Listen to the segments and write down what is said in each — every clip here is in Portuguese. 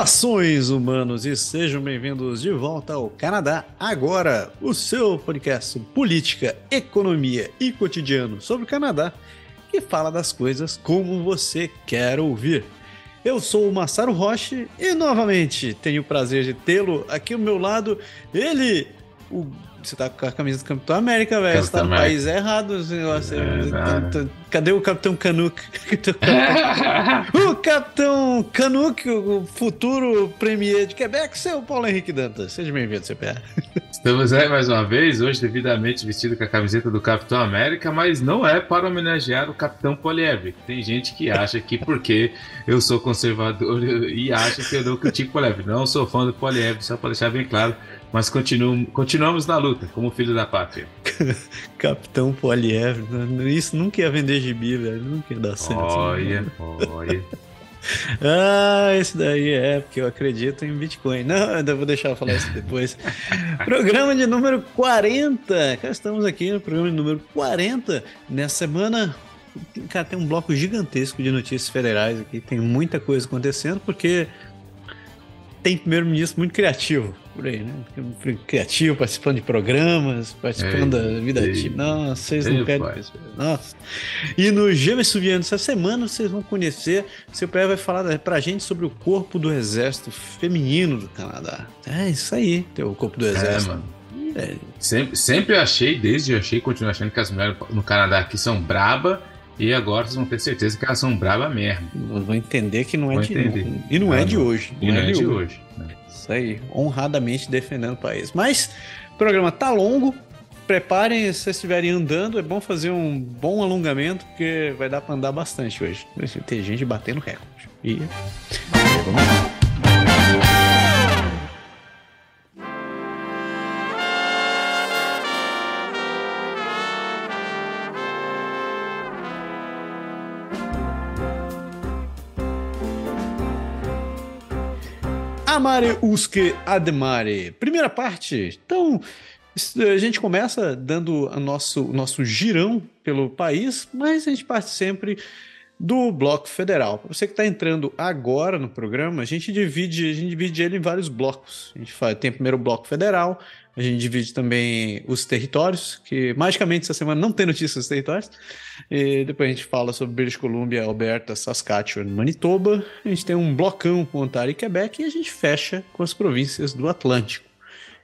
Saudações, humanos, e sejam bem-vindos de volta ao Canadá Agora, o seu podcast política, economia e cotidiano sobre o Canadá, que fala das coisas como você quer ouvir. Eu sou o Massaro Roche e novamente tenho o prazer de tê-lo aqui ao meu lado, ele, o você tá com a camisa do Capitão América, velho. Você tá no país errado. Negócio, é, cadê o Capitão Canuck? o Capitão Canuck, o futuro premier de Quebec, seu Paulo Henrique Dantas. Seja bem-vindo, CPA. Estamos aí mais uma vez, hoje devidamente vestido com a camiseta do Capitão América, mas não é para homenagear o Capitão Poliev. Tem gente que acha que porque eu sou conservador e acha que eu não critico Poliev. Não sou fã do Poliev, só para deixar bem claro mas continuam, continuamos na luta, como filho da pátria. Capitão Poliev, isso nunca ia vender gibi, velho, nunca ia dar certo. Olha, olha. Ah, esse daí é, porque eu acredito em Bitcoin. Não, eu vou deixar eu falar isso depois. programa de número 40. Cá estamos aqui no programa de número 40. Nessa semana, cara, tem um bloco gigantesco de notícias federais aqui. Tem muita coisa acontecendo, porque tem primeiro-ministro muito criativo por aí, né? Criativo, participando de programas, participando é, da vida ativa. Nossa, vocês não querem. Nossa. E no Gêmeos Suviano, essa semana vocês vão conhecer. Seu pai vai falar pra gente sobre o corpo do exército feminino do Canadá. É isso aí, tem o corpo do é, exército. É, mano. É. Sempre, sempre achei, desde achei continuo achando que as mulheres no Canadá aqui são braba e agora vocês vão ter certeza que elas são braba mesmo. Vão entender que não é de entender. E não é de hoje. E não, é, é de hoje. hoje. Isso aí, honradamente defendendo o país. Mas o programa tá longo. Preparem, se vocês estiverem andando, é bom fazer um bom alongamento, porque vai dar para andar bastante hoje. Tem gente batendo recorde. E vamos lá. Amare usque admare. Primeira parte. Então, a gente começa dando o nosso, nosso girão pelo país, mas a gente parte sempre do Bloco Federal. Para você que está entrando agora no programa, a gente divide, a gente divide ele em vários blocos. A gente faz, tem primeiro o Bloco Federal, a gente divide também os territórios, que magicamente essa semana não tem notícias dos territórios. E depois a gente fala sobre British Columbia, Alberta, Saskatchewan, Manitoba. A gente tem um blocão com Ontário e Quebec e a gente fecha com as províncias do Atlântico.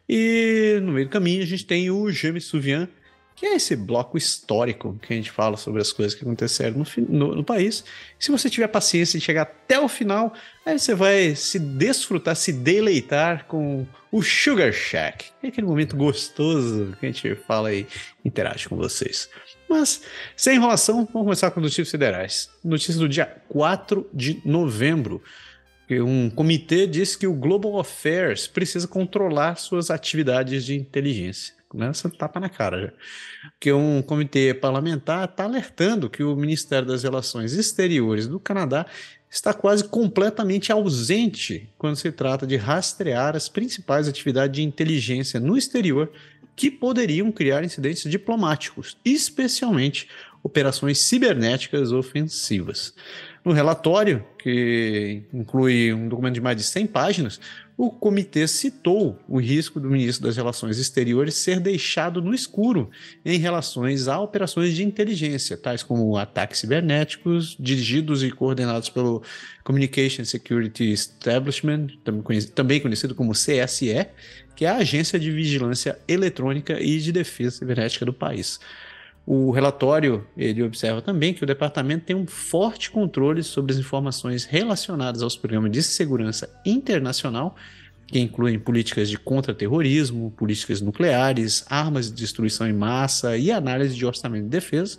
E no meio do caminho a gente tem o James Souvian, que é esse bloco histórico que a gente fala sobre as coisas que aconteceram no, no, no, país. Se você tiver paciência e chegar até o final, aí você vai se desfrutar, se deleitar com o Sugar Shack, é aquele momento gostoso que a gente fala e interage com vocês. Mas, sem enrolação, vamos começar com notícias federais. Notícia do dia 4 de novembro. Um comitê disse que o Global Affairs precisa controlar suas atividades de inteligência. Começa a tapa na cara já. Porque um comitê parlamentar está alertando que o Ministério das Relações Exteriores do Canadá está quase completamente ausente quando se trata de rastrear as principais atividades de inteligência no exterior que poderiam criar incidentes diplomáticos, especialmente operações cibernéticas ofensivas. No relatório, que inclui um documento de mais de 100 páginas, o comitê citou o risco do ministro das Relações Exteriores ser deixado no escuro em relações a operações de inteligência, tais como ataques cibernéticos dirigidos e coordenados pelo Communication Security Establishment, também conhecido como CSE, que é a Agência de Vigilância Eletrônica e de Defesa Cibernética do país. O relatório ele observa também que o departamento tem um forte controle sobre as informações relacionadas aos programas de segurança internacional, que incluem políticas de contra-terrorismo, políticas nucleares, armas de destruição em massa e análise de orçamento de defesa.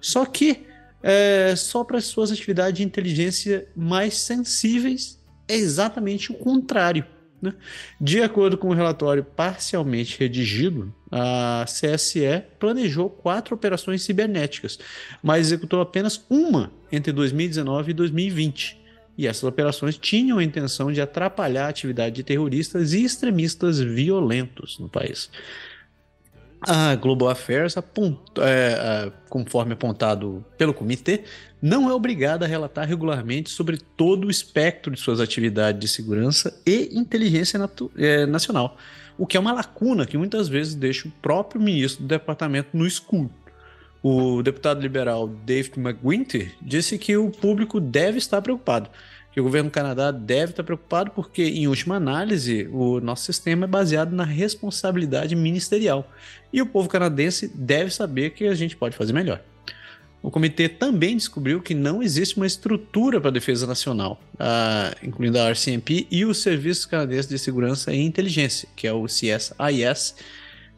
Só que é, só para as suas atividades de inteligência mais sensíveis é exatamente o contrário. Né? De acordo com o relatório parcialmente redigido, a CSE planejou quatro operações cibernéticas, mas executou apenas uma entre 2019 e 2020. E essas operações tinham a intenção de atrapalhar a atividade de terroristas e extremistas violentos no país. A Global Affairs, é, conforme apontado pelo comitê, não é obrigada a relatar regularmente sobre todo o espectro de suas atividades de segurança e inteligência é, nacional, o que é uma lacuna que muitas vezes deixa o próprio ministro do departamento no escuro. O deputado liberal David McGuinty disse que o público deve estar preocupado, que o governo do Canadá deve estar preocupado porque, em última análise, o nosso sistema é baseado na responsabilidade ministerial e o povo canadense deve saber que a gente pode fazer melhor. O comitê também descobriu que não existe uma estrutura para a defesa nacional, uh, incluindo a RCMP e o Serviço Canadense de Segurança e Inteligência, que é o CSIS,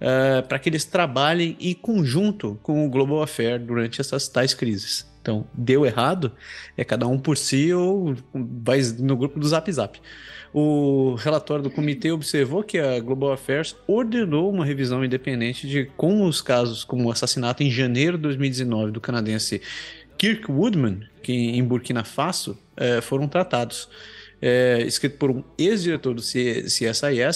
uh, para que eles trabalhem em conjunto com o Global Affair durante essas tais crises. Então, deu errado, é cada um por si ou vai no grupo do Zap Zap. O relatório do comitê observou que a Global Affairs ordenou uma revisão independente de como os casos como o assassinato em janeiro de 2019 do canadense Kirk Woodman, que em Burkina Faso, eh, foram tratados. É, escrito por um ex-diretor do CSIS,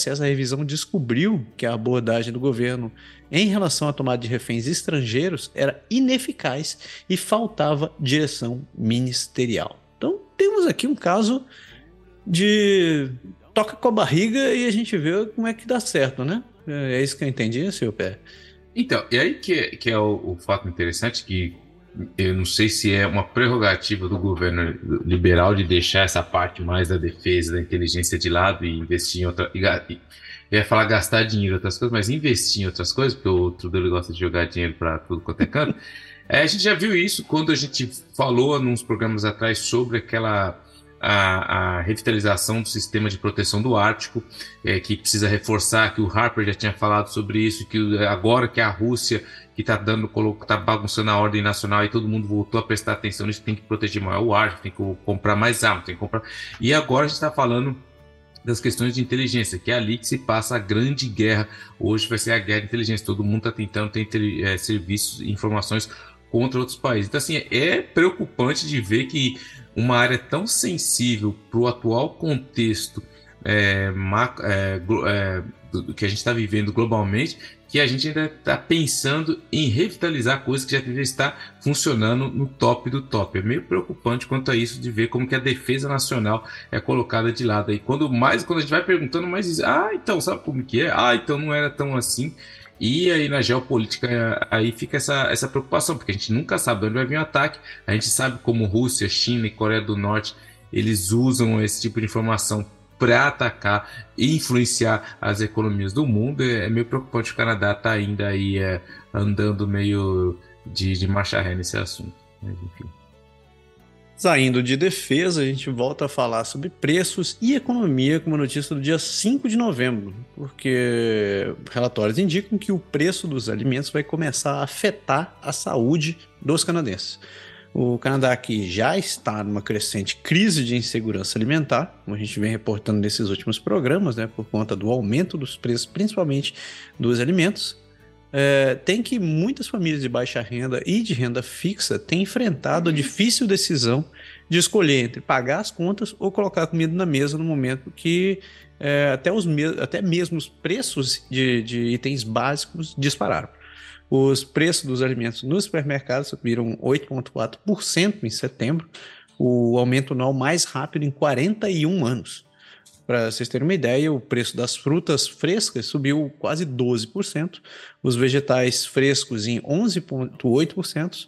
essa revisão descobriu que a abordagem do governo em relação à tomada de reféns estrangeiros era ineficaz e faltava direção ministerial. Então, temos aqui um caso de toca com a barriga e a gente vê como é que dá certo, né? É isso que eu entendi, seu pé. Então, e aí que, que é o, o fato interessante que eu não sei se é uma prerrogativa do governo liberal de deixar essa parte mais da defesa, da inteligência de lado e investir em outra. E, eu ia falar gastar dinheiro em outras coisas, mas investir em outras coisas, porque o Trudeau gosta de jogar dinheiro para tudo quanto é canto. É, a gente já viu isso quando a gente falou nos programas atrás sobre aquela a, a, revitalização do sistema de proteção do Ártico, é, que precisa reforçar que o Harper já tinha falado sobre isso, que agora que a Rússia que está dando, tá bagunçando a ordem nacional e todo mundo voltou a prestar atenção nisso, tem que proteger mais o Ártico, tem que comprar mais armas, tem que comprar. E agora a gente está falando das questões de inteligência, que é ali que se passa a grande guerra. Hoje vai ser a guerra de inteligência. Todo mundo está tentando ter é, serviços, informações contra outros países. Então, assim, é preocupante de ver que uma área tão sensível para o atual contexto é, é, é, do, que a gente está vivendo globalmente, que a gente ainda está pensando em revitalizar coisas que já deveriam estar funcionando no top do top. É meio preocupante quanto a isso de ver como que a defesa nacional é colocada de lado. E quando mais, quando a gente vai perguntando, mais diz, ah, então sabe como que é? Ah, então não era tão assim. E aí na geopolítica aí fica essa, essa preocupação, porque a gente nunca sabe onde vai vir o ataque. A gente sabe como Rússia, China e Coreia do Norte eles usam esse tipo de informação para atacar e influenciar as economias do mundo. É, é meio preocupante o Canadá tá ainda aí é, andando meio de, de marcha ré nesse assunto. Mas enfim. Saindo de defesa, a gente volta a falar sobre preços e economia com uma notícia do dia 5 de novembro, porque relatórios indicam que o preço dos alimentos vai começar a afetar a saúde dos canadenses. O Canadá que já está numa crescente crise de insegurança alimentar, como a gente vem reportando nesses últimos programas, né, por conta do aumento dos preços, principalmente dos alimentos, é, tem que muitas famílias de baixa renda e de renda fixa têm enfrentado a difícil decisão de escolher entre pagar as contas ou colocar comida na mesa no momento que é, até, os me até mesmo os preços de, de itens básicos dispararam. Os preços dos alimentos nos supermercados subiram 8,4% em setembro, o aumento anual mais rápido em 41 anos. Para vocês terem uma ideia, o preço das frutas frescas subiu quase 12%, os vegetais frescos em 11,8%,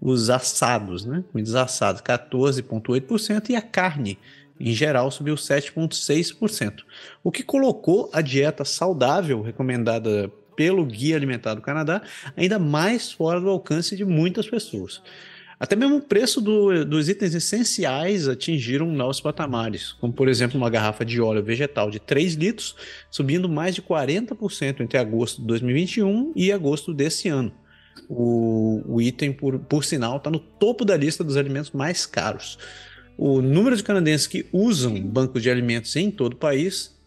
os assados, né, comidas assadas, 14,8% e a carne, em geral, subiu 7,6%, o que colocou a dieta saudável recomendada pelo Guia Alimentar do Canadá ainda mais fora do alcance de muitas pessoas. Até mesmo o preço do, dos itens essenciais atingiram novos patamares, como por exemplo uma garrafa de óleo vegetal de 3 litros, subindo mais de 40% entre agosto de 2021 e agosto desse ano. O, o item, por, por sinal, está no topo da lista dos alimentos mais caros. O número de canadenses que usam bancos de alimentos em todo o país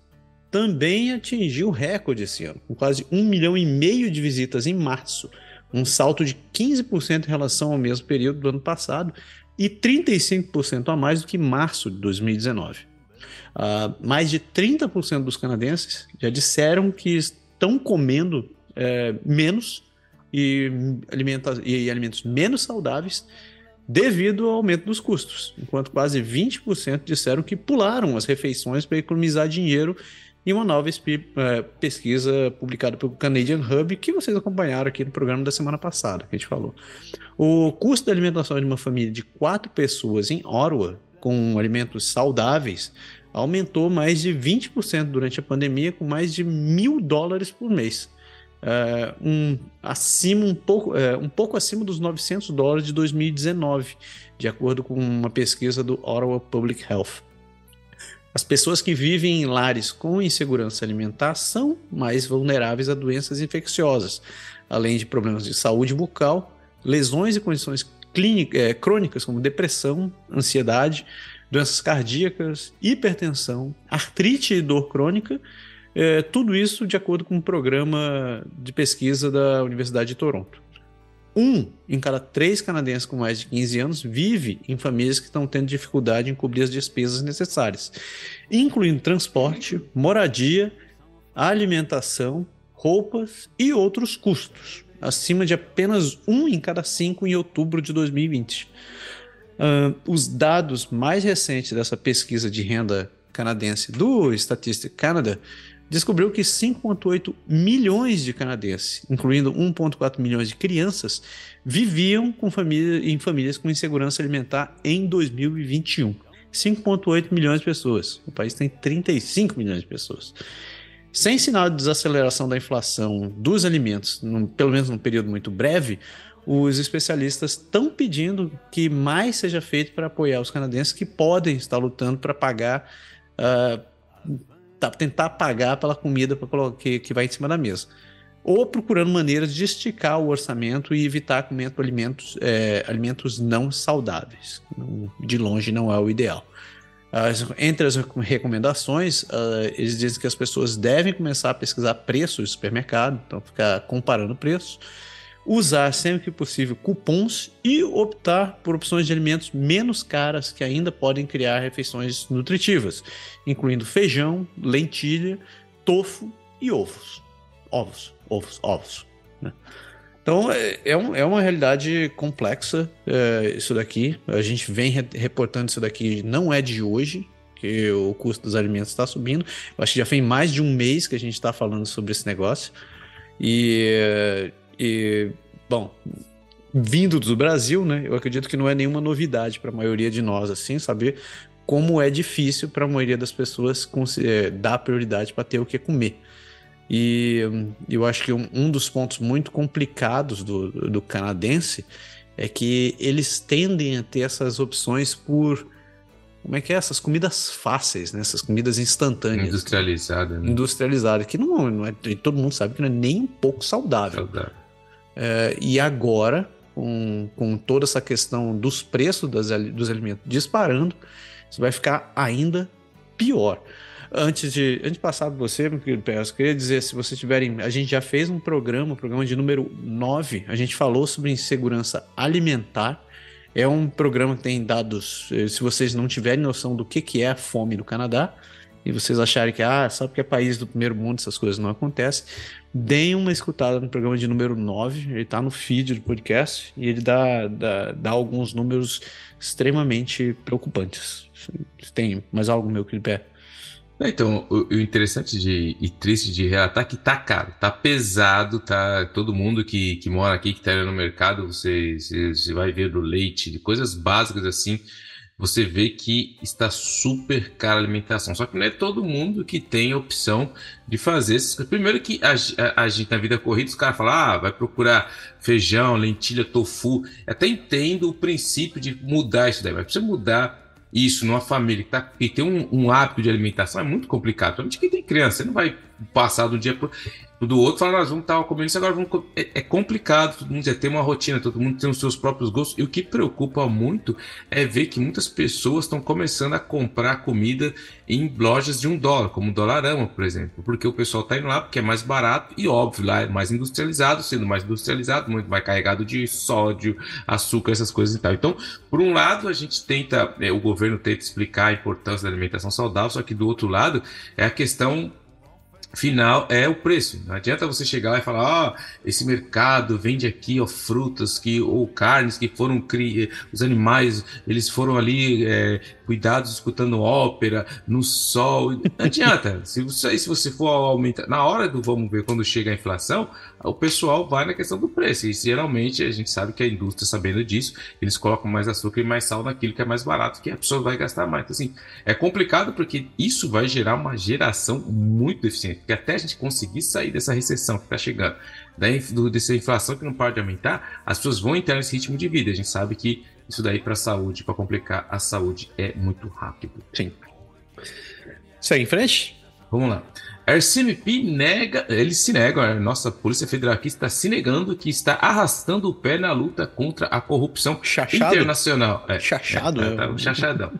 também atingiu recorde esse ano, com quase um milhão e meio de visitas em março, um salto de 15% em relação ao mesmo período do ano passado e 35% a mais do que março de 2019. Uh, mais de 30% dos canadenses já disseram que estão comendo é, menos e, alimenta e alimentos menos saudáveis devido ao aumento dos custos, enquanto quase 20% disseram que pularam as refeições para economizar dinheiro em uma nova é, pesquisa publicada pelo Canadian Hub, que vocês acompanharam aqui no programa da semana passada, que a gente falou. O custo da alimentação de uma família de quatro pessoas em Ottawa, com alimentos saudáveis, aumentou mais de 20% durante a pandemia, com mais de mil dólares por mês. Uh, um, acima, um, pouco, uh, um pouco acima dos 900 dólares de 2019, de acordo com uma pesquisa do Ottawa Public Health. As pessoas que vivem em lares com insegurança alimentar são mais vulneráveis a doenças infecciosas, além de problemas de saúde bucal, lesões e condições clínicas, é, crônicas como depressão, ansiedade, doenças cardíacas, hipertensão, artrite e dor crônica, é, tudo isso de acordo com um programa de pesquisa da Universidade de Toronto. Um em cada três canadenses com mais de 15 anos vive em famílias que estão tendo dificuldade em cobrir as despesas necessárias, incluindo transporte, moradia, alimentação, roupas e outros custos, acima de apenas um em cada cinco em outubro de 2020. Uh, os dados mais recentes dessa pesquisa de renda canadense do Statistic Canada descobriu que 5,8 milhões de canadenses, incluindo 1,4 milhões de crianças, viviam com família, em famílias com insegurança alimentar em 2021. 5,8 milhões de pessoas. O país tem 35 milhões de pessoas. Sem sinal de desaceleração da inflação dos alimentos, num, pelo menos num período muito breve, os especialistas estão pedindo que mais seja feito para apoiar os canadenses que podem estar lutando para pagar uh, tentar pagar pela comida que, que vai em cima da mesa. Ou procurando maneiras de esticar o orçamento e evitar comer alimentos, é, alimentos não saudáveis. De longe não é o ideal. As, entre as recomendações, uh, eles dizem que as pessoas devem começar a pesquisar preços de supermercado, então ficar comparando preços usar sempre que possível cupons e optar por opções de alimentos menos caras que ainda podem criar refeições nutritivas, incluindo feijão, lentilha, tofu e ovos. Ovos, ovos, ovos. Né? Então é, é, um, é, uma realidade complexa é, isso daqui. A gente vem re reportando isso daqui, não é de hoje, que o custo dos alimentos está subindo. Eu acho que já tem mais de um mês que a gente está falando sobre esse negócio. E e, bom, vindo do Brasil, né, eu acredito que não é nenhuma novidade para a maioria de nós, assim, saber como é difícil para a maioria das pessoas é, dar prioridade para ter o que comer. E eu acho que um, um dos pontos muito complicados do, do canadense é que eles tendem a ter essas opções por como é que é? Essas comidas fáceis, né? Essas comidas instantâneas. Industrializadas. Né? Industrializadas, que não, não é. Todo mundo sabe que não é nem um pouco saudável. saudável. É, e agora, com, com toda essa questão dos preços das, dos alimentos disparando, isso vai ficar ainda pior. Antes de, antes de passar para você, meu querido Pérez, queria dizer, se vocês tiverem. A gente já fez um programa, programa de número 9, a gente falou sobre insegurança alimentar. É um programa que tem dados. Eh, se vocês não tiverem noção do que, que é a fome no Canadá, e vocês acharem que, ah, só porque é país do primeiro mundo essas coisas não acontecem, deem uma escutada no programa de número 9, ele está no feed do podcast e ele dá, dá, dá alguns números extremamente preocupantes. Tem mais algo, meu querido Então, o, o, interessante de, e triste de relatar é que tá caro, tá pesado, tá todo mundo que, que mora aqui, que tá no mercado, você, você, você vai ver do leite, de coisas básicas assim, você vê que está super cara a alimentação. Só que não é todo mundo que tem a opção de fazer essas coisas. Primeiro que a, a, a gente na vida corrida, os caras falam, ah, vai procurar feijão, lentilha, tofu. Até entendo o princípio de mudar isso daí, mas precisa mudar isso numa família que, tá, que tem um, um hábito de alimentação é muito complicado. Principalmente quem tem criança, você não vai passar um dia pro, do outro, falar, nós vamos estar comendo isso, agora vamos é, é, complicado, todo mundo já tem uma rotina, todo mundo tem os seus próprios gostos, e o que preocupa muito é ver que muitas pessoas estão começando a comprar comida em lojas de um dólar, como o Dolarama, por exemplo, porque o pessoal está indo lá porque é mais barato e óbvio, lá é mais industrializado, sendo mais industrializado, muito mais carregado de sódio, açúcar, essas coisas e tal. Então, por um lado, a gente tenta, é, o governo tenta explicar a importância da alimentação saudável, só que do outro lado é a questão final é o preço. Não adianta você chegar e falar, ah, esse mercado vende aqui ó, frutas que ou carnes que foram cri... os animais eles foram ali é, cuidados escutando ópera no sol. Não adianta. se, você, se você for aumentar na hora do vamos ver quando chega a inflação, o pessoal vai na questão do preço. E geralmente a gente sabe que a indústria sabendo disso, eles colocam mais açúcar e mais sal naquilo que é mais barato, que a pessoa vai gastar mais. Então, assim, é complicado porque isso vai gerar uma geração muito eficiente porque até a gente conseguir sair dessa recessão que está chegando, da, do, dessa inflação que não para de aumentar, as pessoas vão entrar nesse ritmo de vida. A gente sabe que isso daí para a saúde, para complicar a saúde, é muito rápido. Sim. Segue em frente? Vamos lá. RCMP nega, ele se nega, a nossa Polícia Federal aqui está se negando que está arrastando o pé na luta contra a corrupção Chachado? internacional. É, Chachado? É, tá, chachadão.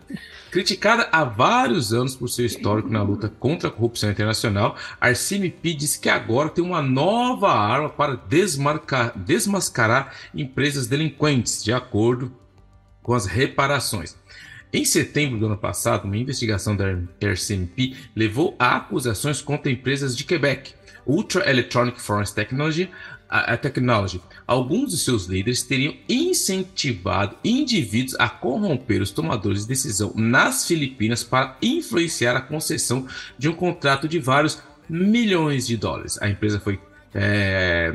Criticada há vários anos por seu histórico na luta contra a corrupção internacional, a RCMP diz que agora tem uma nova arma para desmarcar, desmascarar empresas delinquentes, de acordo com as reparações. Em setembro do ano passado, uma investigação da RCMP levou a acusações contra empresas de Quebec, Ultra Electronic Forensic Technology, a, a Technology. Alguns de seus líderes teriam incentivado indivíduos a corromper os tomadores de decisão nas Filipinas para influenciar a concessão de um contrato de vários milhões de dólares. A empresa foi é,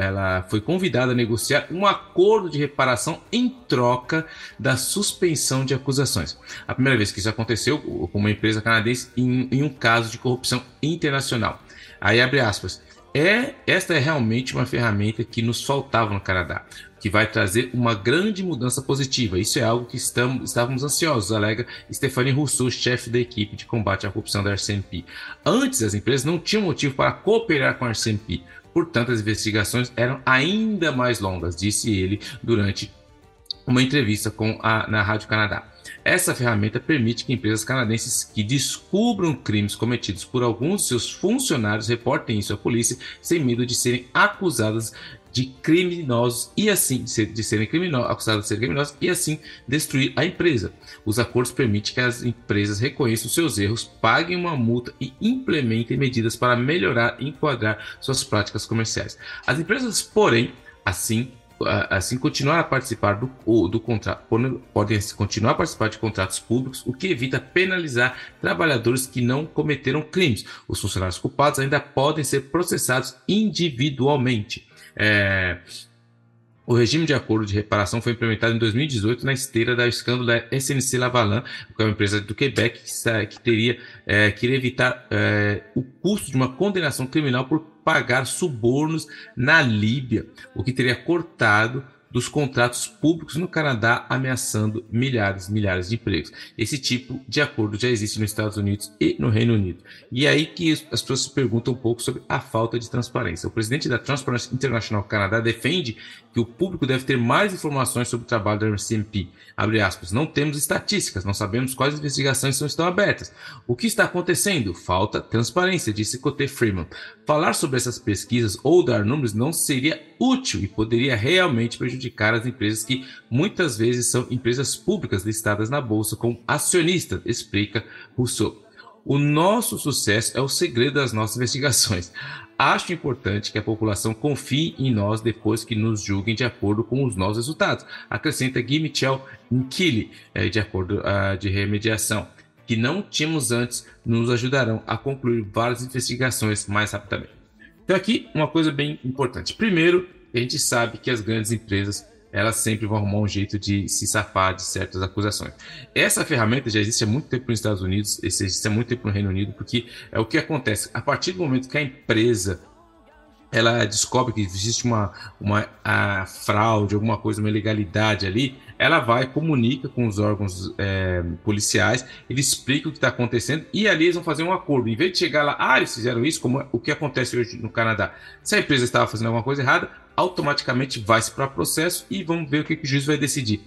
ela foi convidada a negociar um acordo de reparação em troca da suspensão de acusações. A primeira vez que isso aconteceu com uma empresa canadense em, em um caso de corrupção internacional. Aí abre aspas. É, esta é realmente uma ferramenta que nos faltava no Canadá, que vai trazer uma grande mudança positiva. Isso é algo que estamos, estávamos ansiosos, alega Stephanie Rousseau, chefe da equipe de combate à corrupção da RCMP. Antes, as empresas não tinham motivo para cooperar com a RCMP, portanto, as investigações eram ainda mais longas, disse ele durante uma entrevista com a, na Rádio Canadá. Essa ferramenta permite que empresas canadenses que descubram crimes cometidos por alguns de seus funcionários reportem isso à polícia sem medo de serem acusadas de criminosos e assim de serem criminosos, acusados de serem criminosos e assim destruir a empresa. Os acordos permitem que as empresas reconheçam seus erros, paguem uma multa e implementem medidas para melhorar e enquadrar suas práticas comerciais. As empresas, porém, assim assim continuar a participar do, do contrato, podem continuar a participar de contratos públicos, o que evita penalizar trabalhadores que não cometeram crimes. Os funcionários culpados ainda podem ser processados individualmente. É, o regime de acordo de reparação foi implementado em 2018 na esteira da escândalo da SNC Lavalin, que é uma empresa do Quebec que, que teria é, queria evitar é, o custo de uma condenação criminal por pagar subornos na Líbia, o que teria cortado dos contratos públicos no Canadá, ameaçando milhares, milhares de empregos. Esse tipo de acordo já existe nos Estados Unidos e no Reino Unido. E é aí que as pessoas se perguntam um pouco sobre a falta de transparência. O presidente da Transparency International Canadá defende que o público deve ter mais informações sobre o trabalho da RCMP. Abre aspas, não temos estatísticas, não sabemos quais investigações estão abertas. O que está acontecendo? Falta transparência, disse Coté Freeman. Falar sobre essas pesquisas ou dar números não seria útil e poderia realmente prejudicar as empresas que muitas vezes são empresas públicas listadas na bolsa como acionistas, explica Rousseau. O nosso sucesso é o segredo das nossas investigações. Acho importante que a população confie em nós depois que nos julguem de acordo com os nossos resultados. Acrescenta Gui Michel Nkili, é, de acordo uh, de remediação, que não tínhamos antes, nos ajudarão a concluir várias investigações mais rapidamente. Então aqui uma coisa bem importante. Primeiro, a gente sabe que as grandes empresas elas sempre vão arrumar um jeito de se safar de certas acusações. Essa ferramenta já existe há muito tempo nos Estados Unidos, existe há muito tempo no Reino Unido, porque é o que acontece. A partir do momento que a empresa ela descobre que existe uma, uma fraude, alguma coisa, uma ilegalidade ali, ela vai, comunica com os órgãos é, policiais, eles explicam o que está acontecendo e ali eles vão fazer um acordo. Em vez de chegar lá, ah, eles fizeram isso, como o que acontece hoje no Canadá. Se a empresa estava fazendo alguma coisa errada, automaticamente vai-se para processo e vamos ver o que, que o juiz vai decidir.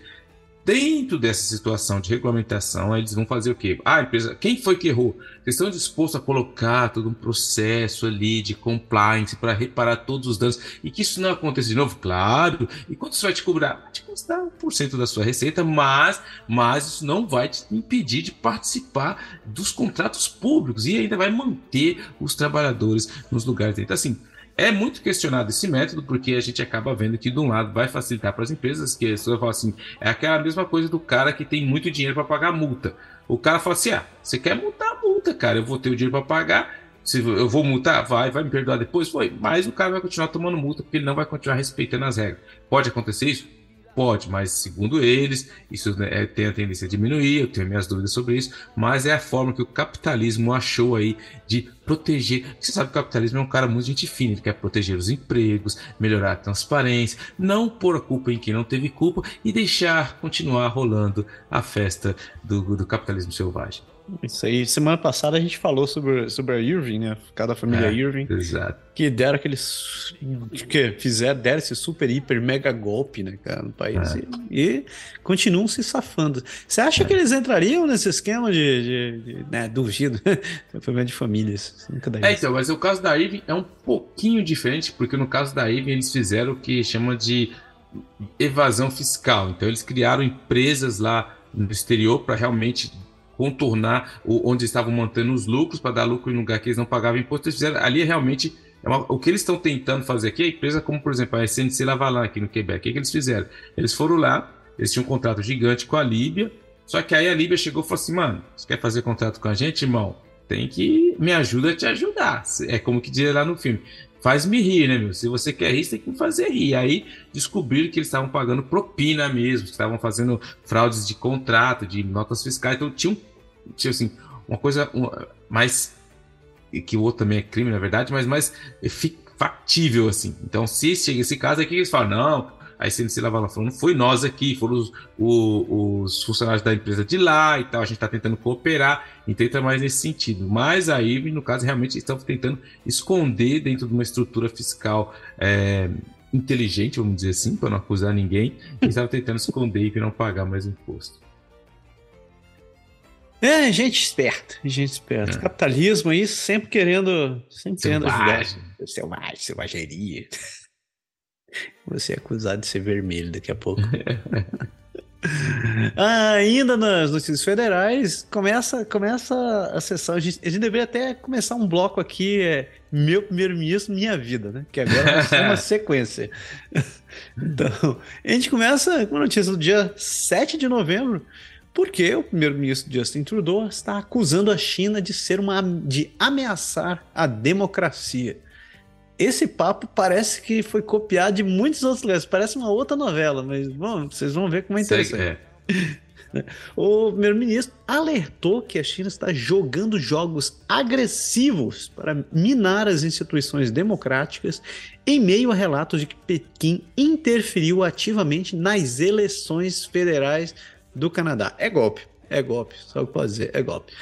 Dentro dessa situação de regulamentação, eles vão fazer o quê? Ah, empresa, quem foi que errou? Eles estão dispostos a colocar todo um processo ali de compliance para reparar todos os danos e que isso não aconteça de novo? Claro. E quanto isso vai te cobrar? Vai te custar 1% da sua receita, mas, mas isso não vai te impedir de participar dos contratos públicos e ainda vai manter os trabalhadores nos lugares. Então, assim, é muito questionado esse método, porque a gente acaba vendo que, de um lado, vai facilitar para as empresas, que a pessoa fala assim, é aquela mesma coisa do cara que tem muito dinheiro para pagar multa. O cara fala assim: ah, você quer multar a multa, cara, eu vou ter o dinheiro para pagar. Se eu vou multar, vai, vai me perdoar depois, foi. Mas o cara vai continuar tomando multa porque ele não vai continuar respeitando as regras. Pode acontecer isso? Pode, mas segundo eles, isso né, é, tem a tendência a diminuir, eu tenho minhas dúvidas sobre isso, mas é a forma que o capitalismo achou aí de proteger. Você sabe que o capitalismo é um cara muito gente fina, ele quer proteger os empregos, melhorar a transparência, não pôr a culpa em quem não teve culpa e deixar continuar rolando a festa do, do capitalismo selvagem. Isso aí, semana passada a gente falou sobre, sobre a Irving, né? Cada família é, Irving. Exato. Que deram aqueles. que fizeram, deram esse super, hiper, mega golpe, né, cara, no país. É. E, e, continuam se safando. Você acha é. que eles entrariam nesse esquema de. de, de né, duvido. problema de famílias. É, então, mas o caso da Irving é um pouquinho diferente, porque no caso da Irving eles fizeram o que chama de evasão fiscal. Então eles criaram empresas lá no exterior para realmente contornar o, onde estavam mantendo os lucros para dar lucro em lugar que eles não pagavam imposto. Eles fizeram ali realmente é uma, o que eles estão tentando fazer aqui, a empresa como por exemplo a SNC Lavalan aqui no Quebec, o que, que eles fizeram? Eles foram lá, eles tinham um contrato gigante com a Líbia, só que aí a Líbia chegou e falou assim, mano, você quer fazer contrato com a gente, irmão? Tem que me ajuda a te ajudar. É como que diz lá no filme. Faz-me rir, né, meu? Se você quer rir, você tem que fazer rir. Aí descobriram que eles estavam pagando propina mesmo, que estavam fazendo fraudes de contrato, de notas fiscais. Então tinha, um, tinha assim, uma coisa mais. que o outro também é crime, na verdade, mas mais factível, assim. Então, se chega esse caso aqui, eles falam: não, a CNC Lavala falou, não foi nós aqui, foram os, os, funcionários da empresa de lá e tal, a gente está tentando cooperar, então entra mais nesse sentido. Mas aí, no caso, realmente estão tentando esconder dentro de uma estrutura fiscal é, inteligente, vamos dizer assim, para não acusar ninguém, eles estavam tentando esconder e não pagar mais imposto. É, gente esperta, gente esperta. É. Capitalismo aí sempre querendo, sempre querendo ajudar. Selvagem, selvageria. Você é acusado de ser vermelho daqui a pouco. ainda nas notícias federais, começa, começa a sessão. A gente, a gente deveria até começar um bloco aqui, é, meu primeiro-ministro, minha vida, né? Que agora vai ser uma sequência. então, a gente começa com a notícia do dia 7 de novembro, porque o primeiro-ministro Justin Trudeau está acusando a China de ser uma de ameaçar a democracia esse papo parece que foi copiado de muitos outros lugares. Parece uma outra novela, mas bom, vocês vão ver como é interessante. É. O primeiro-ministro alertou que a China está jogando jogos agressivos para minar as instituições democráticas em meio a relatos de que Pequim interferiu ativamente nas eleições federais do Canadá. É golpe, é golpe, só o que pode dizer, é golpe.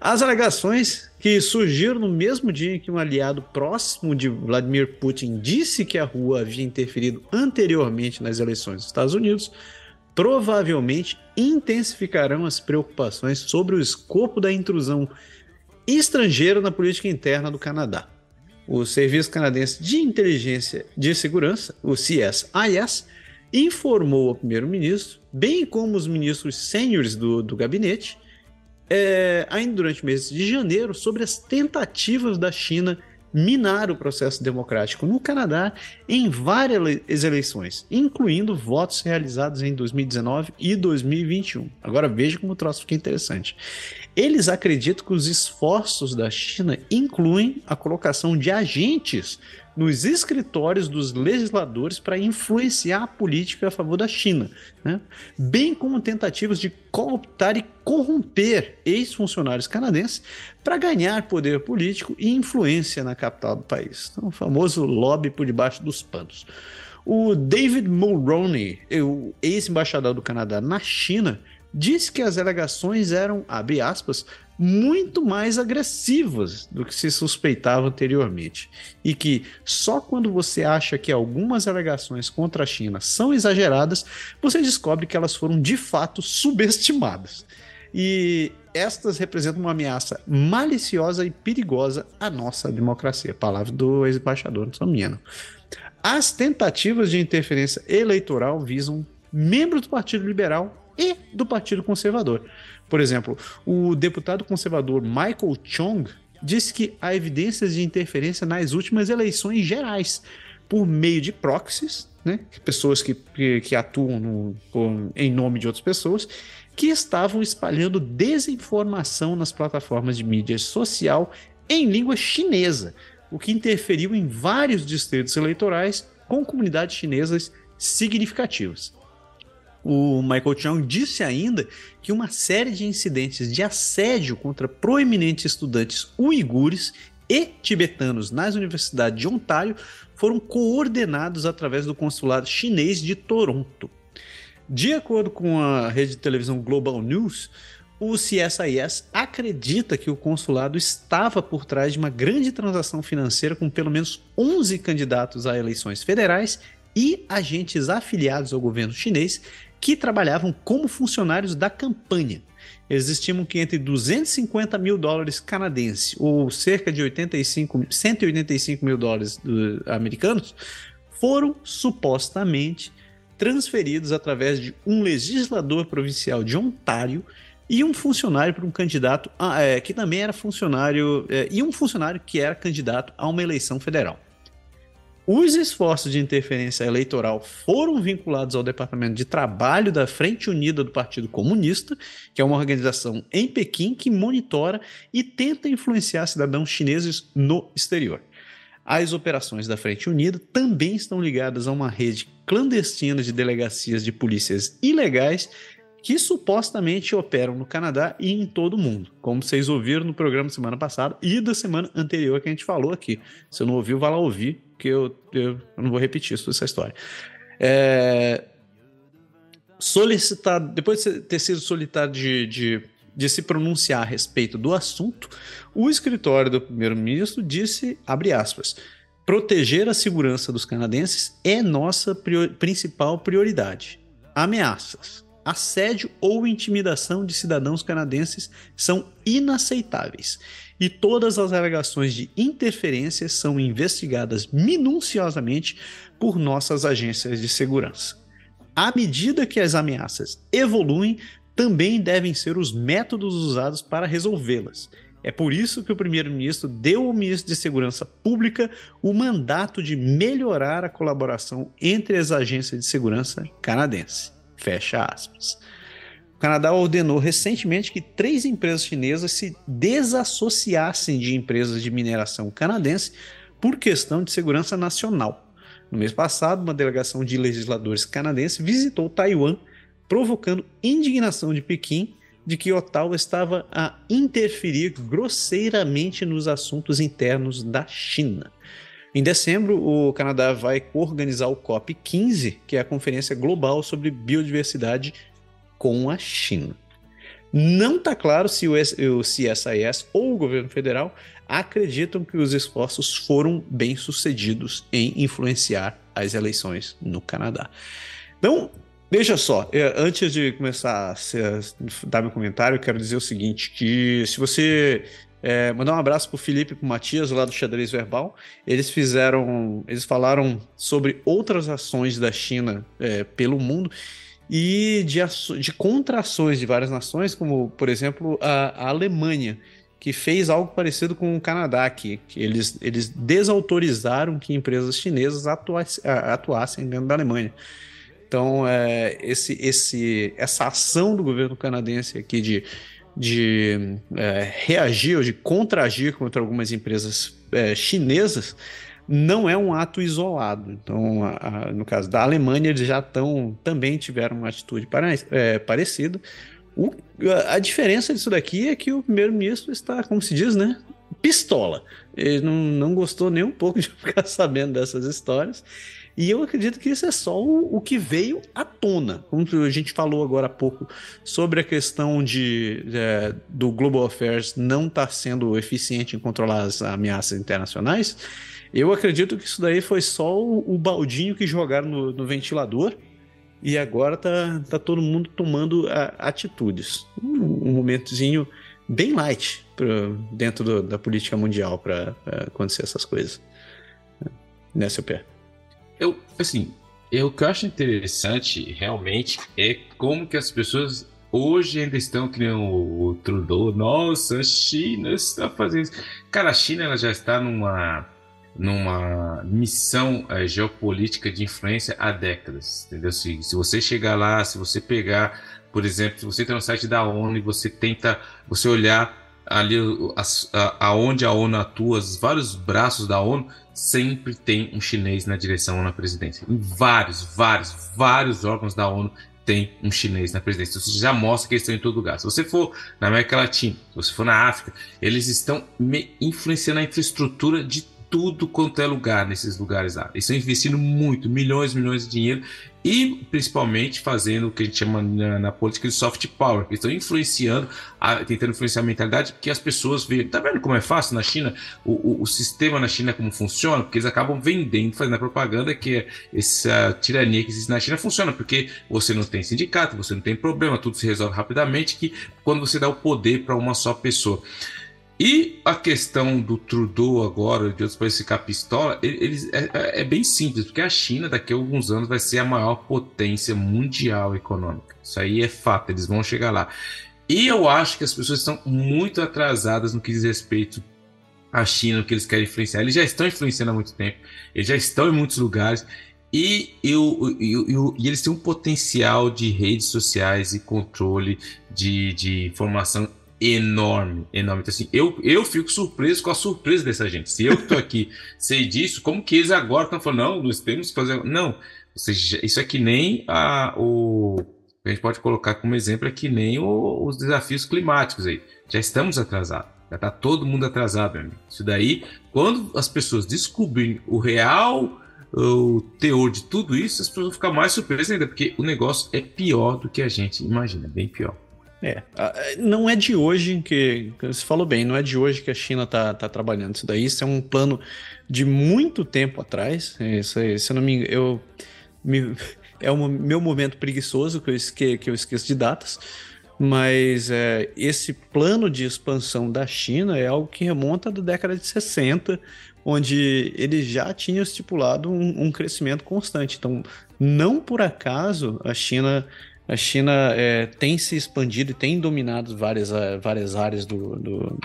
As alegações que surgiram no mesmo dia em que um aliado próximo de Vladimir Putin disse que a rua havia interferido anteriormente nas eleições dos Estados Unidos, provavelmente intensificarão as preocupações sobre o escopo da intrusão estrangeira na política interna do Canadá. O Serviço Canadense de Inteligência de Segurança, o CSIS, informou ao primeiro-ministro, bem como os ministros sêniores do, do gabinete, é, ainda durante o mês de janeiro sobre as tentativas da China minar o processo democrático no Canadá em várias eleições, incluindo votos realizados em 2019 e 2021. Agora veja como o troço fica interessante. Eles acreditam que os esforços da China incluem a colocação de agentes nos escritórios dos legisladores para influenciar a política a favor da China, né? bem como tentativas de cooptar e corromper ex-funcionários canadenses para ganhar poder político e influência na capital do país. Então, o famoso lobby por debaixo dos panos. O David Mulroney, o ex-embaixador do Canadá na China, disse que as alegações eram, abre aspas, muito mais agressivas do que se suspeitava anteriormente. E que só quando você acha que algumas alegações contra a China são exageradas, você descobre que elas foram de fato subestimadas. E estas representam uma ameaça maliciosa e perigosa à nossa democracia. Palavra do ex-embaixador, engano. As tentativas de interferência eleitoral visam membros do Partido Liberal e do Partido Conservador. Por exemplo, o deputado conservador Michael Chong disse que há evidências de interferência nas últimas eleições gerais por meio de proxies, né, pessoas que, que, que atuam no, em nome de outras pessoas, que estavam espalhando desinformação nas plataformas de mídia social em língua chinesa, o que interferiu em vários distritos eleitorais com comunidades chinesas significativas. O Michael Chung disse ainda que uma série de incidentes de assédio contra proeminentes estudantes uigures e tibetanos nas universidades de Ontário foram coordenados através do consulado chinês de Toronto. De acordo com a rede de televisão Global News, o CSIS acredita que o consulado estava por trás de uma grande transação financeira com pelo menos 11 candidatos a eleições federais e agentes afiliados ao governo chinês que trabalhavam como funcionários da campanha. Eles estimam que entre 250 mil dólares canadenses ou cerca de 85, 185 mil dólares americanos foram supostamente transferidos através de um legislador provincial de Ontário e um funcionário para um candidato a, é, que também era funcionário é, e um funcionário que era candidato a uma eleição federal. Os esforços de interferência eleitoral foram vinculados ao Departamento de Trabalho da Frente Unida do Partido Comunista, que é uma organização em Pequim que monitora e tenta influenciar cidadãos chineses no exterior. As operações da Frente Unida também estão ligadas a uma rede clandestina de delegacias de polícias ilegais que supostamente operam no Canadá e em todo o mundo, como vocês ouviram no programa semana passada e da semana anterior que a gente falou aqui. Se não ouviu, vá lá ouvir, que eu, eu, não vou repetir isso, essa história. É, solicitado, depois de ter sido solicitado de, de, de se pronunciar a respeito do assunto, o escritório do primeiro-ministro disse, abre aspas, proteger a segurança dos canadenses é nossa prior, principal prioridade. Ameaças assédio ou intimidação de cidadãos canadenses são inaceitáveis e todas as alegações de interferência são investigadas minuciosamente por nossas agências de segurança. À medida que as ameaças evoluem, também devem ser os métodos usados para resolvê-las. É por isso que o primeiro-ministro deu ao ministro de Segurança Pública o mandato de melhorar a colaboração entre as agências de segurança canadenses. Fecha aspas. O Canadá ordenou recentemente que três empresas chinesas se desassociassem de empresas de mineração canadense por questão de segurança nacional. No mês passado, uma delegação de legisladores canadenses visitou Taiwan, provocando indignação de Pequim de que Ottawa estava a interferir grosseiramente nos assuntos internos da China. Em dezembro, o Canadá vai organizar o COP15, que é a Conferência Global sobre Biodiversidade com a China. Não está claro se o, CSIS ou o governo federal acreditam que os esforços foram bem sucedidos em influenciar as eleições no Canadá. Então, Veja só, é, antes de começar a dar meu comentário, eu quero dizer o seguinte: que se você é, mandar um abraço pro Felipe e pro Matias, lá do Xadrez Verbal. Eles fizeram. Eles falaram sobre outras ações da China é, pelo mundo e de, de contrações de várias nações, como, por exemplo, a, a Alemanha, que fez algo parecido com o Canadá aqui. Que eles, eles desautorizaram que empresas chinesas atuassem, atuassem dentro da Alemanha. Então, é, esse, esse, essa ação do governo canadense aqui de de é, reagir ou de contragir contra algumas empresas é, chinesas não é um ato isolado. Então, a, a, no caso da Alemanha, eles já estão também tiveram uma atitude para, é, parecida. O, a, a diferença disso daqui é que o primeiro-ministro está, como se diz, né? Pistola. Ele não, não gostou nem um pouco de ficar sabendo dessas histórias. E eu acredito que isso é só o, o, que veio à tona. Como a gente falou agora há pouco sobre a questão de, é, do Global Affairs não estar tá sendo eficiente em controlar as ameaças internacionais, eu acredito que isso daí foi só o, o baldinho que jogaram no, no, ventilador e agora tá, tá todo mundo tomando a, atitudes. Um, um momentozinho bem light pra, dentro do, da política mundial para acontecer essas coisas. Né, seu pé? Eu, assim, eu, o que eu acho interessante realmente é como que as pessoas hoje ainda estão criando o, Trudeau. Nossa, a China está fazendo isso. Cara, a China ela já está numa numa missão é, geopolítica de influência há décadas, entendeu? Se, se você chegar lá, se você pegar, por exemplo, se você entra no site da ONU e você tenta, você olhar ali a, aonde a ONU atua, os vários braços da ONU, sempre tem um chinês na direção na presidência. Em vários, vários, vários órgãos da ONU tem um chinês na presidência. Isso já mostra que eles estão em todo lugar. Se você for na América Latina, se você for na África, eles estão influenciando a infraestrutura de tudo quanto é lugar nesses lugares lá. Eles estão investindo muito, milhões e milhões de dinheiro e principalmente fazendo o que a gente chama na, na política de soft power, que estão influenciando, a, tentando influenciar a mentalidade que as pessoas veem. Tá vendo como é fácil na China? O, o, o, sistema na China como funciona? Porque eles acabam vendendo, fazendo a propaganda que essa tirania que existe na China funciona, porque você não tem sindicato, você não tem problema, tudo se resolve rapidamente, que quando você dá o poder para uma só pessoa. E a questão do Trudeau agora, de outros países ficar pistola, eles, é, é, é, bem simples, porque a China daqui a alguns anos vai ser a maior potência mundial econômica. Isso aí é fato, eles vão chegar lá. E eu acho que as pessoas estão muito atrasadas no que diz respeito à China, no que eles querem influenciar. Eles já estão influenciando há muito tempo, eles já estão em muitos lugares. E, eu, eu, eu, e eles têm um potencial de redes sociais e controle de, de informação enorme, enorme. Então, assim, eu, eu fico surpreso com a surpresa dessa gente. Se eu estou aqui sei disso, como que eles agora estão falando, não, nós temos que fazer. Não, seja, isso é que nem a, o. A gente pode colocar como exemplo é que nem o, os desafios climáticos aí. Já estamos atrasados. Já está todo mundo atrasado, meu amigo. Isso daí, quando as pessoas descobrirem o real o teor de tudo isso, as pessoas vão ficar mais surpresas ainda, porque o negócio é pior do que a gente imagina, bem pior. É, não é de hoje que, você falou bem, não é de hoje que a China está tá trabalhando isso daí, isso é um plano de muito tempo atrás, isso, se eu não me eu, me, é o meu momento preguiçoso que eu, esque, que eu esqueço de datas, mas é, esse plano de expansão da China é algo que remonta da década de 60, onde ele já tinha estipulado um, um crescimento constante, então não por acaso a China a China é, tem se expandido e tem dominado várias, várias áreas do, do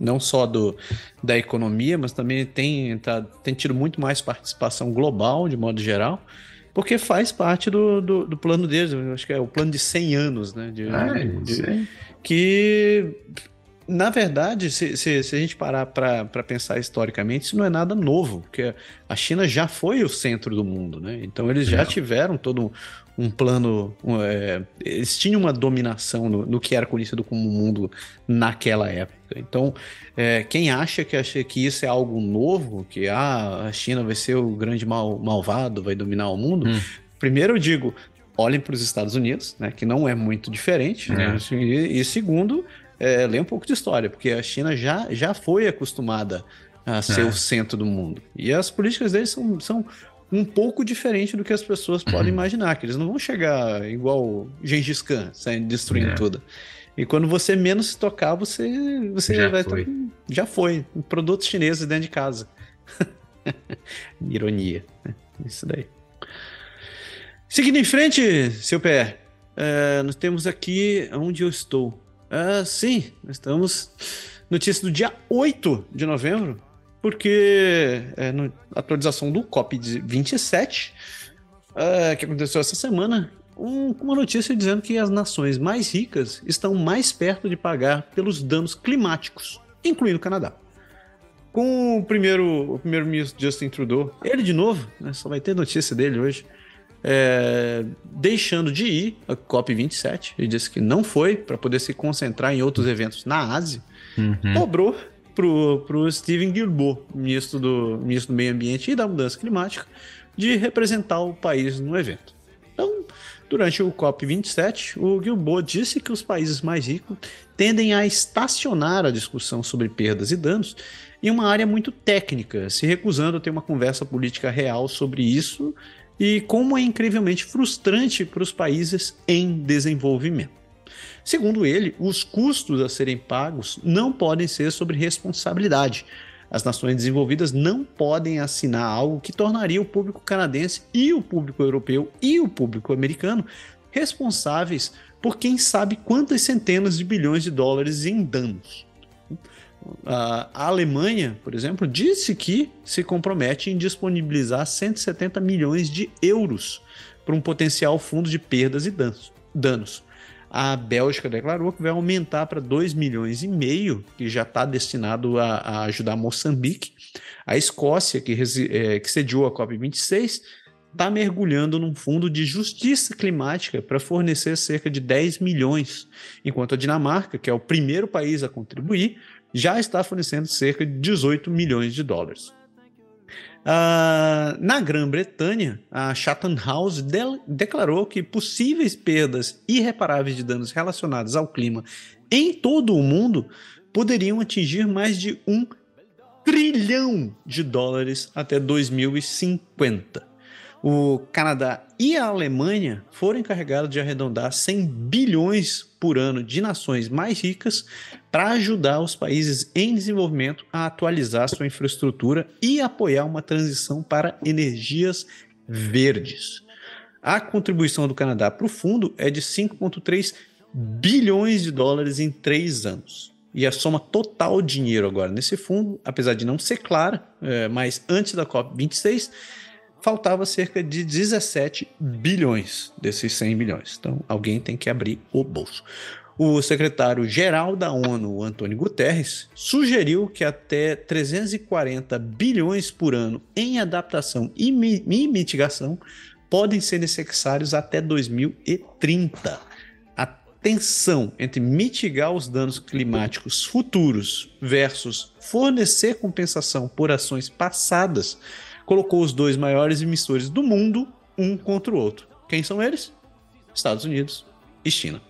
não só do, da economia, mas também tem, tá, tem tido muito mais participação global, de modo geral, porque faz parte do, do, do plano deles, acho que é o plano de 100 anos, né? De, ah, de, que, na verdade, se, se, se a gente parar para pensar historicamente, isso não é nada novo, porque a China já foi o centro do mundo, né? Então eles já tiveram todo um plano. Um, é, eles tinham uma dominação no, no, que era conhecido como mundo naquela época. Então, é, quem acha que, acha que isso é algo novo, que ah, a China vai ser o grande mal, malvado, vai dominar o mundo, hum. primeiro eu digo. Olhem para os Estados Unidos, né, que não é muito diferente. É. Né, e, e, segundo, é, lê um pouco de história, porque a China já, já foi acostumada a ser é. o centro do mundo. E as políticas deles são, são um pouco diferente do que as pessoas podem imaginar, que eles não vão chegar igual Gengis Khan, saindo destruindo é. tudo. E quando você menos se tocar, você, você já vai foi. já foi. Produtos chineses dentro de casa. Ironia. Né? Isso daí. Seguindo em frente, seu pé, nós temos aqui onde eu estou. Uh, sim, nós estamos. Notícia do dia 8 de novembro porque é, na atualização do COP27, é, que aconteceu essa semana, um, uma notícia dizendo que as nações mais ricas estão mais perto de pagar pelos danos climáticos, incluindo o Canadá. com o primeiro o primeiro-ministro Justin Trudeau, ele de novo, né, só vai ter notícia dele hoje, é, deixando de ir a COP27, ele disse que não foi para poder se concentrar em outros eventos na Ásia, uhum. cobrou pro, pro Steven Guilbeault, ministro do, ministro do Meio Ambiente e da Mudança Climática, de representar o país no evento. Então, durante o COP27, o Guilbeault disse que os países mais ricos tendem a estacionar a discussão sobre perdas e danos em uma área muito técnica, se recusando a ter uma conversa política real sobre isso e como é incrivelmente frustrante para os países em desenvolvimento. Segundo ele, os custos a serem pagos não podem ser sobre responsabilidade. As nações desenvolvidas não podem assinar algo que tornaria o público canadense e o público europeu e o público americano responsáveis por quem sabe quantas centenas de bilhões de dólares em danos. A Alemanha, por exemplo, disse que se compromete em disponibilizar 170 milhões de euros para um potencial fundo de perdas e danos. A Bélgica declarou que vai aumentar para 2 milhões e meio, que já está destinado a, a, ajudar Moçambique. A Escócia, que, é, que sediou a COP26, está mergulhando num fundo de justiça climática para fornecer cerca de 10 milhões, enquanto a Dinamarca, que é o primeiro país a contribuir, já está fornecendo cerca de 18 milhões de dólares. Uh, na Grã-Bretanha, a Chatham House de declarou que possíveis perdas irreparáveis de danos relacionados ao clima em todo o mundo poderiam atingir mais de um trilhão de dólares até 2050 o Canadá e a Alemanha foram encarregados de arredondar 100 bilhões por ano de nações mais ricas para ajudar os países em desenvolvimento a atualizar sua infraestrutura e apoiar uma transição para energias verdes. A contribuição do Canadá para o fundo é de 5,3 bilhões de dólares em três anos. E a soma total de dinheiro agora nesse fundo, apesar de não ser clara, é, mas antes da COP26, faltava cerca de 17 bilhões desses 100 bilhões. Então, alguém tem que abrir o bolso. O secretário-geral da ONU, Antônio Guterres, sugeriu que até 340 bilhões por ano em adaptação e mitigação podem ser necessários até 2030. A tensão entre mitigar os danos climáticos futuros versus fornecer compensação por ações passadas colocou os dois maiores emissores do mundo um contra o outro. Quem são eles? Estados Unidos e China.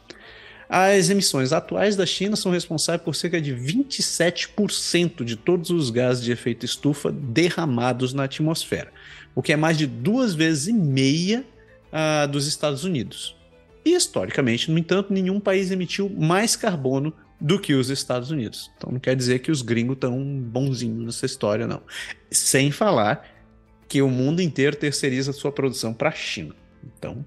As emissões atuais da China são responsáveis por cerca de 27% de todos os gases de efeito estufa derramados na atmosfera, o que é mais de duas vezes e meia uh, dos Estados Unidos. E historicamente, no entanto, nenhum país emitiu mais carbono do que os Estados Unidos. Então não quer dizer que os gringos estão bonzinhos nessa história, não. Sem falar que o mundo inteiro terceiriza sua produção para a China. Então,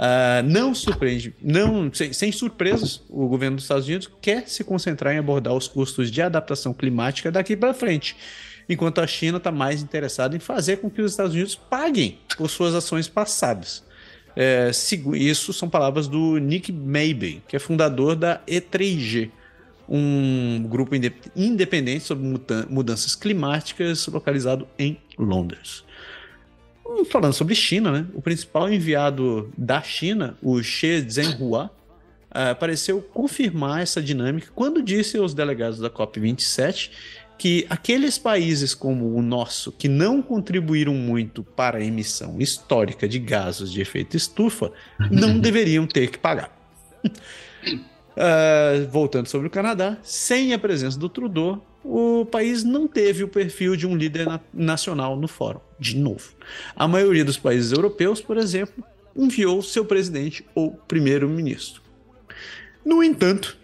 uh, não surpreende, não, sem, sem, surpresas, o governo dos Estados Unidos quer se concentrar em abordar os custos de adaptação climática daqui para frente, enquanto a China está mais interessada em fazer com que os Estados Unidos paguem por suas ações passadas. É, isso são palavras do Nick Maybe, que é fundador da E3G, um grupo independente sobre mudanças climáticas localizado em Londres. Falando sobre China, né? o principal enviado da China, o Xie Zhenhua, uh, pareceu confirmar essa dinâmica quando disse aos delegados da COP27 que aqueles países como o nosso, que não contribuíram muito para a emissão histórica de gases de efeito estufa, não deveriam ter que pagar. Uh, voltando sobre o Canadá, sem a presença do Trudeau, o país não teve o perfil de um líder na nacional no fórum, de novo. A maioria dos países europeus, por exemplo, enviou seu presidente ou primeiro-ministro. No entanto,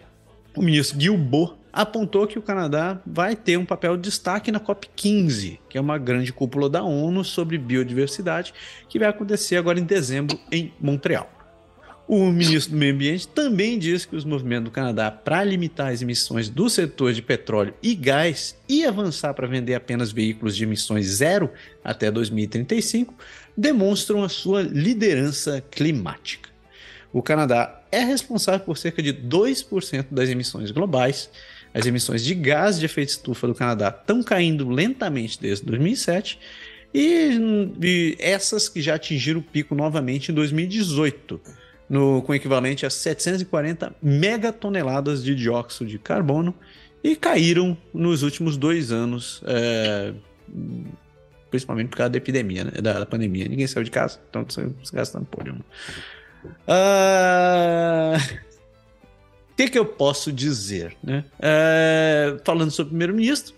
o ministro Guilbeault apontou que o Canadá vai ter um papel de destaque na COP15, que é uma grande cúpula da ONU sobre biodiversidade, que vai acontecer agora em dezembro em Montreal. O ministro do Meio Ambiente também disse que os movimentos do Canadá para limitar as emissões do setor de petróleo e gás e avançar para vender apenas veículos de emissões zero até 2035 demonstram a sua liderança climática. O Canadá é responsável por cerca de 2% das emissões globais, As emissões de gás de efeito estufa do Canadá estão caindo lentamente desde 2007 e, e essas que já atingiram o pico novamente em 2018, no, com equivalente a 740 megatoneladas de dióxido de carbono e caíram nos últimos dois anos, é, principalmente por causa da epidemia, né, da, da, pandemia. Ninguém saiu de casa, então estão gastando pólio. Ah, o que, que eu posso dizer? Né? É, falando sobre o primeiro-ministro,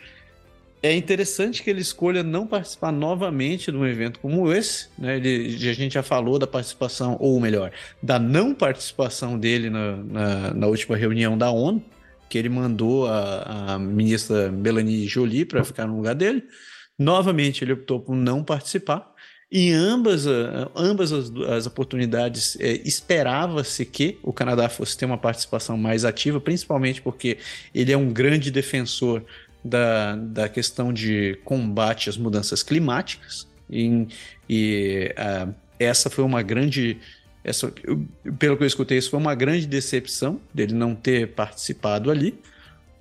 é interessante que ele escolha não participar novamente de um evento como esse. Né? Ele, a gente já falou da participação, ou melhor, da não participação dele na, na, na última reunião da ONU, que ele mandou a, a ministra Melanie Jolie para ficar no lugar dele. Novamente, ele optou por não participar. Em ambas, ambas as, as oportunidades, é, esperava-se que o Canadá fosse ter uma participação mais ativa, principalmente porque ele é um grande defensor da, da questão de combate às mudanças climáticas. E, e uh, essa foi uma grande. Essa, pelo que eu escutei, isso foi uma grande decepção dele não ter participado ali.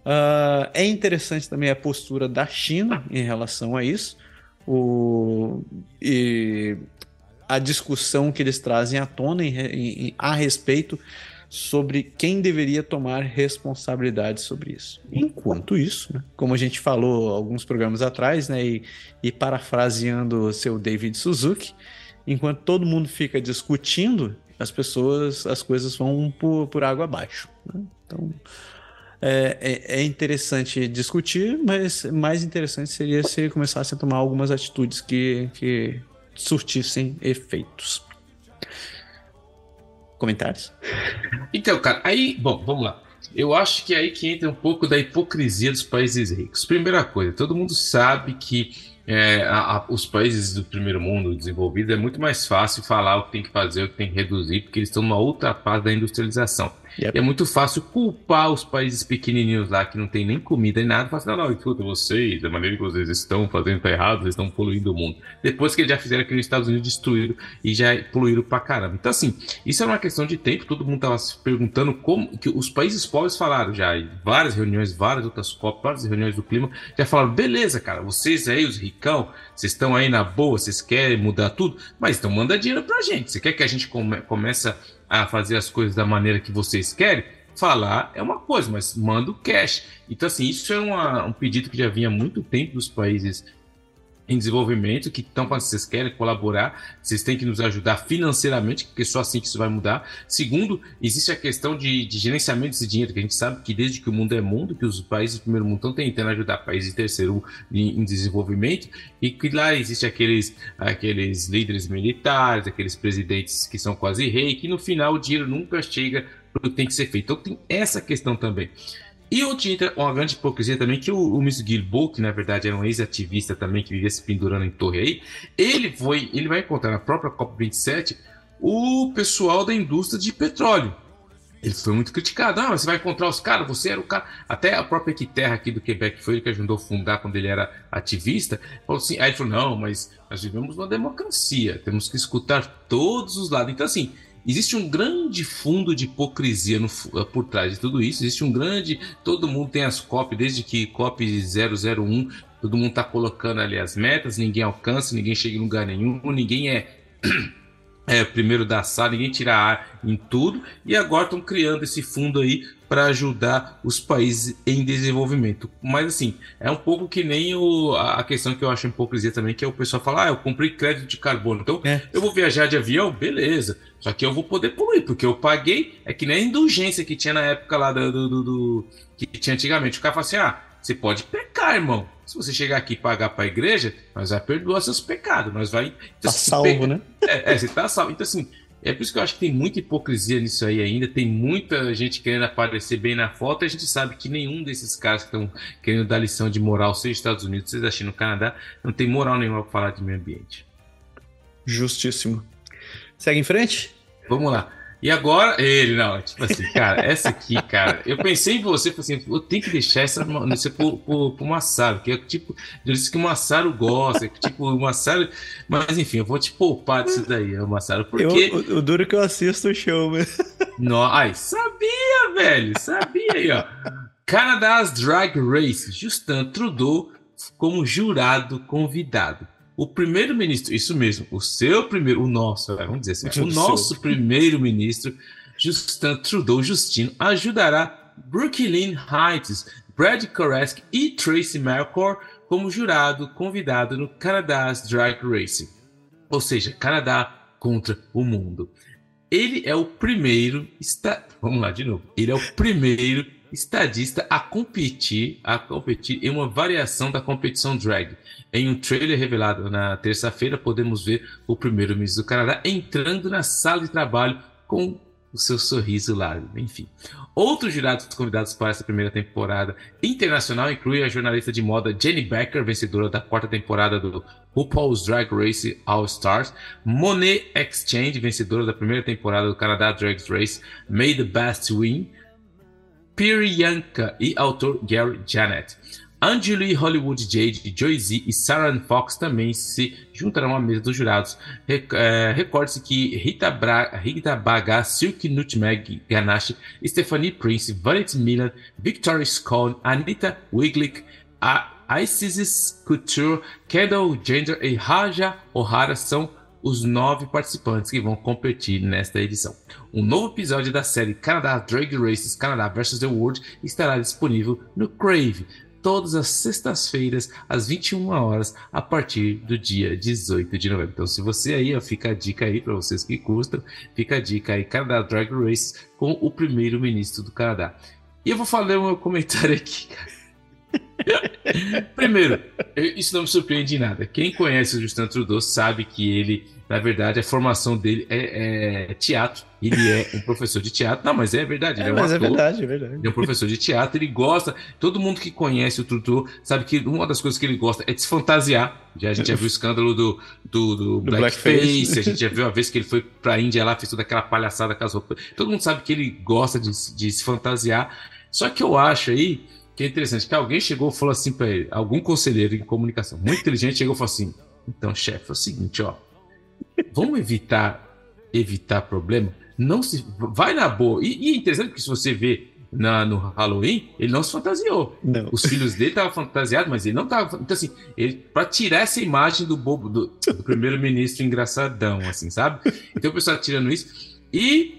Uh, é interessante também a postura da China em relação a isso. O, e a discussão que eles trazem à tona em, em, a respeito sobre quem deveria tomar responsabilidade sobre isso. Enquanto isso, né, como a gente falou alguns programas atrás, né, e, e parafraseando o seu David Suzuki, enquanto todo mundo fica discutindo, as pessoas, as coisas vão por, por água abaixo. Né? Então, é, é, é, interessante discutir, mas mais interessante seria se começasse a tomar algumas atitudes que, que surtissem efeitos comentários. Então, cara, aí, bom, vamos lá. Eu acho que é aí que entra um pouco da hipocrisia dos países ricos. Primeira coisa, todo mundo sabe que é, a, a, os países do primeiro mundo desenvolvido é muito mais fácil falar o que tem que fazer, o que tem que reduzir, porque eles estão numa outra fase da industrialização. Yep. É muito fácil culpar os países pequenininhos lá que não tem nem comida nem nada. Falar assim, não, não, escuta, vocês, da maneira que vocês estão fazendo tá errado, vocês estão poluindo o mundo. Depois que eles já fizeram aqui nos Estados Unidos, destruíram e já poluíram pra caramba. Então, assim, isso é uma questão de tempo. Todo mundo tava se perguntando como que os países pobres falaram já em várias reuniões, várias outras COP, várias reuniões do clima, já falaram, beleza, cara, vocês aí, os ricão, vocês estão aí na boa, vocês querem mudar tudo, mas então manda dinheiro pra gente. Você quer que a gente come, comece a fazer as coisas da maneira que vocês querem, falar é uma coisa, mas manda o cash. Então, assim, isso é uma, um pedido que já vinha há muito tempo dos países em desenvolvimento, que estão quando vocês querem colaborar, vocês têm que nos ajudar financeiramente, porque só assim que isso vai mudar. Segundo, existe a questão de, de gerenciamento desse dinheiro, que a gente sabe que desde que o mundo é mundo, que os países do primeiro mundo estão tentando ajudar países de terceiro em, em desenvolvimento, e que lá existe aqueles, aqueles líderes militares, aqueles presidentes que são quase rei, que no final o dinheiro nunca chega para o que tem que ser feito. Então tem essa questão também. E outra uma grande hipocrisia também, que o, o Miss Guilbeault, que na verdade era um ex-ativista também, que vivia se pendurando em torre aí, ele foi, ele vai encontrar na própria COP27 o pessoal da indústria de petróleo. Ele foi muito criticado. Ah, mas você vai encontrar os caras, você era o cara. Até a própria Equiterra aqui do Quebec foi ele que ajudou a fundar quando ele era ativista. Falou assim, aí ele falou: não, mas nós vivemos uma democracia, temos que escutar todos os lados. Então, assim, Existe um grande fundo de hipocrisia no, eh, por trás de tudo isso. Existe um grande. Todo mundo tem as COP, desde que COP 001, todo mundo está colocando ali as metas, ninguém alcança, ninguém chega em lugar nenhum, ninguém é. É, primeiro da sala, ninguém tira ar em tudo, e agora estão criando esse fundo aí para ajudar os países em desenvolvimento. Mas assim, é um pouco que nem o, a questão que eu acho hipocrisia também, que é o pessoal falar, ah, eu comprei crédito de carbono, então é. eu vou viajar de avião, beleza, só que eu vou poder poluir, porque eu paguei, é que nem a indulgência que tinha na época lá do, do, do, do que tinha antigamente, o cara fala assim, ah, você pode pecar, irmão, se você chegar aqui e pagar para a igreja, nós vai perdoar seus pecados, nós vai... Então, tá salvo, né? É, é, você tá salvo, então assim... É por isso que eu acho que tem muita hipocrisia nisso aí ainda. Tem muita gente querendo aparecer bem na foto. E a gente sabe que nenhum desses caras que estão querendo dar lição de moral, seja Estados Unidos, seja China, no Canadá, não tem moral nenhuma para falar de meio ambiente. Justíssimo. Segue em frente? Vamos lá. E agora, ele, não, tipo assim, cara, essa aqui, cara, eu pensei em você, falei assim, eu tenho que deixar essa notícia pro, pro, pro Massaro, que é tipo, eu disse que o Massaro gosta, que tipo, o Massaro, mas enfim, eu vou te poupar disso daí, Massaro, porque... Eu, o, o duro que eu assisto o show. Não, ai, sabia, velho, sabia aí, ó. Canada's Drag Race, Justin Trudeau como jurado convidado. O primeiro-ministro, isso mesmo, o seu primeiro, o nosso, vamos dizer assim, o nosso primeiro-ministro, Justin Trudeau Justino, ajudará Brooklyn Heights, Brad Koreski e Tracy Melkor como jurado convidado no Canada's Drag Race. Ou seja, Canadá contra o mundo. Ele é o primeiro, está, vamos lá de novo. Ele é o primeiro estadista a competir, a competir em uma variação da competição drag. Em um trailer revelado na terça-feira, podemos ver o primeiro-ministro do Canadá entrando na sala de trabalho com o seu sorriso largo, enfim. Outros jurados convidados para essa primeira temporada internacional incluem a jornalista de moda Jenny Becker, vencedora da quarta temporada do RuPaul's Drag Race All Stars, Monet Exchange, vencedora da primeira temporada do Canadá Drag Race May the Best Win, Priyanka e autor Gary Janet. Angeli Hollywood Jade, Joy-Z e Sarah Fox também se juntarão à mesa dos jurados. É, recorde-se que Rita, Bra Rita Baga, Silk Nutmeg Ganache, Stephanie Prince, Vanity Miller, Victoria Scone, Anita Wiglick, Isis Couture, Kendall Gender e Raja O'Hara são os nove participantes que vão competir nesta edição. Um novo episódio da série Canadá Drag Races Canadá vs. The World estará disponível no Crave todas as sextas-feiras, às 21 horas, a partir do dia 18 de novembro. Então, se você aí, fica a dica aí para vocês que custam, fica a dica aí, Canadá Drag Race com o primeiro-ministro do Canadá. E eu vou falar o meu comentário aqui, cara. Primeiro, isso não me surpreende em nada. Quem conhece o Justin Trudeau sabe que ele na verdade, a formação dele é, é, teatro. Ele é um professor de teatro. Não, mas é verdade. Ele é, é um mas é ator, é verdade, é verdade. Ele é um professor de teatro. Ele gosta. Todo mundo que conhece o Tutu sabe que uma das coisas que ele gosta é de se fantasiar. Já, a gente já viu o escândalo do, do, do, do Blackface. Blackface. A gente já viu a vez que ele foi pra Índia lá, fez toda aquela palhaçada com as roupas. Todo mundo sabe que ele gosta de, de se fantasiar. Só que eu acho aí que é interessante que alguém chegou e falou assim para ele, algum conselheiro em comunicação muito inteligente chegou e falou assim: então, chefe, é o seguinte, ó Vamos evitar evitar problema. Não se vai na boa. E, e é interessante que se você vê na, no Halloween, ele não se fantasiou. Não. Os filhos dele estavam fantasiados, mas ele não estava. Então, assim, para tirar essa imagem do bobo, do, do primeiro-ministro engraçadão, assim, sabe? Então o pessoal tirando isso. E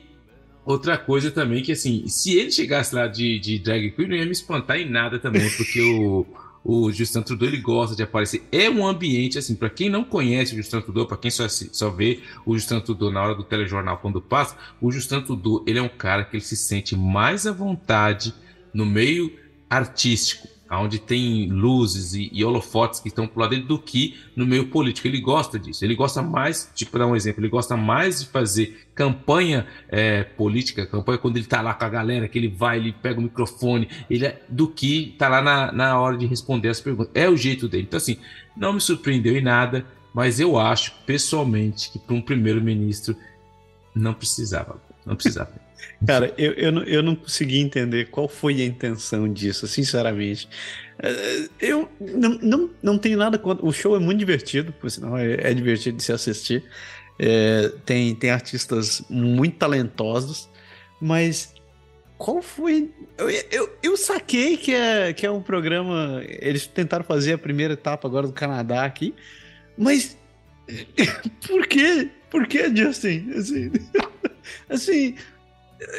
outra coisa também, que assim, se ele chegasse lá de, de drag queen, não ia me espantar em nada também, porque o o Justin Trudeau ele gosta de aparecer. É um ambiente, assim, para quem não conhece o Justin Trudeau, para quem só, só vê o Justin Trudeau na hora do telejornal quando passa, o Justin Trudeau ele é um cara que ele se sente mais à vontade no meio artístico onde tem luzes e, e, holofotes que estão pro lado dele do que no meio político. Ele gosta disso. Ele gosta mais, tipo, dar um exemplo, ele gosta mais de fazer campanha é, política, campanha quando ele tá lá com a galera, que ele vai, ele pega o microfone, ele é, do que tá lá na, na hora de responder as perguntas. É o jeito dele. Então, assim, não me surpreendeu em nada, mas eu acho, pessoalmente, que para um primeiro-ministro não precisava. Não precisava. Cara, eu, eu, não, eu não consegui entender qual foi a intenção disso, sinceramente. É, eu não, não, não tenho nada contra. O show é muito divertido, por sinal, é, é divertido de se assistir. É, tem, tem artistas muito talentosos, mas qual foi. Eu, eu, eu, saquei que é, que é um programa. Eles tentaram fazer a primeira etapa agora do Canadá aqui, mas. Por quê? Por que, Justin? Assim, assim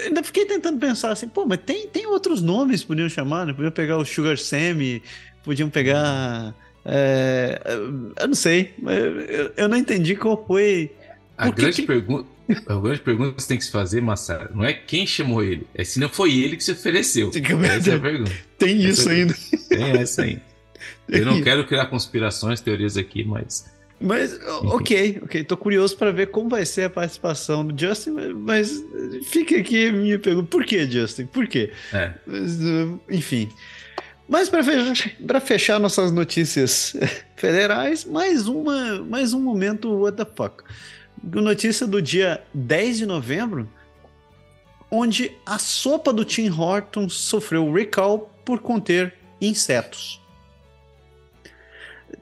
ainda fiquei tentando pensar assim, pô, mas tem, tem outros nomes que podiam chamar, né? Podiam pegar o Sugar Sammy, podiam pegar. É, eu não sei, eu, eu não entendi qual foi. A grande, que... pergunta, a grande pergunta que você tem que se fazer, Massara, não é quem chamou ele, é se não foi ele que se ofereceu. Essa é a pergunta. Tem isso essa é ainda. Tem essa ainda. Eu não quero criar conspirações, teorias aqui, mas mas, ok, ok. Tô curioso para ver como vai ser a participação do Justin, mas fica aqui a minha pergunta. Por que, Justin? Por quê? É. Mas, uh, enfim. Mas para fechar, fechar, nossas notícias federais, mais, uma, mais um momento what the fuck. Notícia do dia 10 de novembro, onde a sopa do Tim Hortons sofreu recall por conter insetos.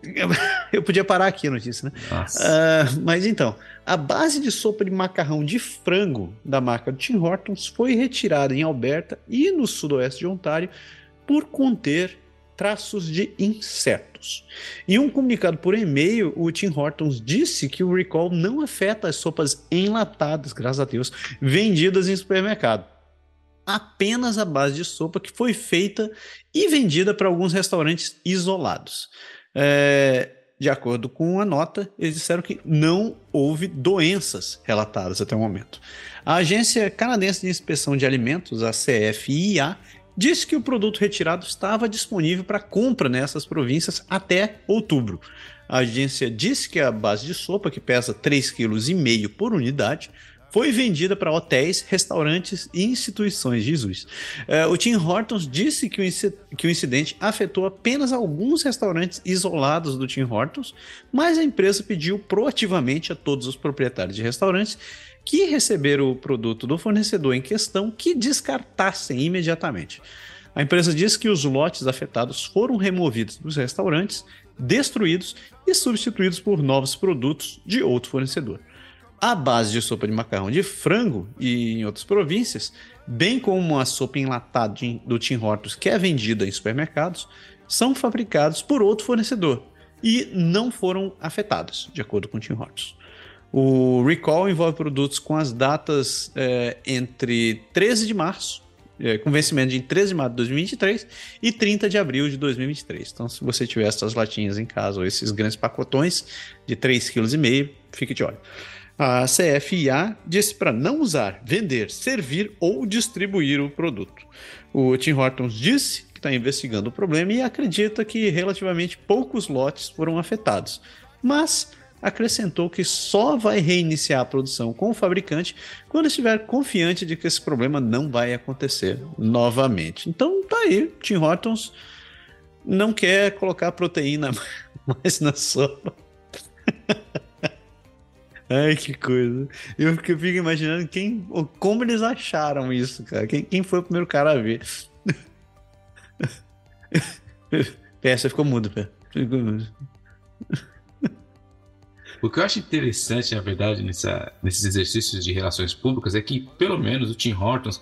Eu podia parar aqui a notícia, né? Uh, mas então, a base de sopa de macarrão de frango da marca Tim Hortons foi retirada em Alberta e no sudoeste de Ontário por conter traços de insetos. Em um comunicado por e-mail, o Tim Hortons disse que o recall não afeta as sopas enlatadas, graças a Deus, vendidas em supermercado. Apenas a base de sopa que foi feita e vendida para alguns restaurantes isolados. É, de acordo com a nota, eles disseram que não houve doenças relatadas até o momento. A Agência Canadense de Inspeção de Alimentos, a CFIA, disse que o produto retirado estava disponível para compra nessas províncias até outubro. A agência disse que a base de sopa, que pesa 3,5 kg por unidade, foi vendida para hotéis, restaurantes e instituições Jesus. É, o Tim Hortons disse que o, que o incidente afetou apenas alguns restaurantes isolados do Tim Hortons, mas a empresa pediu proativamente a todos os proprietários de restaurantes que receberam o produto do fornecedor em questão que descartassem imediatamente. A empresa diz que os lotes afetados foram removidos dos restaurantes, destruídos e substituídos por novos produtos de outro fornecedor. A base de sopa de macarrão de frango e em outras províncias, bem como a sopa enlatada do Tim Hortons que é vendida em supermercados, são fabricados por outro fornecedor e não foram afetados, de acordo com o Tim Hortons. O recall envolve produtos com as datas é, entre 13 de março, é, com vencimento de 13 de março de 2023 e 30 de abril de 2023. Então, se você tiver essas latinhas em casa ou esses grandes pacotões de 3,5 kg, fique de olho. A CFIA disse para não usar, vender, servir ou distribuir o produto. O Tim Hortons disse que está investigando o problema e acredita que relativamente poucos lotes foram afetados. Mas acrescentou que só vai reiniciar a produção com o fabricante quando estiver confiante de que esse problema não vai acontecer novamente. Então tá aí, Tim Hortons não quer colocar proteína mais na sopa. Ai, que coisa. Eu fico, eu fico, imaginando quem, como eles acharam isso, cara. Quem, quem foi o primeiro cara a ver? Pé, você ficou mudo, Pé. Ficou mudo. O que eu acho interessante, na verdade, nessa, nesses exercícios de relações públicas é que, pelo menos, o Tim Hortons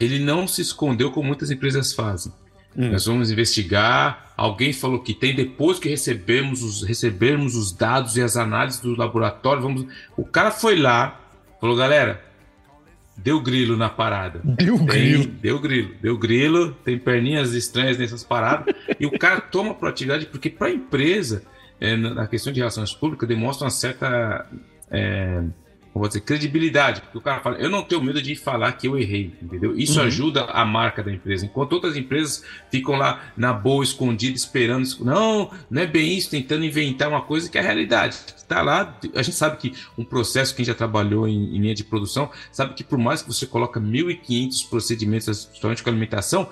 ele não se escondeu como muitas empresas fazem. Hum. Nós vamos investigar. Alguém falou que tem depois que recebemos os, recebermos os dados e as análises do laboratório. Vamos... O cara foi lá, falou, galera, deu grilo na parada. Deu tem, grilo. Deu grilo, deu grilo, tem perninhas estranhas nessas paradas. e o cara toma proatividade, porque para a empresa é, na questão de relações públicas demonstra uma certa é, vou dizer, credibilidade, porque o cara fala, eu não tenho medo de falar que eu errei, entendeu? Isso uhum. ajuda a marca da empresa. Enquanto outras empresas ficam lá na boa, escondida, esperando, não, não é bem isso, tentando inventar uma coisa que é a realidade. Está lá, a gente sabe que um processo, quem já trabalhou em, em linha de produção, sabe que por mais que você coloca 1.500 procedimentos, principalmente com alimentação,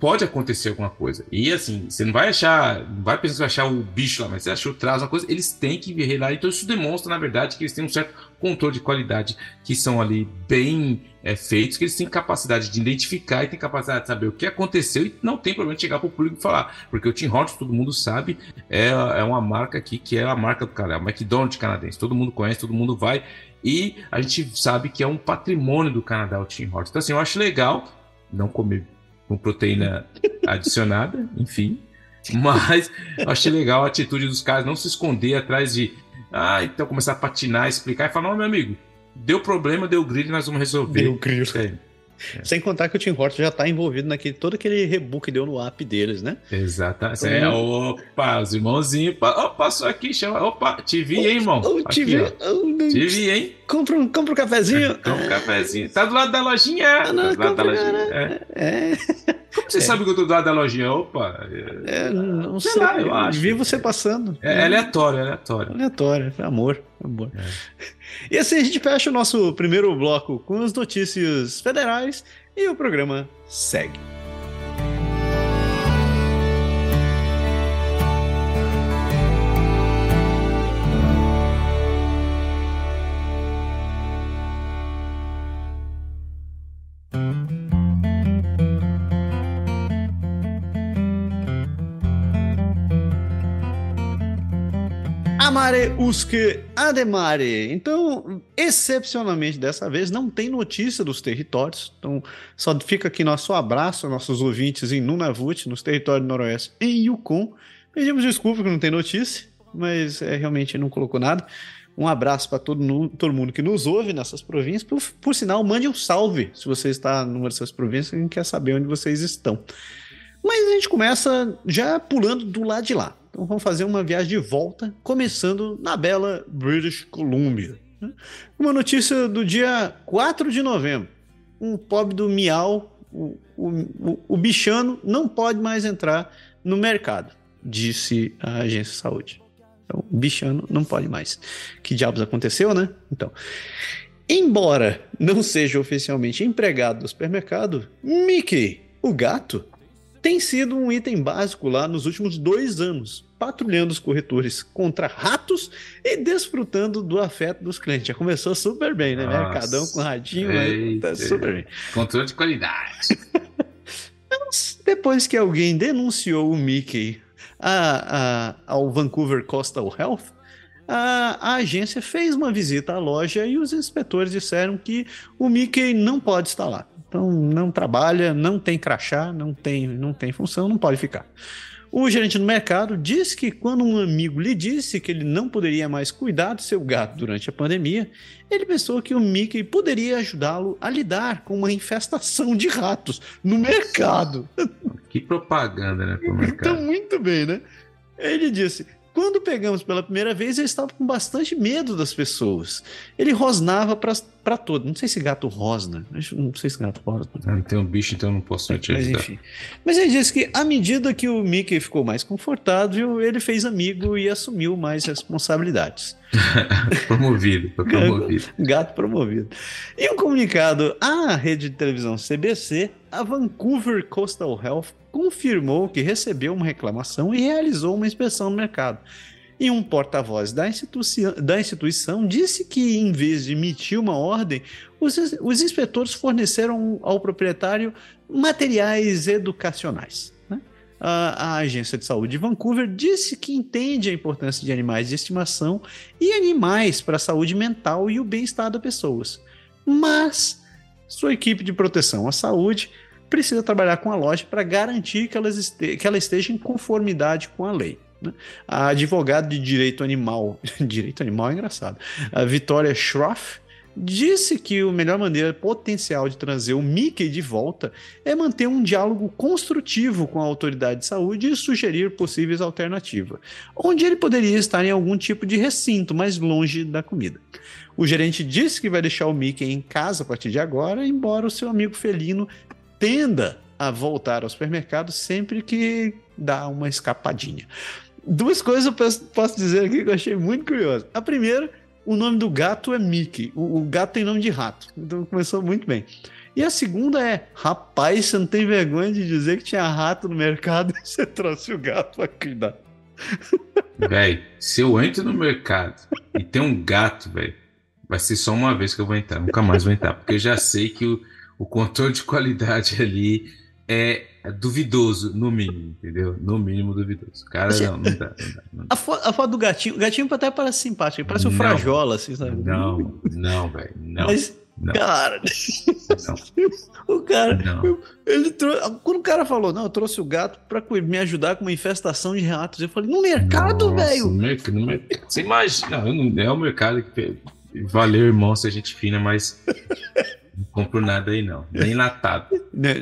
pode acontecer alguma coisa. E assim, você não vai achar, não vai pensar que vai achar o bicho lá, mas você achou traz uma coisa, eles têm que ver lá. Então isso demonstra, na verdade, que eles têm um certo controle de qualidade, que são ali bem é, feitos, que eles têm capacidade de identificar e têm capacidade de saber o que aconteceu e não tem problema de chegar para o público e falar. Porque o Tim Hortons, todo mundo sabe, é, é uma marca aqui que é a marca do cara, é o McDonald's canadense. Todo mundo conhece, todo mundo vai. E a gente sabe que é um patrimônio do Canadá, o Tim Hortons. Então, assim, eu acho legal não comer com proteína adicionada, enfim. Mas achei legal a atitude dos caras não se esconder atrás de. Ah, então começar a patinar, explicar e falar: não, meu amigo, deu problema, deu grilo, nós vamos resolver. Deu grilo. É. É. Sem contar que o Tim Hortons já está envolvido naquele todo aquele rebook que deu no app deles, né? Exatamente. É, opa, os irmãozinhos. Opa, passou aqui, chama. Opa, te vi, hein, irmão? Oh, te vi. Te vi, hein? Compra um, compra um cafezinho. compra um cafezinho. Tá do lado da lojinha. Ah, não, tá do lado da lojinha. É. é. Como você é. sabe que eu tô do lado da lojinha? Opa. É, não sei, sei lá, eu acho. Vi você passando. É, é aleatório, é aleatório. Aleatório, amor, amor. É. E assim a gente fecha o nosso primeiro bloco com as notícias federais e o programa segue. A Amare usque ademare. Então, excepcionalmente dessa vez, não tem notícia dos territórios. Então, só fica aqui nosso abraço aos nossos ouvintes em Nunavut, nos territórios do Noroeste, em Yukon. Pedimos desculpa que não tem notícia, mas é, realmente não colocou nada. Um abraço para todo, todo mundo que nos ouve nessas províncias. Por, por sinal, mande um salve se você está numa dessas províncias e quer saber onde vocês estão. Mas a gente começa já pulando do lado de lá. Então vamos fazer uma viagem de volta, começando na bela British Columbia. Uma notícia do dia 4 de novembro. Um pobre do Miau, o, o, o bichano, não pode mais entrar no mercado, disse a agência de saúde. Então, o bichano não pode mais. Que diabos aconteceu, né? Então, embora não seja oficialmente empregado do supermercado, Mickey, o gato, tem sido um item básico lá nos últimos dois anos, patrulhando os corretores contra ratos e desfrutando do afeto dos clientes. Já começou super bem, né? Nossa, Mercadão com ratinho, mas tá super bem. Controle de qualidade. Mas depois que alguém denunciou o Mickey a, a, ao Vancouver Coastal Health, a, a, agência fez uma visita à loja e os inspetores disseram que o Mickey não pode estar lá. Então não trabalha, não tem crachá, não tem, não tem função, não pode ficar. O gerente do mercado disse que quando um amigo lhe disse que ele não poderia mais cuidar do seu gato durante a pandemia, ele pensou que o Mickey poderia ajudá-lo a lidar com uma infestação de ratos no mercado. Que propaganda, né? Então, muito bem, né? Ele disse: quando pegamos pela primeira vez, ele estava com bastante medo das pessoas. Ele rosnava para todo. Não sei se gato rosna. Não sei se gato rosna. Ah, não tem um bicho, então não posso te ajudar. Mas enfim. Mas ele disse que à medida que o Mickey ficou mais confortável, ele fez amigo e assumiu mais responsabilidades. promovido, foi promovido. Gato promovido. Em um comunicado à rede de televisão CBC, a Vancouver Coastal Health confirmou que recebeu uma reclamação e realizou uma inspeção no mercado. E um porta-voz da, instituição, da instituição disse que, em vez de emitir uma ordem, os, os inspetores forneceram ao proprietário materiais educacionais. Né? A, a, Agência de Saúde de Vancouver disse que entende a importância de animais de estimação e animais para a saúde mental e o bem-estar das pessoas. Mas sua equipe de proteção à saúde precisa trabalhar com a loja para garantir que, elas este que ela esteja em conformidade com a lei. Né? A advogada de direito animal, direito animal é engraçado, a Vitória Schroff, disse que a melhor maneira potencial de trazer o Mickey de volta é manter um diálogo construtivo com a autoridade de saúde e sugerir possíveis alternativas, onde ele poderia estar em algum tipo de recinto mais longe da comida. O gerente disse que vai deixar o Mickey em casa a partir de agora, embora o seu amigo felino tenda a voltar ao supermercado sempre que dá uma escapadinha. Duas coisas eu posso dizer aqui que eu achei muito curioso. A primeira, o nome do gato é Mickey. O, o gato tem nome de rato. Então começou muito bem. E a segunda é: rapaz, você não tem vergonha de dizer que tinha rato no mercado e você trouxe o gato pra cuidar. Véi, se eu entro no mercado e tem um gato, velho, vai ser só uma vez que eu vou entrar, nunca mais vou entrar, porque eu já sei que o, o controle de qualidade ali é duvidoso, no mínimo, entendeu? No mínimo duvidoso. Cara, não, não dá. Não dá, não dá. A, foto, a, foto, do gatinho, o gatinho até parece simpático, parece um Frajola, assim, sabe? Não, não, velho, não. Mas, não. cara, não. o cara, não. ele trouxe, quando o cara falou, não, eu trouxe o gato pra me ajudar com uma infestação de ratos, eu falei, no mercado, velho? Você imagina, não, é o mercado que valeu, irmão, se a gente fina, mas não compro nada aí, não. Nem latado. Né,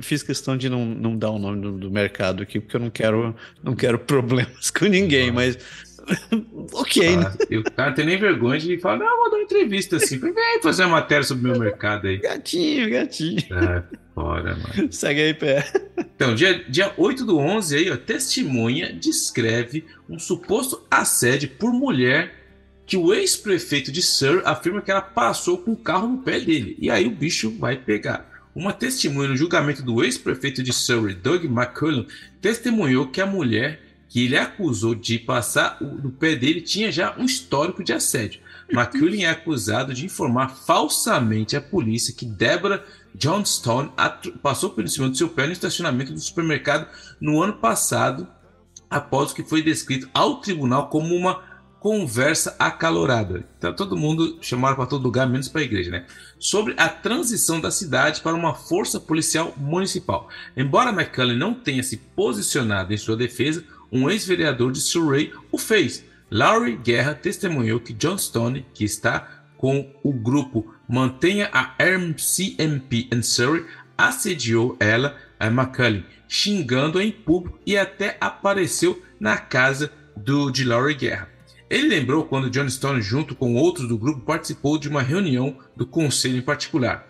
fiz questão de não, não dar o nome do, do mercado aqui, porque eu não quero, não quero problemas com ninguém, mas. ok, né? O cara tem nem vergonha de falar, não, vou dar uma entrevista assim. Vem fazer uma matéria sobre o meu mercado aí. Gatinho, gatinho. É, fora, mano. Segue aí, pé. Então, dia, dia 8 do 11 aí, ó, testemunha descreve um suposto assédio por mulher que o ex-prefeito de Surrey afirma que ela passou com o carro no pé dele. E aí o bicho vai pegar. Uma testemunha no julgamento do ex-prefeito de Surrey, Doug McCullum, testemunhou que a mulher que ele acusou de passar no pé dele tinha já um histórico de assédio. McCullum é acusado de informar falsamente à polícia que Deborah Johnstone passou por cima do seu pé no estacionamento do supermercado no ano passado, após o que foi descrito ao tribunal como uma conversa acalorada. Então todo mundo chamaram para todo lugar, menos para a igreja, né? Sobre a transição da cidade para uma força policial municipal. Embora McCullen não tenha se posicionado em sua defesa, um ex-vereador de Surrey o fez. Laurie Guerra testemunhou que John Stone, que está com o grupo Mantenha a RCMP em Surrey, assediou ela, a McCullen, xingando-a em público e até apareceu na casa do, de Laurie Guerra. Ele lembrou quando John Stone, junto com outros do grupo, participou de uma reunião do conselho em particular.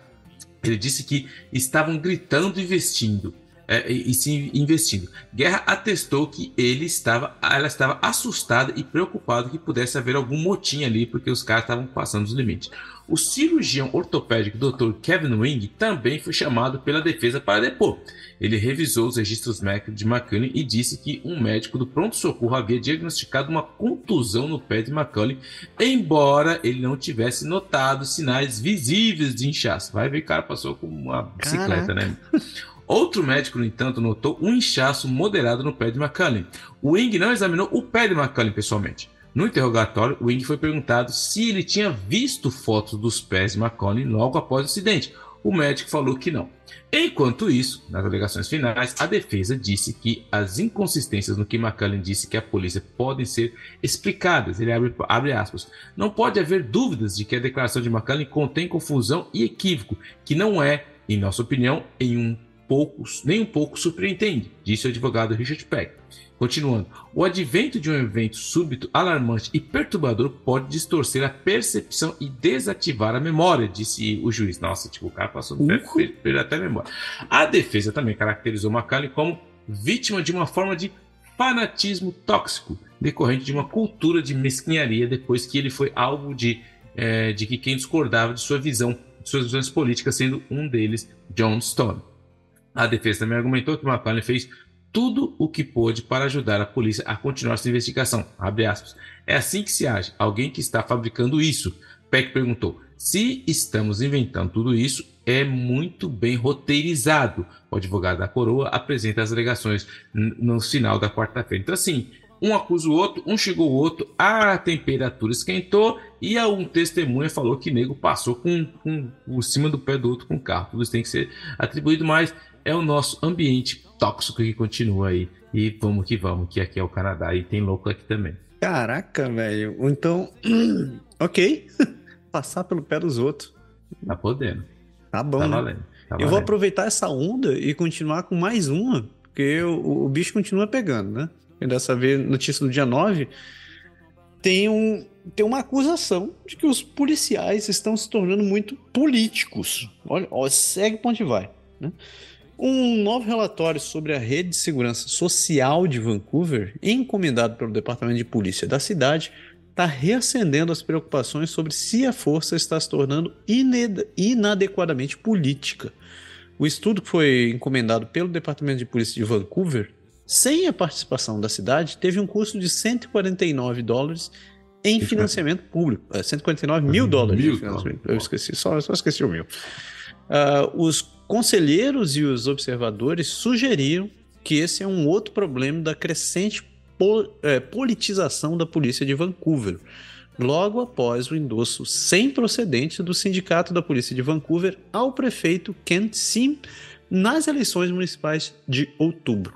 Ele disse que estavam gritando e vestindo é, e, e se investindo. Guerra atestou que ele estava, ela estava assustada e preocupada que pudesse haver algum motim ali, porque os caras estavam passando os limites. O cirurgião ortopédico Dr. Kevin Wing também foi chamado pela defesa para depor. Ele revisou os registros médicos de McCullen e disse que um médico do pronto-socorro havia diagnosticado uma contusão no pé de McCullen, embora ele não tivesse notado sinais visíveis de inchaço. Vai ver, o cara passou com uma bicicleta, Caraca. né? Outro médico, no entanto, notou um inchaço moderado no pé de McCullen. O Wing não examinou o pé de McCullen pessoalmente. No interrogatório, o Wing foi perguntado se ele tinha visto fotos dos pés de McCullen logo após o acidente. O médico falou que não. Enquanto isso, nas alegações finais, a defesa disse que as inconsistências no que McCullen disse que a polícia podem ser explicadas. Ele abre, abre aspas. Não pode haver dúvidas de que a declaração de McCullen contém confusão e equívoco, que não é, em nossa opinião, em um poucos, nem um pouco surpreendente, disse o advogado Richard Peck. Continuando, o advento de um evento súbito, alarmante e perturbador pode distorcer a percepção e desativar a memória, disse o juiz. Nossa, tipo, o cara passou uhum. per, até a memória. A defesa também caracterizou McCallum como vítima de uma forma de fanatismo tóxico, decorrente de uma cultura de mesquinharia depois que ele foi alvo de, é, de que quem discordava de sua visão, de suas visões políticas, sendo um deles John Stone. A defesa também argumentou que McConnell fez tudo o que pôde para ajudar a polícia a continuar sua investigação. É assim que se age. Alguém que está fabricando isso. Peck perguntou: se estamos inventando tudo isso, é muito bem roteirizado. O advogado da coroa apresenta as alegações no final da quarta-feira. Então, assim, um acusa o outro, um chegou o outro, a temperatura esquentou e um testemunha falou que nego passou com, com por cima do pé do outro com o carro. Tudo isso tem que ser atribuído, mas é o nosso ambiente tóxico que continua aí. E vamos que vamos, que aqui é o Canadá e tem louco aqui também. Caraca, velho. Então, ok. Passar pelo pé dos outros. Tá podendo. Tá bom. Tá né? valendo. Tá Eu vou aproveitar essa onda e continuar com mais uma, porque o, o bicho continua pegando, né? E dessa vez, notícia do dia 9, tem, um, tem uma acusação de que os policiais estão se tornando muito políticos. Olha, ó, segue para onde vai. Né? Um novo relatório sobre a rede de segurança social de Vancouver, encomendado pelo Departamento de Polícia da cidade, está reacendendo as preocupações sobre se a força está se tornando inadequadamente política. O estudo que foi encomendado pelo Departamento de Polícia de Vancouver, sem a participação da cidade, teve um custo de 149 dólares em financiamento público. 149 é, mil dólares mil, Eu esqueci, só, só esqueci o mil. Uh, os conselheiros e os observadores sugeriram que esse é um outro problema da crescente pol é, politização da polícia de Vancouver, logo após o endosso sem procedente do Sindicato da Polícia de Vancouver ao prefeito Kent Sim nas eleições municipais de outubro.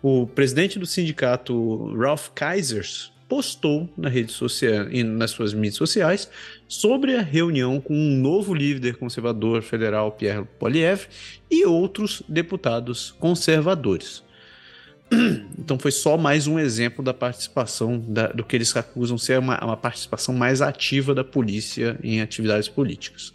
O presidente do sindicato, Ralph Kaisers, postou na rede social, nas suas mídias sociais sobre a reunião com um novo líder conservador federal, Pierre Poilievre, e outros deputados conservadores. Então foi só mais um exemplo da participação da, do que eles acusam ser uma, uma participação mais ativa da polícia em atividades políticas.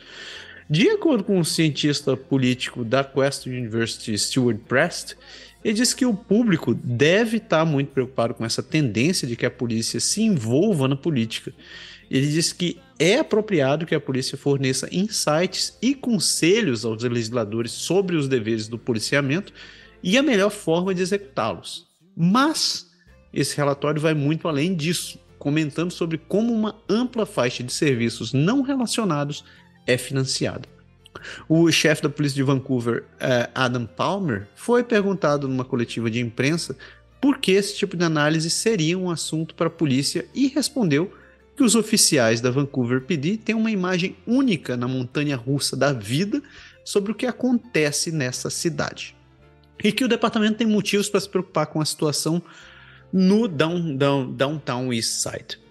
De acordo com o um cientista político da Quest University, Stuart Prest, ele diz que o público deve estar muito preocupado com essa tendência de que a polícia se envolva na política. Ele diz que é apropriado que a polícia forneça insights e conselhos aos legisladores sobre os deveres do policiamento e a melhor forma de executá-los. Mas esse relatório vai muito além disso, comentando sobre como uma ampla faixa de serviços não relacionados é financiada. O chefe da polícia de Vancouver, uh, Adam Palmer, foi perguntado numa coletiva de imprensa por que esse tipo de análise seria um assunto para a polícia e respondeu que os oficiais da Vancouver PD têm uma imagem única na montanha russa da vida sobre o que acontece nessa cidade. E que o departamento tem motivos para se preocupar com a situação no down, down, Downtown East Side.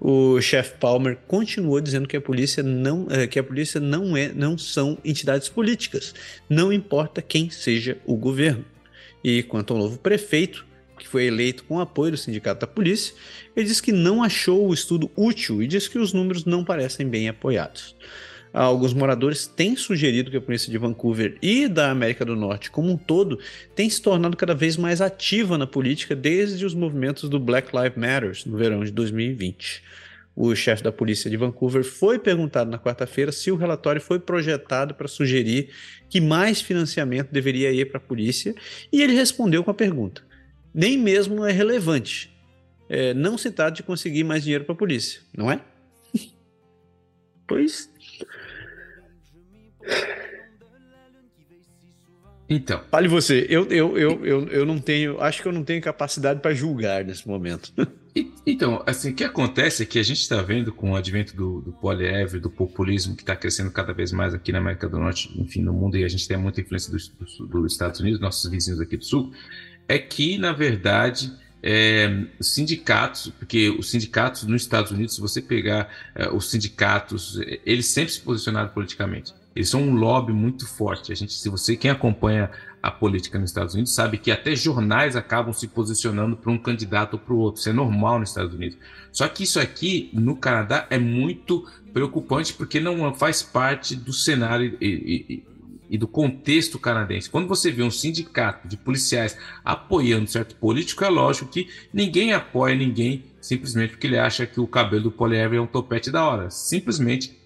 O chefe Palmer continuou dizendo que a polícia não, eh, que a polícia não é, não são entidades políticas, não importa quem seja o governo. E quanto ao novo prefeito, que foi eleito com apoio do sindicato da polícia, ele disse que não achou o estudo útil e disse que os números não parecem bem apoiados. Alguns moradores têm sugerido que a polícia de Vancouver e da América do Norte como um todo tem se tornado cada vez mais ativa na política desde os movimentos do Black Lives Matter no verão de 2020. O chefe da polícia de Vancouver foi perguntado na quarta-feira se o relatório foi projetado para sugerir que mais financiamento deveria ir para a polícia e ele respondeu com a pergunta: nem mesmo é relevante. É, não se trata de conseguir mais dinheiro para a polícia, não é? pois Então. Fale você, eu, eu, eu, eu, eu não tenho, acho que eu não tenho capacidade para julgar nesse momento. Então, assim, o que acontece é que a gente está vendo com o advento do, do do populismo que está crescendo cada vez mais aqui na América do Norte, enfim, no mundo, e a gente tem muita influência dos do, do Estados Unidos, nossos vizinhos aqui do Sul, é que, na verdade, é, sindicatos, porque os sindicatos nos Estados Unidos, se você pegar é, os sindicatos, eles sempre se posicionaram politicamente. Eles são um lobby muito forte. A gente, se você quem acompanha a política nos Estados Unidos sabe que até jornais acabam se posicionando para um candidato ou para o outro. Isso é normal nos Estados Unidos. Só que isso aqui no Canadá é muito preocupante porque não faz parte do cenário e, e, e do contexto canadense. Quando você vê um sindicato de policiais apoiando certo político, é lógico que ninguém apoia ninguém simplesmente porque ele acha que o cabelo do Poliéver é um topete da hora. Simplesmente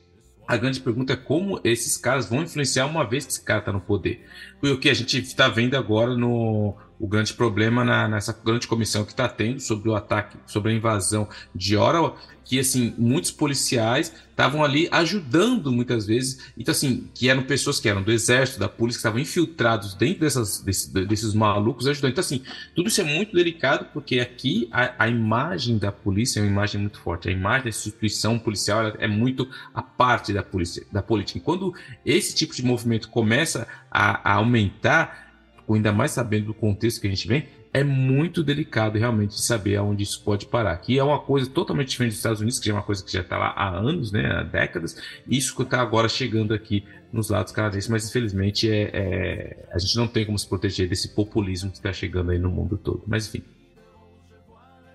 a grande pergunta é como esses caras vão influenciar uma vez que esse cara está no poder. E o que a gente está vendo agora no o grande problema na, nessa grande comissão que está tendo sobre o ataque, sobre a invasão de Ottawa, que assim muitos policiais estavam ali ajudando muitas vezes, então assim que eram pessoas que eram do exército, da polícia, que estavam infiltrados dentro dessas, desses, desses malucos ajudando. Então assim tudo isso é muito delicado porque aqui a, a, imagem da polícia é uma imagem muito forte, a imagem da instituição policial é muito a parte da polícia, da política. E quando esse tipo de movimento começa a, a aumentar ainda mais sabendo do contexto que a gente vem, é muito delicado realmente saber aonde isso pode parar. Que é uma coisa totalmente diferente dos Estados Unidos, que já é uma coisa que já está lá há anos, né, há décadas, e isso que está agora chegando aqui nos lados canadenses, mas infelizmente é, é, a gente não tem como se proteger desse populismo que está chegando aí no mundo todo. Mas enfim.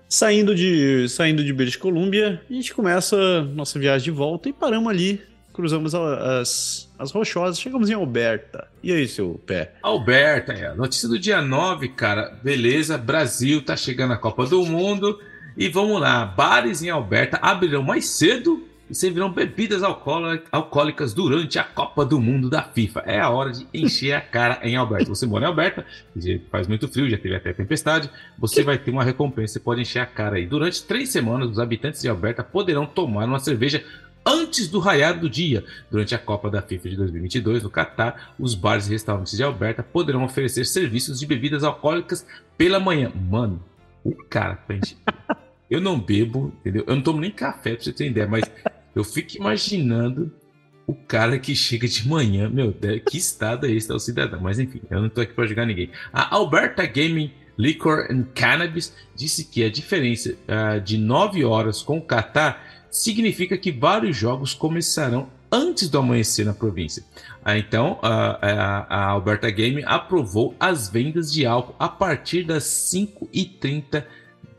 Saindo de, saindo de British Columbia, a gente começa nossa viagem de volta e paramos ali cruzamos as, as rochosas, chegamos em Alberta. E aí, seu pé? Alberta, é. Notícia do dia 9, cara. Beleza, Brasil tá chegando a Copa do Mundo. E vamos lá, bares em Alberta abrirão mais cedo e servirão bebidas alcoólicas durante a Copa do Mundo da FIFA. É a hora de encher a cara em Alberta. Você mora em Alberta, faz muito frio, já teve até tempestade, você vai ter uma recompensa, você pode encher a cara aí. Durante três semanas, os habitantes de Alberta poderão tomar uma cerveja antes do raiar do dia. Durante a Copa da FIFA de 2022 no Catar, os bares e restaurantes de Alberta poderão oferecer serviços de bebidas alcoólicas pela manhã. Mano, o cara, gente, eu não bebo, entendeu? Eu não tomo nem café pra você ter ideia, mas eu fico imaginando o cara que chega de manhã, meu Deus, que estado é esse, é o cidadão. Mas enfim, eu não tô aqui para jogar ninguém. A Alberta Gaming Liquor and Cannabis disse que a diferença uh, de 9 horas com o Catar significa que vários jogos começarão antes do amanhecer na província. Ah, então, a, a, Alberta Game aprovou as vendas de álcool a partir das 5h30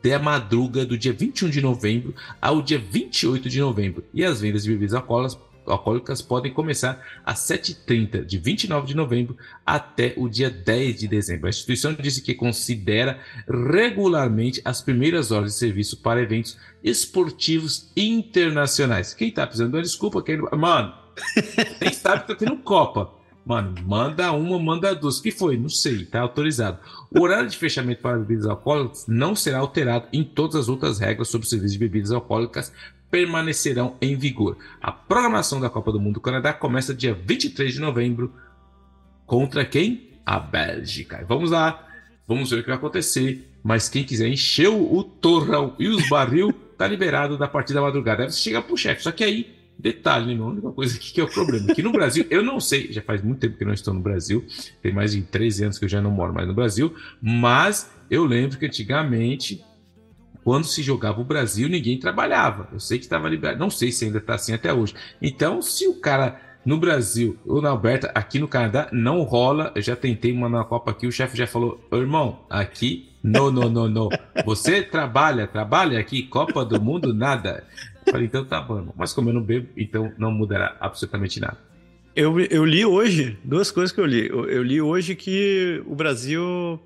da madruga do dia 21 de novembro ao dia 28 de novembro. E as vendas de bebidas alcoólicas alcoólicas podem começar às 7h30 de 29 de novembro até o dia 10 de dezembro. A instituição disse que considera regularmente as primeiras horas de serviço para eventos esportivos internacionais. Quem tá precisando de uma desculpa, quem... mano, nem sabe que tá tendo Copa. Mano, manda uma, manda duas. Que foi? Não sei, tá autorizado. O horário de fechamento para bebidas alcoólicas não será alterado em todas as outras regras sobre o serviço de bebidas alcoólicas permanecerão em vigor. A programação da Copa do Mundo do Canadá começa dia 23 de novembro. Contra quem? A Bélgica. Vamos lá. Vamos ver o que vai acontecer. Mas quem quiser encher o torrão e os barril, tá liberado da partida madrugada. Aí você chega pro chefe. Só que aí, detalhe, né, a única coisa aqui que é o problema. Aqui no Brasil, eu não sei, já faz muito tempo que não estou no Brasil. Tem mais de 13 anos que eu já não moro mais no Brasil. Mas eu lembro que antigamente quando se jogava o Brasil, ninguém trabalhava. Eu sei que estava liberado, não sei se ainda está assim até hoje. Então, se o cara no Brasil ou na Alberta, aqui no Canadá, não rola. Eu já tentei uma na Copa aqui, o chefe já falou: irmão, aqui, não, não, não, não. Você trabalha, trabalha aqui, Copa do Mundo, nada. Eu falei, então tá bom. Mas como eu não bebo, então não mudará absolutamente nada. Eu, eu li hoje, duas coisas que eu li. Eu, eu li hoje que o Brasil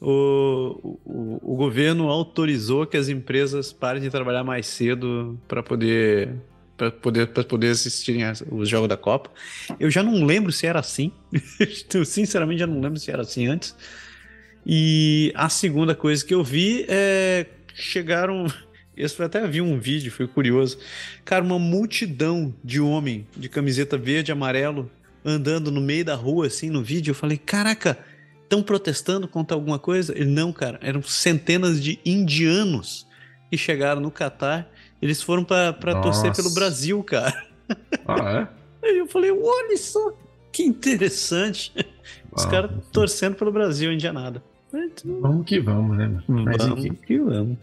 o, o, o, governo autorizou que as empresas parem de trabalhar mais cedo para poder para poder para poder assistirem os jogos da Copa. Eu já não lembro se era assim. eu, sinceramente já não lembro se era assim antes. E a segunda coisa que eu vi é chegaram eu até vi um vídeo, foi curioso. Cara, uma multidão de homem de camiseta verde e amarelo andando no meio da rua, assim, no vídeo. Eu falei, caraca, estão protestando contra alguma coisa? Ele, não, cara, eram centenas de indianos que chegaram no Catar. Eles foram para torcer pelo Brasil, cara. Ah, é? Aí eu falei, olha só, que interessante. Os ah, caras torcendo pelo Brasil, indianada. Vamos que vamos, né? Mas vamos enfim. que vamos.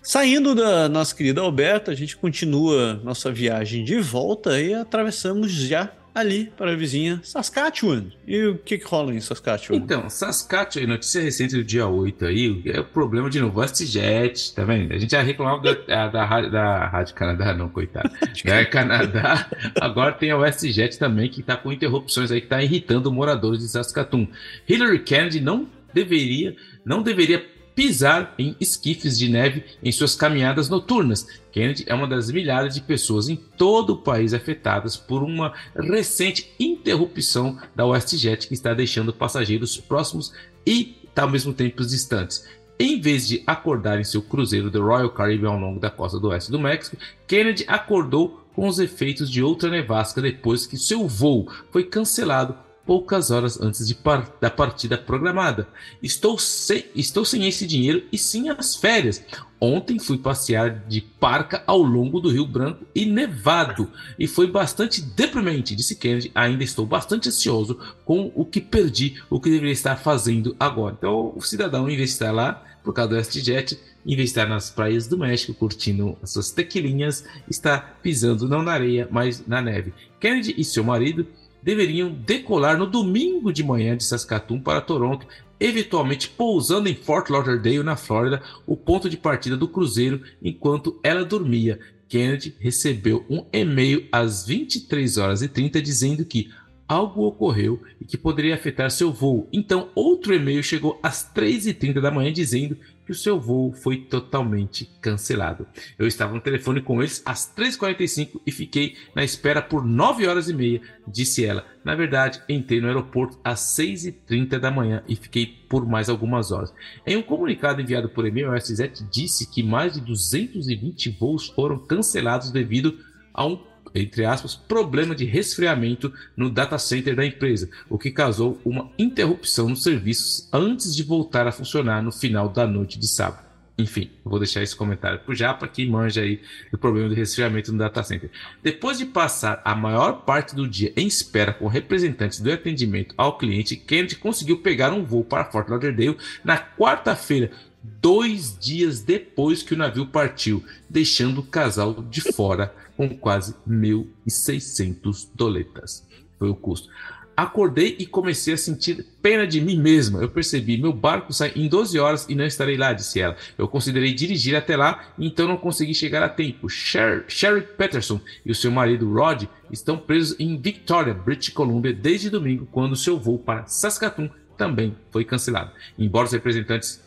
Saindo da nossa querida Alberta, a gente continua nossa viagem de volta e atravessamos já ali para a vizinha Saskatchewan. E o que, que rola em Saskatchewan? Então, Saskatchewan, notícia recente do dia 8 aí, é o problema de novo, WestJet, tá vendo? A gente já reclamava da, da, da Rádio Canadá, não, coitado. da Canadá, agora tem a WestJet também, que tá com interrupções aí, que tá irritando moradores de Saskatoon. Hillary Kennedy não deveria, não deveria pisar em esquifes de neve em suas caminhadas noturnas. Kennedy é uma das milhares de pessoas em todo o país afetadas por uma recente interrupção da WestJet que está deixando passageiros próximos e ao mesmo tempo distantes. Em vez de acordar em seu cruzeiro do Royal Caribbean ao longo da costa do oeste do México, Kennedy acordou com os efeitos de outra nevasca depois que seu voo foi cancelado poucas horas antes de par da partida programada. Estou sem, estou sem esse dinheiro e sim as férias. Ontem fui passear de parca ao longo do Rio Branco e nevado e foi bastante deprimente, disse Kennedy. Ainda estou bastante ansioso com o que perdi, o que deveria estar fazendo agora. Então, o cidadão, estar lá por causa do WestJet, estar nas praias do México curtindo as suas tequilinhas, está pisando não na areia, mas na neve. Kennedy e seu marido deveriam decolar no domingo de manhã de Saskatoon para Toronto, eventualmente pousando em Fort Lauderdale, na Flórida, o ponto de partida do cruzeiro, enquanto ela dormia. Kennedy recebeu um e-mail às 23 horas e 30 dizendo que algo ocorreu e que poderia afetar seu voo. Então, outro e-mail chegou às 3h30 da manhã dizendo que o seu voo foi totalmente cancelado. Eu estava no telefone com eles às 3h45 e fiquei na espera por 9 horas e meia, disse ela. Na verdade, entrei no aeroporto às 6h30 da manhã e fiquei por mais algumas horas. Em um comunicado enviado por e-mail, a SZ disse que mais de 220 voos foram cancelados devido a um entre aspas, problema de resfriamento no data center da empresa, o que causou uma interrupção nos serviços antes de voltar a funcionar no final da noite de sábado. Enfim, vou deixar esse comentário para o Japa que manja aí do problema de resfriamento no data center. Depois de passar a maior parte do dia em espera com representantes do atendimento ao cliente, Kennedy conseguiu pegar um voo para Fort Lauderdale na quarta-feira, dois dias depois que o navio partiu, deixando o casal de fora com quase 1.600 doletas. Foi o custo. Acordei e comecei a sentir pena de mim mesma. Eu percebi, meu barco sai em 12 horas e não estarei lá, disse ela. Eu considerei dirigir até lá, então não consegui chegar a tempo. Sher Sherry Peterson e o seu marido Rod estão presos em Victoria, British Columbia, desde domingo, quando seu voo para Saskatoon também foi cancelado. Embora os representantes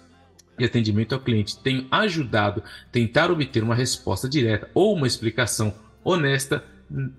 e atendimento ao cliente tenham ajudado a tentar obter uma resposta direta ou uma explicação honesta,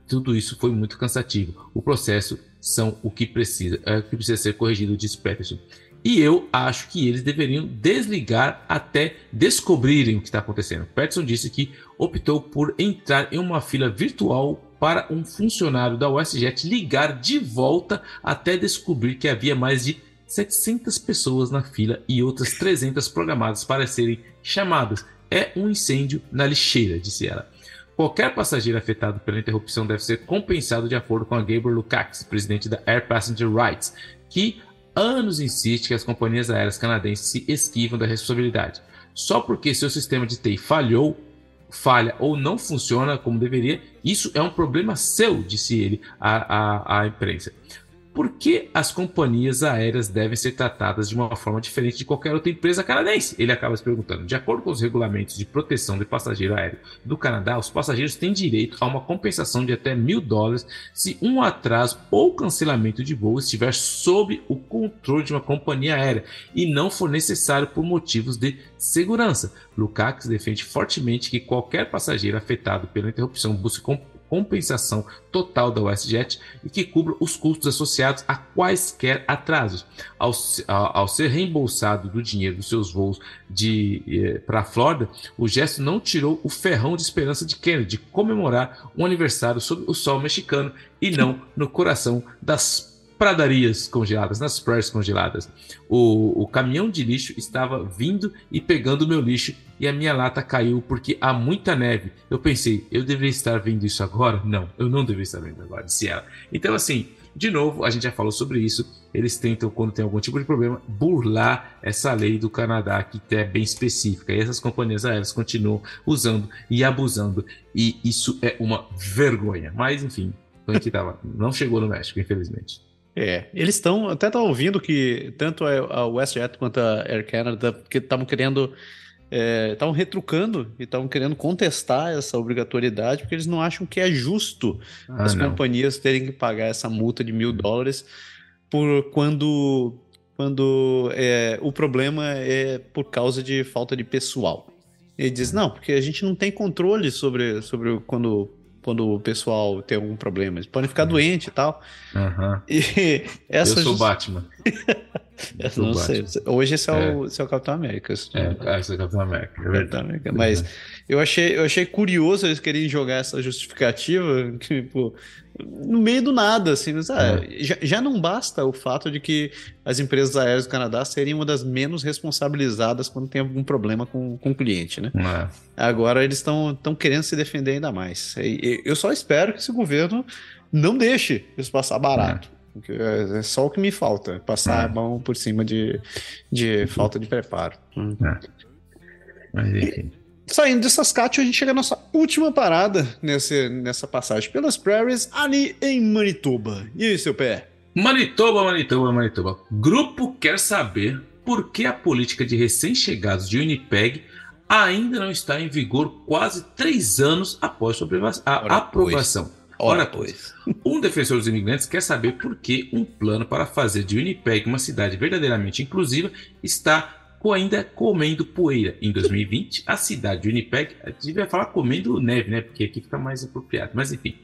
tudo isso foi muito cansativo. O processo são o que precisa, é que precisa ser corrigido, disse Peterson. E eu acho que eles deveriam desligar até descobrirem o que está acontecendo. Peterson disse que optou por entrar em uma fila virtual para um funcionário da WestJet ligar de volta até descobrir que havia mais de 700 pessoas na fila e outras 300 programadas para serem chamadas. É um incêndio na lixeira, disse ela. Qualquer passageiro afetado pela interrupção deve ser compensado de acordo com a Gabriel Lukács, presidente da Air Passenger Rights, que anos insiste que as companhias aéreas canadenses se esquivam da responsabilidade. Só porque seu sistema de TI falhou, falha ou não funciona como deveria, isso é um problema seu, disse ele à, à, à imprensa por que as companhias aéreas devem ser tratadas de uma forma diferente de qualquer outra empresa canadense? Ele acaba se perguntando. De acordo com os regulamentos de proteção de passageiro aéreo do Canadá, os passageiros têm direito a uma compensação de até mil dólares se um atraso ou cancelamento de voo estiver sob o controle de uma companhia aérea e não for necessário por motivos de segurança. Lukács defende fortemente que qualquer passageiro afetado pela interrupção busque compensação total da WestJet e que cubra os custos associados a quaisquer atrasos. Ao, ao, ser reembolsado do dinheiro dos seus voos eh, para a Flórida, o gesto não tirou o ferrão de esperança de Kennedy de comemorar um aniversário sob o sol mexicano e não no coração das pradarias congeladas, nas praias congeladas. O, o caminhão de lixo estava vindo e pegando o meu lixo e a minha lata caiu porque há muita neve. Eu pensei, eu deveria estar vendo isso agora? Não, eu não deveria estar vendo agora, disse ela. Então, assim, de novo, a gente já falou sobre isso. Eles tentam, quando tem algum tipo de problema, burlar essa lei do Canadá, que é bem específica. E essas companhias aéreas continuam usando e abusando. E isso é uma vergonha. Mas, enfim, a gente tava, não chegou no México, infelizmente. É, eles estão, até estão ouvindo que tanto a WestJet quanto a Air Canada que estavam querendo, estavam é, retrucando e estavam querendo contestar essa obrigatoriedade porque eles não acham que é justo ah, as não. companhias terem que pagar essa multa de mil dólares por quando, quando é, o problema é por causa de falta de pessoal. Ele diz, não, porque a gente não tem controle sobre, sobre quando quando o pessoal tem algum problema. Eles podem ficar uhum. doentes e tal. Uhum. E essa Eu sou o Batman. Eu não sei. Hoje esse é, é. O, esse é o Capitão América. É, esse é o Capitão América. É verdade. Mas eu achei, eu achei curioso eles querem jogar essa justificativa, tipo, no meio do nada, assim. Mas, ah, é. já, já, não basta o fato de que as empresas aéreas do Canadá seriam uma das menos responsabilizadas quando tem algum problema com, com o cliente, né? É. Agora eles estão querendo se defender ainda mais. Eu só espero que esse governo não deixe isso passar barato. É, é só o que me falta, passar a mão por cima de, de falta de preparo. É. Mas enfim. Saindo de Saskatchewan, a gente chega à nossa última parada nesse, nessa passagem pelas prairies, ali em Manitoba. E aí, seu pé? Manitoba, Manitoba, Manitoba. Grupo quer saber por que a política de recém-chegados de Winnipeg ainda não está em vigor quase três anos após sua a aprovação. Ora, pois. Um defensor dos imigrantes quer saber por que um plano para fazer de Winnipeg uma cidade verdadeiramente inclusiva está ainda comendo poeira. Em 2020, a cidade de Winnipeg, a gente vai falar comendo neve, né? Porque aqui fica mais apropriado. Mas enfim,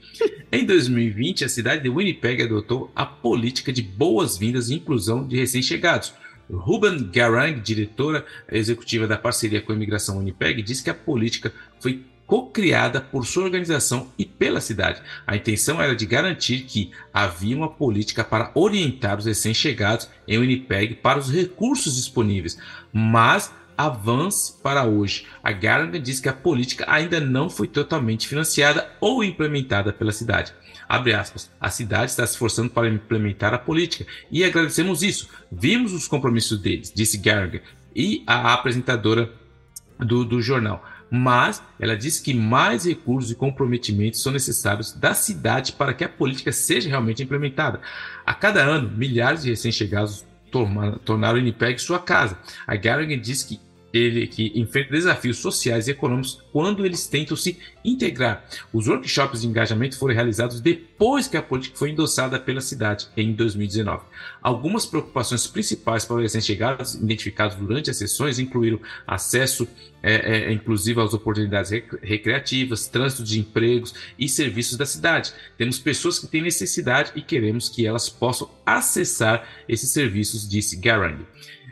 em 2020, a cidade de Winnipeg adotou a política de boas-vindas e inclusão de recém-chegados. Ruben Garang, diretora executiva da parceria com a Imigração Winnipeg, disse que a política foi co-criada por sua organização e pela cidade. A intenção era de garantir que havia uma política para orientar os recém-chegados em Winnipeg para os recursos disponíveis, mas avance para hoje. A Garland diz que a política ainda não foi totalmente financiada ou implementada pela cidade. Abre aspas, a cidade está se esforçando para implementar a política e agradecemos isso. Vimos os compromissos deles, disse Gallagher e a apresentadora do, do jornal mas ela disse que mais recursos e comprometimentos são necessários da cidade para que a política seja realmente implementada. A cada ano, milhares de recém-chegados tornaram Winnipeg sua casa. A Gallagher disse que ele que enfrenta desafios sociais e econômicos quando eles tentam se integrar. Os workshops de engajamento foram realizados depois que a política foi endossada pela cidade em 2019. Algumas preocupações principais para os recém-chegados identificados durante as sessões incluíram acesso é, é, inclusive às oportunidades recreativas, trânsito de empregos e serviços da cidade. Temos pessoas que têm necessidade e queremos que elas possam acessar esses serviços, disse Garang.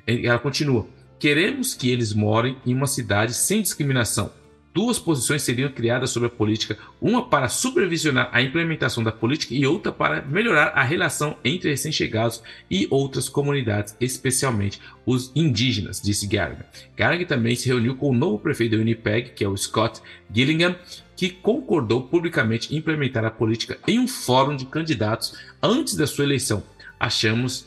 Ela continua. Queremos que eles morem em uma cidade sem discriminação. duas posições seriam criadas sobre a política, uma para supervisionar a implementação da política e outra para melhorar a relação entre recém-chegados e outras comunidades, especialmente os indígenas, disse Gallagher. Gallagher também se reuniu com o novo prefeito do Winnipeg, que é o Scott Gillingham, que concordou publicamente em implementar a política em um fórum de candidatos antes da sua eleição. Achamos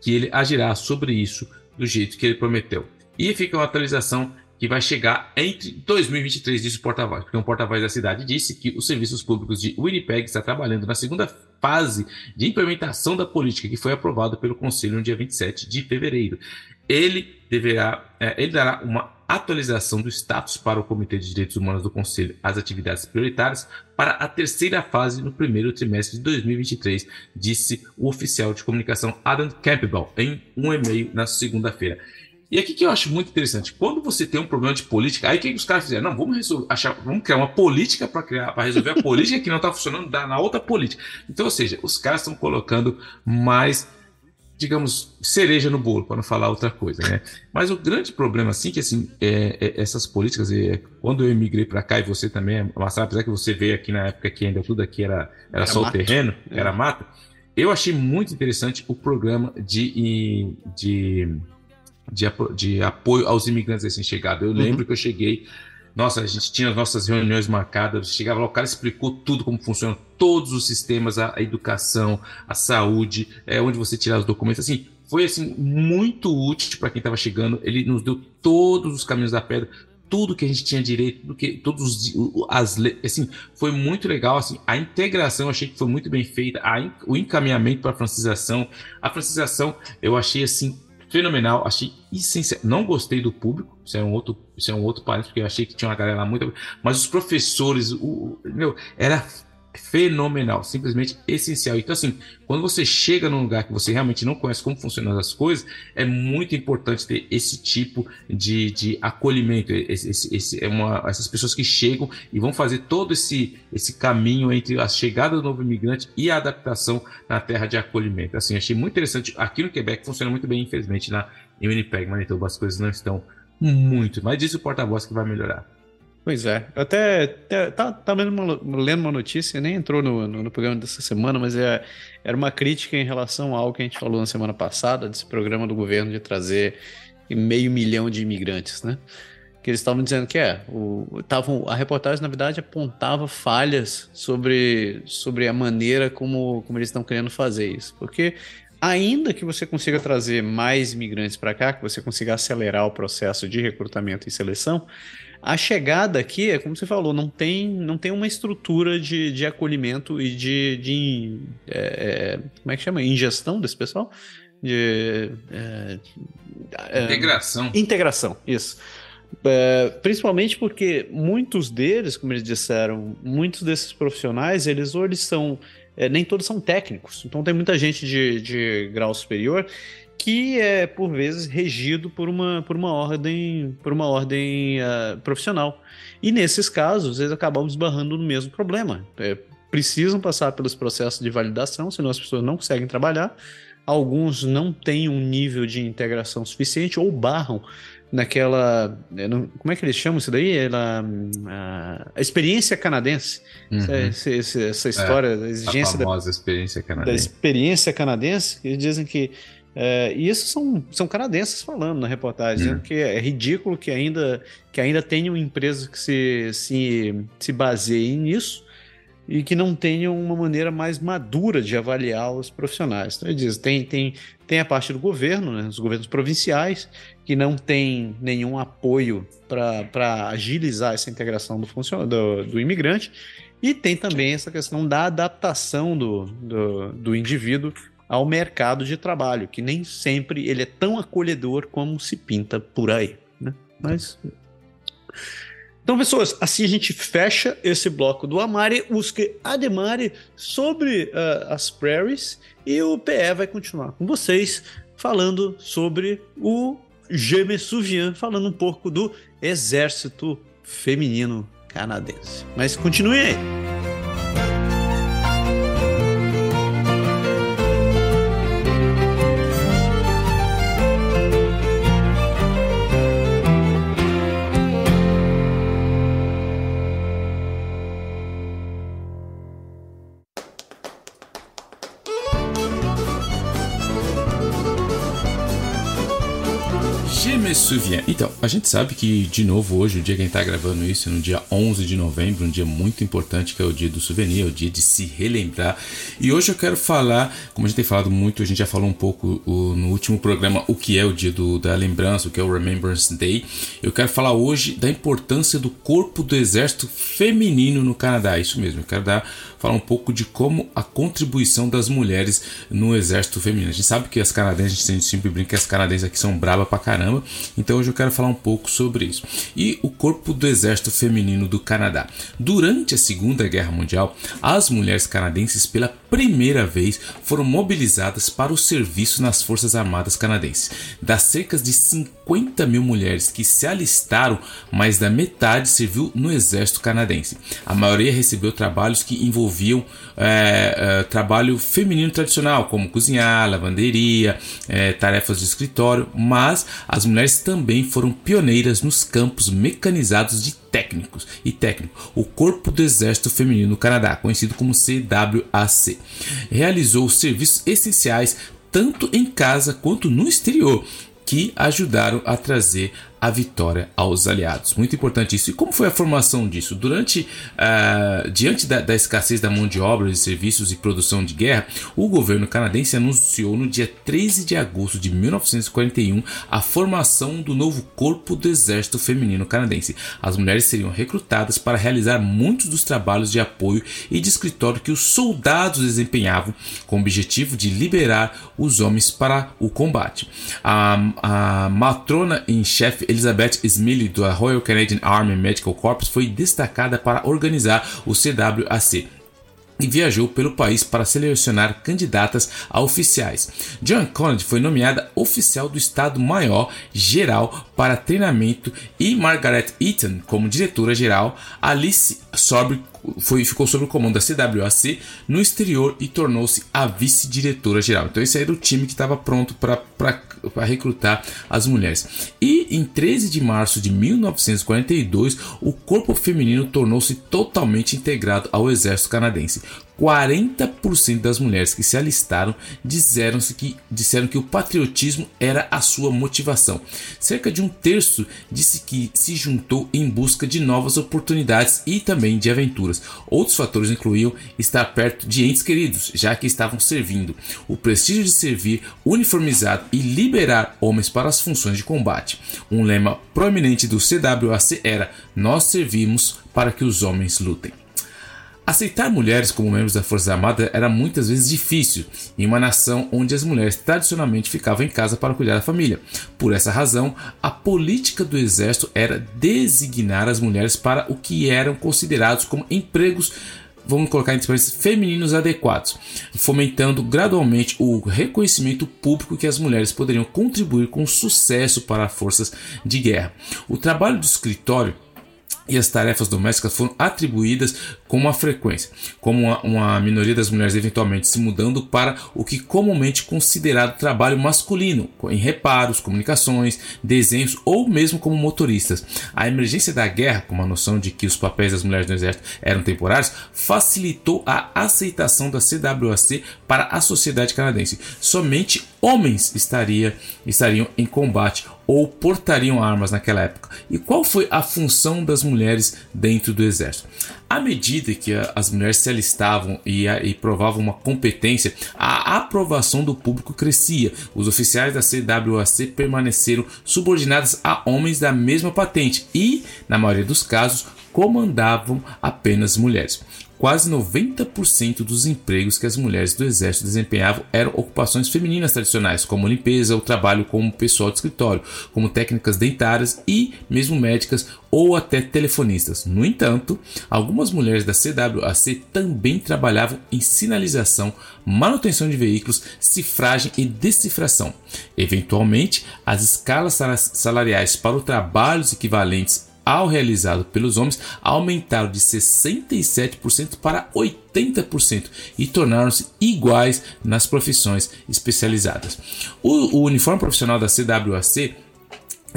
que ele agirá sobre isso do jeito que ele prometeu. E fica uma atualização que vai chegar entre 2023, disse o porta-voz, porque um porta-voz da cidade disse que os serviços públicos de Winnipeg está trabalhando na segunda fase de implementação da política que foi aprovada pelo Conselho no dia 27 de fevereiro. Ele deverá, é, ele dará uma atualização do status para o Comitê de Direitos Humanos do Conselho às atividades prioritárias para a terceira fase no primeiro trimestre de 2023, disse o oficial de comunicação Adam Campbell em um e-mail na segunda-feira. E aqui que eu acho muito interessante, quando você tem um problema de política, aí o que os caras fizeram? Não, vamos resolver, achar, vamos criar uma política para criar, para resolver a política que não está funcionando na outra política. Então, ou seja, os caras estão colocando mais, digamos, cereja no bolo, para não falar outra coisa, né? Mas o grande problema, assim, que assim, é, é essas políticas, é, quando eu emigrei para cá e você também, Marcelo, apesar que você veio aqui na época que ainda tudo aqui era, era, era só o terreno, é. era mata, eu achei muito interessante o programa de, de de, de apoio aos imigrantes recém-chegados. Eu lembro uhum. que eu cheguei, nossa, a gente tinha as nossas reuniões marcadas, chegava lá, o cara explicou tudo como funciona, todos os sistemas, a, a educação, a saúde, é, onde você tirar os documentos, assim, foi assim muito útil para quem estava chegando. Ele nos deu todos os caminhos da pedra, tudo que a gente tinha direito, tudo que todos as assim, foi muito legal assim, a integração eu achei que foi muito bem feita, a, o encaminhamento para a francização, a francização eu achei assim fenomenal, achei essencial. Não gostei do público, isso é um outro, isso é um outro parênteses, porque eu achei que tinha uma galera muito. Mas os professores, o, meu, era fenomenal, simplesmente essencial. Então, assim, quando você chega num lugar que você realmente não conhece como funcionam as coisas, é muito importante ter esse tipo de, de acolhimento. Esse, esse, esse, é uma, essas pessoas que chegam e vão fazer todo esse, esse caminho entre a chegada do novo imigrante e a adaptação na terra de acolhimento. Assim, achei muito interessante. Aqui no Quebec funciona muito bem, infelizmente, na, em Winnipeg, Manitoba, as coisas não estão muito. Mas disse o porta-voz que vai melhorar. Pois é. Eu até, tá, tá lendo, uma, lendo uma notícia, nem entrou no, no, no, programa dessa semana, mas é, era uma crítica em relação ao que a gente falou na semana passada, desse programa do governo de trazer meio milhão de imigrantes, né? Que eles estavam dizendo que é, o, tavam, a reportagem, na verdade, apontava falhas sobre, sobre a maneira como, como eles estão querendo fazer isso. Porque ainda que você consiga trazer mais imigrantes para cá, que você consiga acelerar o processo de recrutamento e seleção, a chegada aqui é como você falou, não tem, não tem uma estrutura de, de acolhimento e de, de é, é como é que chama? Ingestão desse pessoal? De, é, é integração. Integração, isso. É, principalmente porque muitos deles, como eles disseram, muitos desses profissionais, eles ou eles são, é, nem todos são técnicos. Então tem muita gente de, de grau superior que é por vezes regido por uma, por uma ordem, por uma ordem uh, profissional. E nesses casos, eles acabam esbarrando no mesmo problema. É, precisam passar pelos processos de validação, senão as pessoas não conseguem trabalhar. Alguns não têm um nível de integração suficiente ou barram naquela. Como é que eles chamam isso daí? Ela, a, a experiência canadense. Uhum. Essa, essa, essa, história é, da exigência. A famosa da, experiência canadense. Da experiência canadense, eles dizem que é, e isso são, são canadenses falando na reportagem, dizendo que é ridículo que ainda, que ainda tenham empresas que se, se, se baseiem nisso e que não tenham uma maneira mais madura de avaliar os profissionais. Então, ele diz, tem, tem, tem a parte do governo, né, os governos provinciais, que não tem nenhum apoio para agilizar essa integração do, do, do imigrante, e tem também essa questão da adaptação do, do, do indivíduo ao mercado de trabalho, que nem sempre ele é tão acolhedor como se pinta por aí. Né? Mas. Então, pessoas, assim a gente fecha esse bloco do Amari, Usque Ademare sobre uh, as prairies e o PE vai continuar com vocês falando sobre o Gemesuvian, falando um pouco do exército feminino canadense. Mas continue aí. Então, a gente sabe que, de novo, hoje, o dia que a gente está gravando isso, no dia 11 de novembro, um dia muito importante, que é o dia do souvenir, é o dia de se relembrar. E hoje eu quero falar, como a gente tem falado muito, a gente já falou um pouco o, no último programa o que é o dia do, da lembrança, o que é o Remembrance Day. Eu quero falar hoje da importância do corpo do exército feminino no Canadá. Isso mesmo, eu quero dar falar um pouco de como a contribuição das mulheres no exército feminino. A gente sabe que as canadenses, a gente sempre brinca que as canadenses aqui são braba pra caramba, então hoje eu quero falar um pouco sobre isso. E o corpo do exército feminino do Canadá. Durante a Segunda Guerra Mundial, as mulheres canadenses pela primeira vez foram mobilizadas para o serviço nas Forças Armadas canadenses. Das cerca de 50 mil mulheres que se alistaram, mais da metade serviu no exército canadense. A maioria recebeu trabalhos que envolviam é, é, trabalho feminino tradicional, como cozinhar, lavanderia, é, tarefas de escritório, mas as mulheres também foram pioneiras nos campos mecanizados de técnicos e técnico, o Corpo do Exército Feminino do Canadá, conhecido como CWAC. Realizou serviços essenciais tanto em casa quanto no exterior, que ajudaram a trazer a vitória aos aliados. Muito importante isso. E como foi a formação disso? Durante, uh, diante da, da, escassez da mão de obra, de serviços e produção de guerra, o governo canadense anunciou no dia 13 de agosto de 1941 a formação do novo Corpo do Exército Feminino Canadense. As mulheres seriam recrutadas para realizar muitos dos trabalhos de apoio e de escritório que os soldados desempenhavam, com o objetivo de liberar os homens para o combate. A, a matrona em chefe Elizabeth Smiley, da Royal Canadian Army Medical Corps, foi destacada para organizar o CWAC e viajou pelo país para selecionar candidatas a oficiais. John Conrad foi nomeada oficial do Estado-Maior Geral para treinamento e Margaret Eaton como diretora-geral. Alice Sorby foi, ficou sob o comando da CWAC no exterior e tornou-se a vice-diretora-geral. Então, esse era o time que estava pronto para recrutar as mulheres. E em 13 de março de 1942, o corpo feminino tornou-se totalmente integrado ao exército canadense. 40% das mulheres que se alistaram disseram, que, disseram que o patriotismo era a sua motivação. Cerca de um terço disse que se juntou em busca de novas oportunidades e também de aventuras. Outros fatores incluíam estar perto de entes queridos, já que estavam servindo, o prestígio de servir uniformizado e liberar homens para as funções de combate. Um lema proeminente do CWAC era: Nós servimos para que os homens lutem. Aceitar mulheres como membros da Força Armada era muitas vezes difícil em uma nação onde as mulheres tradicionalmente ficavam em casa para cuidar da família. Por essa razão, a política do exército era designar as mulheres para o que eram considerados como empregos vamos colocar entre parênteses, femininos adequados, fomentando gradualmente o reconhecimento público que as mulheres poderiam contribuir com sucesso para forças de guerra. O trabalho do escritório e as tarefas domésticas foram atribuídas com uma frequência, como uma, uma, minoria das mulheres eventualmente se mudando para o que comumente considerado trabalho masculino, em reparos, comunicações, desenhos ou mesmo como motoristas. A emergência da guerra, com a noção de que os papéis das mulheres no exército eram temporários, facilitou a aceitação da CWAC para a sociedade canadense. Somente homens estaria, estariam em combate ou portariam armas naquela época. E qual foi a função das mulheres dentro do exército? À medida que as mulheres se alistavam e, e provavam uma competência, a aprovação do público crescia. Os oficiais da CWAC permaneceram subordinados a homens da mesma patente e, na maioria dos casos, comandavam apenas mulheres. Quase 90% dos empregos que as mulheres do exército desempenhavam eram ocupações femininas tradicionais, como limpeza, o trabalho como pessoal de escritório, como técnicas dentárias e mesmo médicas ou até telefonistas. No entanto, algumas mulheres da CWAC também trabalhavam em sinalização, manutenção de veículos, cifragem e decifração. Eventualmente, as escalas salariais para os trabalhos equivalentes ao realizado pelos homens aumentaram de 67% para 80% e tornaram-se iguais nas profissões especializadas. O, o uniforme profissional da CWAC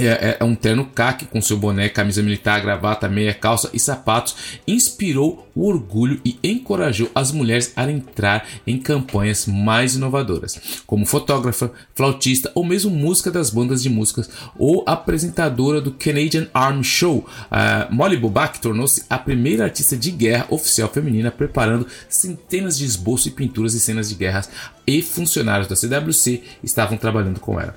é, é, é, um terno caque com seu boné, camisa militar, gravata, meia calça e sapatos, inspirou o orgulho e encorajou as mulheres a entrar em campanhas mais inovadoras, como fotógrafa, flautista ou mesmo música das bandas de músicas ou apresentadora do Canadian Army Show. Uh, Molly Bobak tornou-se a primeira artista de guerra oficial feminina, preparando centenas de esboços e pinturas de cenas de guerras e funcionários da CWC estavam trabalhando com ela.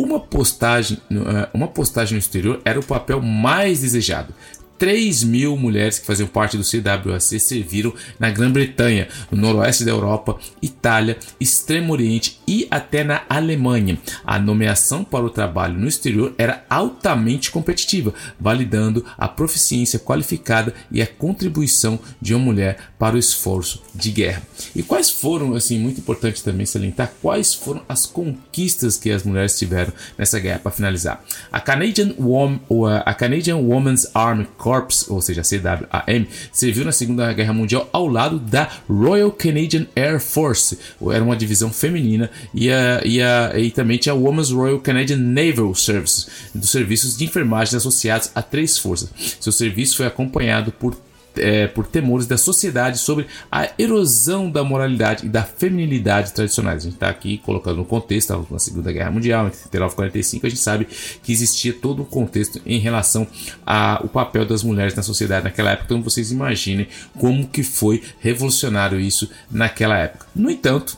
Uma postagem, eh, uma postagem no exterior era o papel mais desejado. 3 mil mulheres que faziam parte do CWAC serviram na Grã-Bretanha, no noroeste da Europa, Itália, Extremo Oriente e até na Alemanha. A nomeação para o trabalho no exterior era altamente competitiva, validando a proficiência qualificada e a contribuição de uma mulher para o esforço de guerra. E quais foram, assim, muito importante também salientar, quais foram as conquistas que as mulheres tiveram nessa guerra para finalizar. A Canadian, Wom a Canadian Women's Army Corps Corps, ou seja, CWAM, serviu na Segunda Guerra Mundial ao lado da Royal Canadian Air Force, era uma divisão feminina, e, a, e, a, e também tinha a Women's Royal Canadian Naval Service, dos serviços de enfermagem associados a três forças. Seu serviço foi acompanhado por é, por temores da sociedade sobre a erosão da moralidade e da feminilidade tradicionais. A gente está aqui colocando no contexto, na Segunda Guerra Mundial, entre 39 e 45, a gente sabe que existia todo um contexto em relação ao papel das mulheres na sociedade naquela época. Então vocês imaginem como que foi revolucionário isso naquela época. No entanto,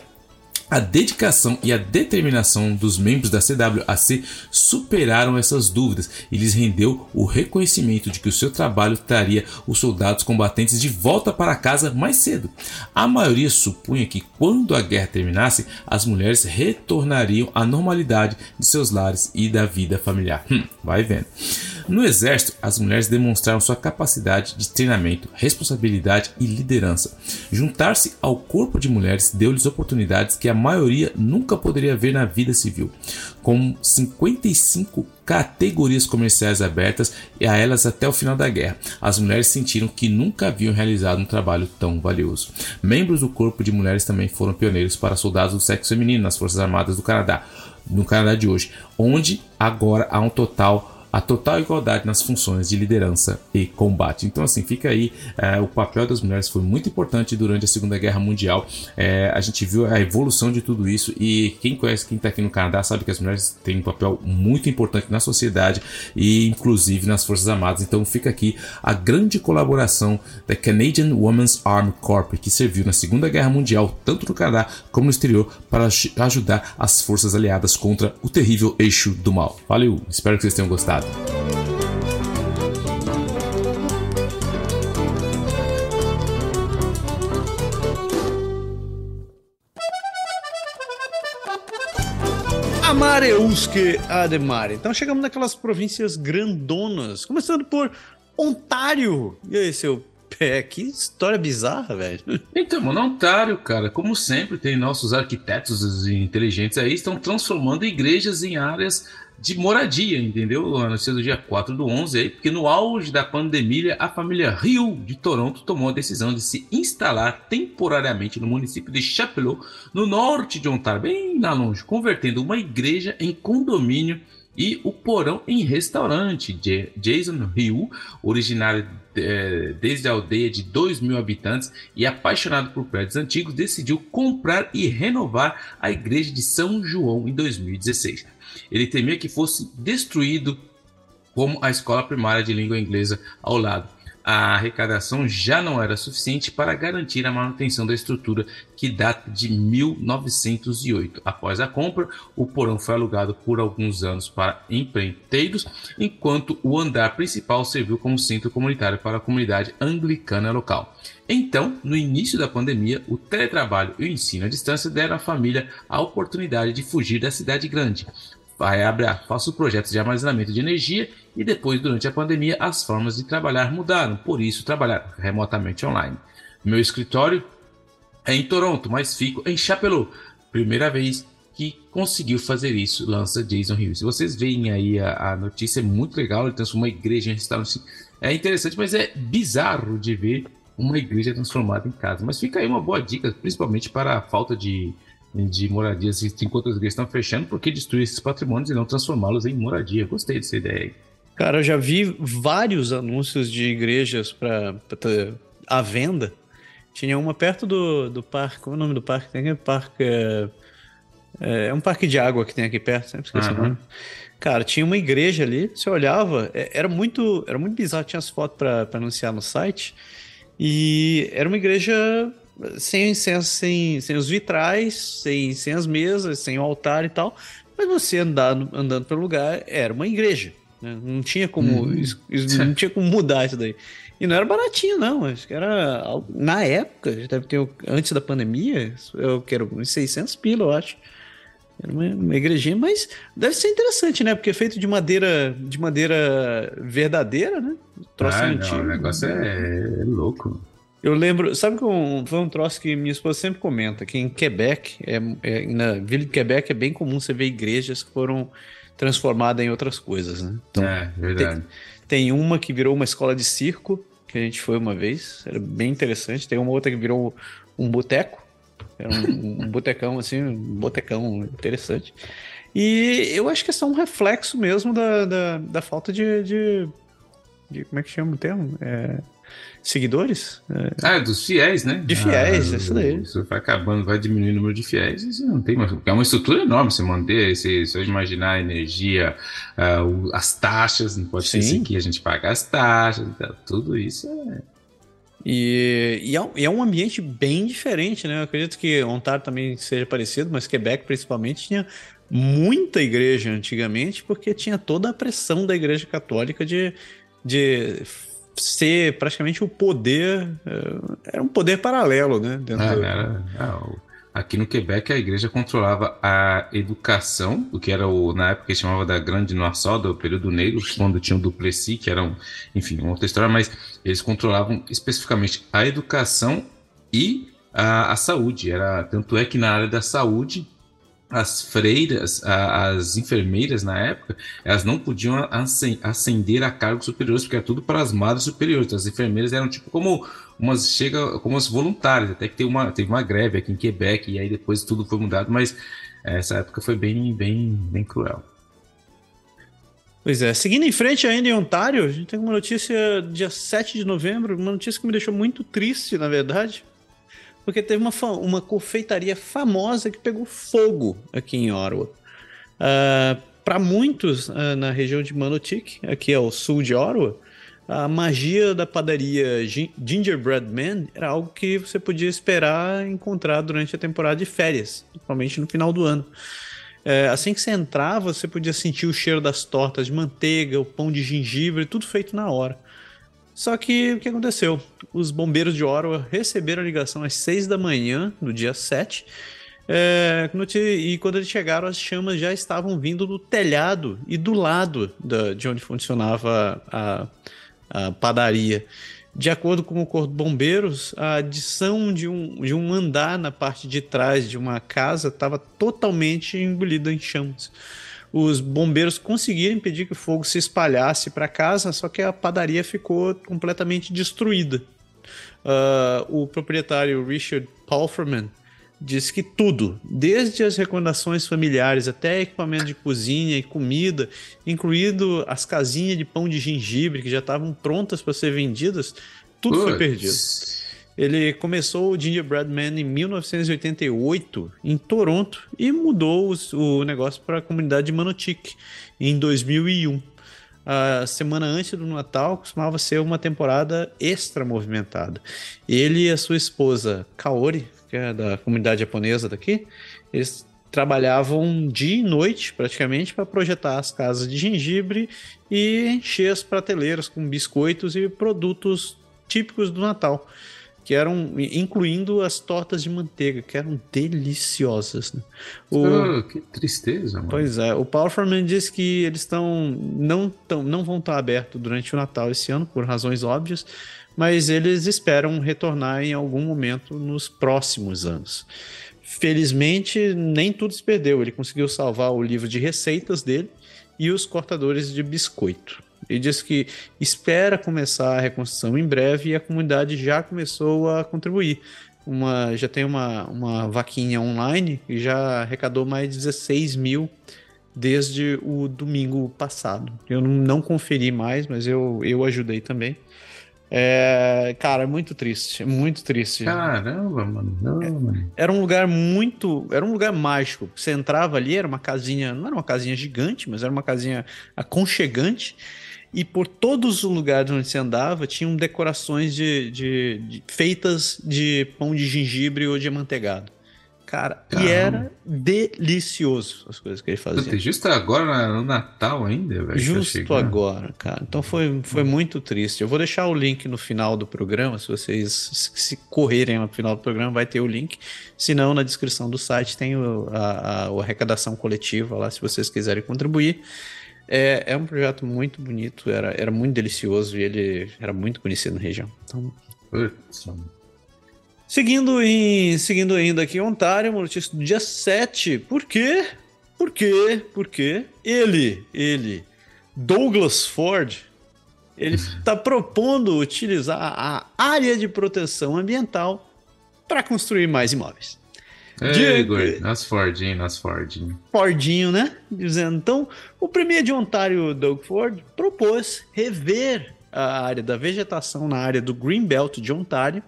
a dedicação e a determinação dos membros da CWAC superaram essas dúvidas e lhes rendeu o reconhecimento de que o seu trabalho traria os soldados combatentes de volta para casa mais cedo. A maioria supunha que quando a guerra terminasse, as mulheres retornariam à normalidade de seus lares e da vida familiar. Hum, vai vendo. No exército, as mulheres demonstraram sua capacidade de treinamento, responsabilidade e liderança. Juntar-se ao corpo de mulheres deu-lhes oportunidades que a maioria nunca poderia ver na vida civil, com 55 categorias comerciais abertas a elas até o final da guerra. As mulheres sentiram que nunca haviam realizado um trabalho tão valioso. Membros do corpo de mulheres também foram pioneiros para soldados do sexo feminino nas Forças Armadas do Canadá, no Canadá de hoje, onde agora há um total a total igualdade nas funções de liderança e combate. Então, assim, fica aí é, o papel das mulheres foi muito importante durante a Segunda Guerra Mundial. É, a gente viu a evolução de tudo isso e quem conhece, quem está aqui no Canadá, sabe que as mulheres têm um papel muito importante na sociedade e, inclusive, nas Forças Armadas. Então, fica aqui a grande colaboração da Canadian Women's Army Corps, que serviu na Segunda Guerra Mundial, tanto no Canadá como no exterior, para ajudar as forças aliadas contra o terrível eixo do mal. Valeu, espero que vocês tenham gostado. Amareuske Ademare. Então chegamos naquelas províncias grandonas, começando por Ontário. E aí, seu pé, que história bizarra, velho. Então, mano, Ontário, cara, como sempre, tem nossos arquitetos inteligentes aí, estão transformando igrejas em áreas de moradia, entendeu? Notícia do dia 4 do 11 aí, porque no auge da pandemia, a família Rio de Toronto tomou a decisão de se instalar temporariamente no município de Chapelot, no norte de Ontário, bem lá longe, convertendo uma igreja em condomínio e o porão em restaurante. Jason Rio, originário é, desde a aldeia de 2 mil habitantes e apaixonado por prédios antigos, decidiu comprar e renovar a igreja de São João em 2016. Ele temia que fosse destruído como a escola primária de língua inglesa ao lado. A arrecadação já não era suficiente para garantir a manutenção da estrutura que data de 1908. Após a compra, o porão foi alugado por alguns anos para empreiteiros, enquanto o andar principal serviu como centro comunitário para a comunidade anglicana local. Então, no início da pandemia, o teletrabalho e o ensino à distância deram à família a oportunidade de fugir da cidade grande vai abrir, faço projetos de armazenamento de energia e depois, durante a pandemia, as formas de trabalhar mudaram, por isso trabalhar remotamente online. Meu escritório é em Toronto, mas fico em Chapelot. Primeira vez que conseguiu fazer isso, lança Jason Hughes. Vocês veem aí a, a notícia, é muito legal, ele transformou uma igreja em restaurante. É interessante, mas é bizarro de ver uma igreja transformada em casa. Mas fica aí uma boa dica, principalmente para a falta de de moradias, enquanto as igrejas estão fechando, por que destruir esses patrimônios e não transformá-los em moradia? Gostei dessa ideia aí. Cara, eu já vi vários anúncios de igrejas para à venda. Tinha uma perto do, do parque, como é o nome do parque? Tem aquele parque. É, é, é um parque de água que tem aqui perto, sempre esqueci uhum. o nome. Cara, tinha uma igreja ali, você olhava, é, era muito, era muito bizarro, tinha as fotos para anunciar no site. E era uma igreja sem, sem, sem, sem os vitrais, sem, sem as mesas, sem o altar e tal. Mas você andando, andando pelo lugar, era uma igreja. Né? Não tinha como hum. isso, não tinha como mudar isso daí. E não era baratinho, não. Acho que era. Na época, deve ter. Antes da pandemia, eu quero uns 600 pila, eu acho. Era uma, uma igrejinha, mas deve ser interessante, né? Porque é feito de madeira, de madeira verdadeira, né? Troço ah, antigo. Não, o negócio é, é louco. Eu lembro, sabe que um, foi um troço que minha esposa sempre comenta, que em Quebec, é, é, na Vila de Quebec é bem comum você ver igrejas que foram transformadas em outras coisas, né? Então, é, verdade. Tem, tem uma que virou uma escola de circo, que a gente foi uma vez, era bem interessante. Tem uma outra que virou um boteco, era um, um botecão, assim, um botecão interessante. E eu acho que é só um reflexo mesmo da, da, da falta de, de, de, Como é que chama o termo? É, seguidores? É, ah, dos fiéis, né? De fiéis, ah, isso daí. Isso vai acabando, vai diminuindo o número de fiéis, isso não tem mais. É uma estrutura enorme você manter, se você imaginar a energia, uh, as taxas, não pode ser que a gente paga as taxas, então, tudo isso é. E, e, é, e, é, um ambiente bem diferente, né? Eu acredito que Ontário também seja parecido, mas Quebec principalmente tinha muita igreja antigamente, porque tinha toda a pressão da igreja católica de, de ser praticamente o poder. Era um poder paralelo, né? Ah, era, ah, aqui no Quebec a igreja controlava a educação, o que era o, na época que chamava da Grande Noação, do período negro, quando tinha o Duplessis, que era um, enfim, uma outra história, mas eles controlavam especificamente a educação e a, a saúde. Era tanto é que na área da saúde as freiras, as enfermeiras na época, elas não podiam ascender a cargos superiores, porque era tudo para as madres superiores. Então, as enfermeiras eram tipo como umas chega como as voluntárias, até que teve uma, teve uma greve aqui em Quebec, e aí depois tudo foi mudado, mas essa época foi bem, bem, bem cruel. Pois é, seguindo em frente ainda em Ontário, a gente tem uma notícia dia 7 de novembro, uma notícia que me deixou muito triste, na verdade porque teve uma, uma confeitaria famosa que pegou fogo aqui em Ottawa. Uh, ah, Para muitos uh, na região de Manotick, aqui ao sul de Ottawa, a magia da padaria Gingerbread Man era algo que você podia esperar encontrar durante a temporada de férias, principalmente no final do ano. É, assim que você entrava, você podia sentir o cheiro das tortas de manteiga, o pão de gengibre, tudo feito na hora. Só que o que aconteceu? Os bombeiros de Ottawa receberam a ligação às 6 da manhã, no dia 7. É, e quando eles chegaram, as chamas já estavam vindo do telhado e do lado da, de onde funcionava a, a padaria. De acordo com o Corpo de Bombeiros, a adição de um, de um andar na parte de trás de uma casa estava totalmente engolida em chamas os bombeiros conseguiram impedir que o fogo se espalhasse para casa, só que a padaria ficou completamente destruída. Uh, o proprietário Richard Palferman disse que tudo, desde as recomendações familiares até equipamento de cozinha e comida, incluindo as casinhas de pão de gengibre que já estavam prontas para ser vendidas, tudo Puts. foi perdido. Ele começou o Gingerbread Man em 1988 em Toronto e mudou o negócio para a comunidade de Manotick em 2001. A semana antes do Natal costumava ser uma temporada extra movimentada. Ele e a sua esposa Kaori, que é da comunidade japonesa daqui, eles trabalhavam dia e noite praticamente para projetar as casas de gengibre e encher as prateleiras com biscoitos e produtos típicos do Natal que eram incluindo as tortas de manteiga, que eram deliciosas. Né? O, oh, que tristeza, mano. Pois é, o Powerman disse que eles estão não tão, não vão estar abertos durante o Natal esse ano por razões óbvias, mas eles esperam retornar em algum momento nos próximos anos. Felizmente, nem tudo se perdeu. Ele conseguiu salvar o livro de receitas dele e os cortadores de biscoito. Ele diz que espera começar a reconstrução em breve e a comunidade já começou a contribuir. uma, já tem uma, uma vaquinha online e já arrecadou mais de 16 mil desde o domingo passado. Eu não conferi mais, mas eu, eu ajudei também. É, cara, é muito triste, muito triste. Caramba, mano. Não, mano. Era um lugar muito. Era um lugar mágico. Você entrava ali, era uma casinha. Não era uma casinha gigante, mas era uma casinha aconchegante. E por todos os lugares onde você andava, tinham decorações de, de, de feitas de pão de gengibre ou de amanteigado. Cara, Caramba. e era delicioso as coisas que ele fazia. Justo agora no Natal ainda, velho. Justo tá agora, cara. Então foi, foi muito triste. Eu vou deixar o link no final do programa. Se vocês se correrem no final do programa, vai ter o link. Se não, na descrição do site tem o, a, a, a arrecadação coletiva lá, se vocês quiserem contribuir. É, é um projeto muito bonito, era, era muito delicioso e ele era muito conhecido na região. Então, Putz. Seguindo, em, seguindo ainda aqui em Ontário, uma notícia do dia 7. Por quê? Por quê? Por quê? Ele, ele, Douglas Ford, ele está propondo utilizar a área de proteção ambiental para construir mais imóveis. Ei, Igor, nas Fordinho, nas Fordinho. Fordinho, né? Dizendo, então, o Premier de Ontário, Doug Ford, propôs rever a área da vegetação na área do Greenbelt de Ontário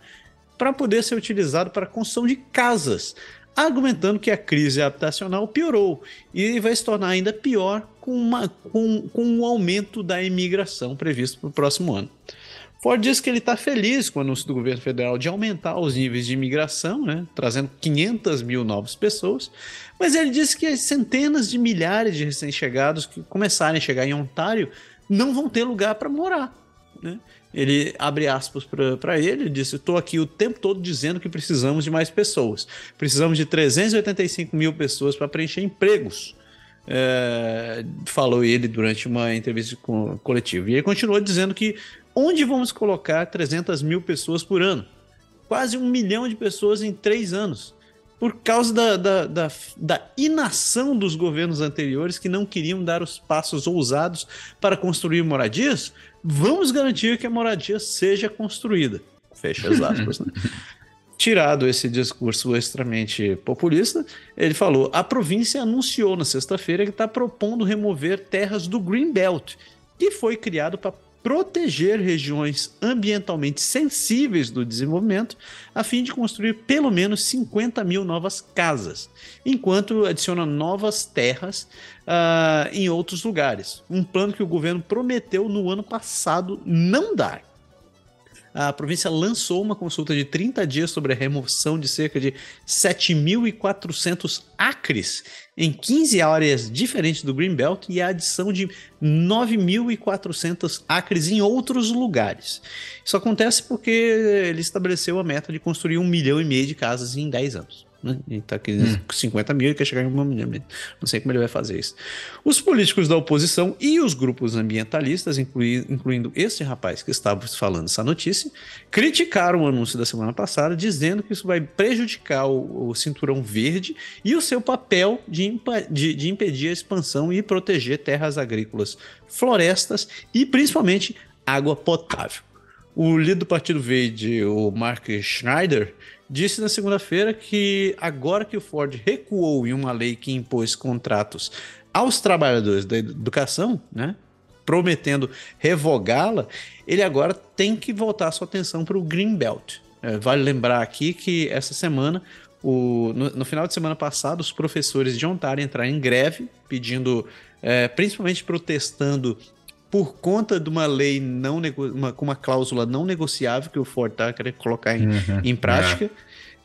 para poder ser utilizado para a construção de casas, argumentando que a crise habitacional piorou e vai se tornar ainda pior com, uma, com, com um aumento da imigração previsto para o próximo ano. Ford diz que ele está feliz com o anúncio do governo federal de aumentar os níveis de imigração, né, trazendo 500 mil novas pessoas, mas ele disse que as centenas de milhares de recém-chegados que começarem a chegar em Ontário não vão ter lugar para morar. Né? Ele abre aspas para ele, disse: Estou aqui o tempo todo dizendo que precisamos de mais pessoas. Precisamos de 385 mil pessoas para preencher empregos. É, falou ele durante uma entrevista coletiva. E ele continuou dizendo que onde vamos colocar 300 mil pessoas por ano? Quase um milhão de pessoas em três anos. Por causa da, da, da, da inação dos governos anteriores que não queriam dar os passos ousados para construir moradias, vamos garantir que a moradia seja construída. Fecha as aspas. Né? Tirado esse discurso extremamente populista, ele falou: a província anunciou na sexta-feira que está propondo remover terras do Greenbelt, que foi criado para proteger regiões ambientalmente sensíveis do desenvolvimento, a fim de construir pelo menos 50 mil novas casas, enquanto adiciona novas terras uh, em outros lugares. Um plano que o governo prometeu no ano passado não dar a província lançou uma consulta de 30 dias sobre a remoção de cerca de 7.400 acres em 15 áreas diferentes do Greenbelt e a adição de 9.400 acres em outros lugares. Isso acontece porque ele estabeleceu a meta de construir um milhão e meio de casas em 10 anos. Né? Ele está aqui hum. 50 mil e quer chegar em uma milhão. Não sei como ele vai fazer isso. Os políticos da oposição e os grupos ambientalistas, inclui, incluindo esse rapaz que estava falando essa notícia, criticaram o anúncio da semana passada, dizendo que isso vai prejudicar o, o cinturão verde e o seu papel de, de, de impedir a expansão e proteger terras agrícolas, florestas e principalmente água potável. O líder do Partido Verde, o Mark Schneider, disse na segunda-feira que agora que o Ford recuou em uma lei que impôs contratos aos trabalhadores da educação, né, prometendo revogá-la, ele agora tem que voltar sua atenção para o Greenbelt. É, vale lembrar aqui que essa semana, o, no, no, final de semana passado, os professores de Ontário entraram em greve, pedindo, é, principalmente protestando por conta de uma lei não uma, com uma cláusula não negociável que o Ford está querendo colocar em, uhum, em prática, é.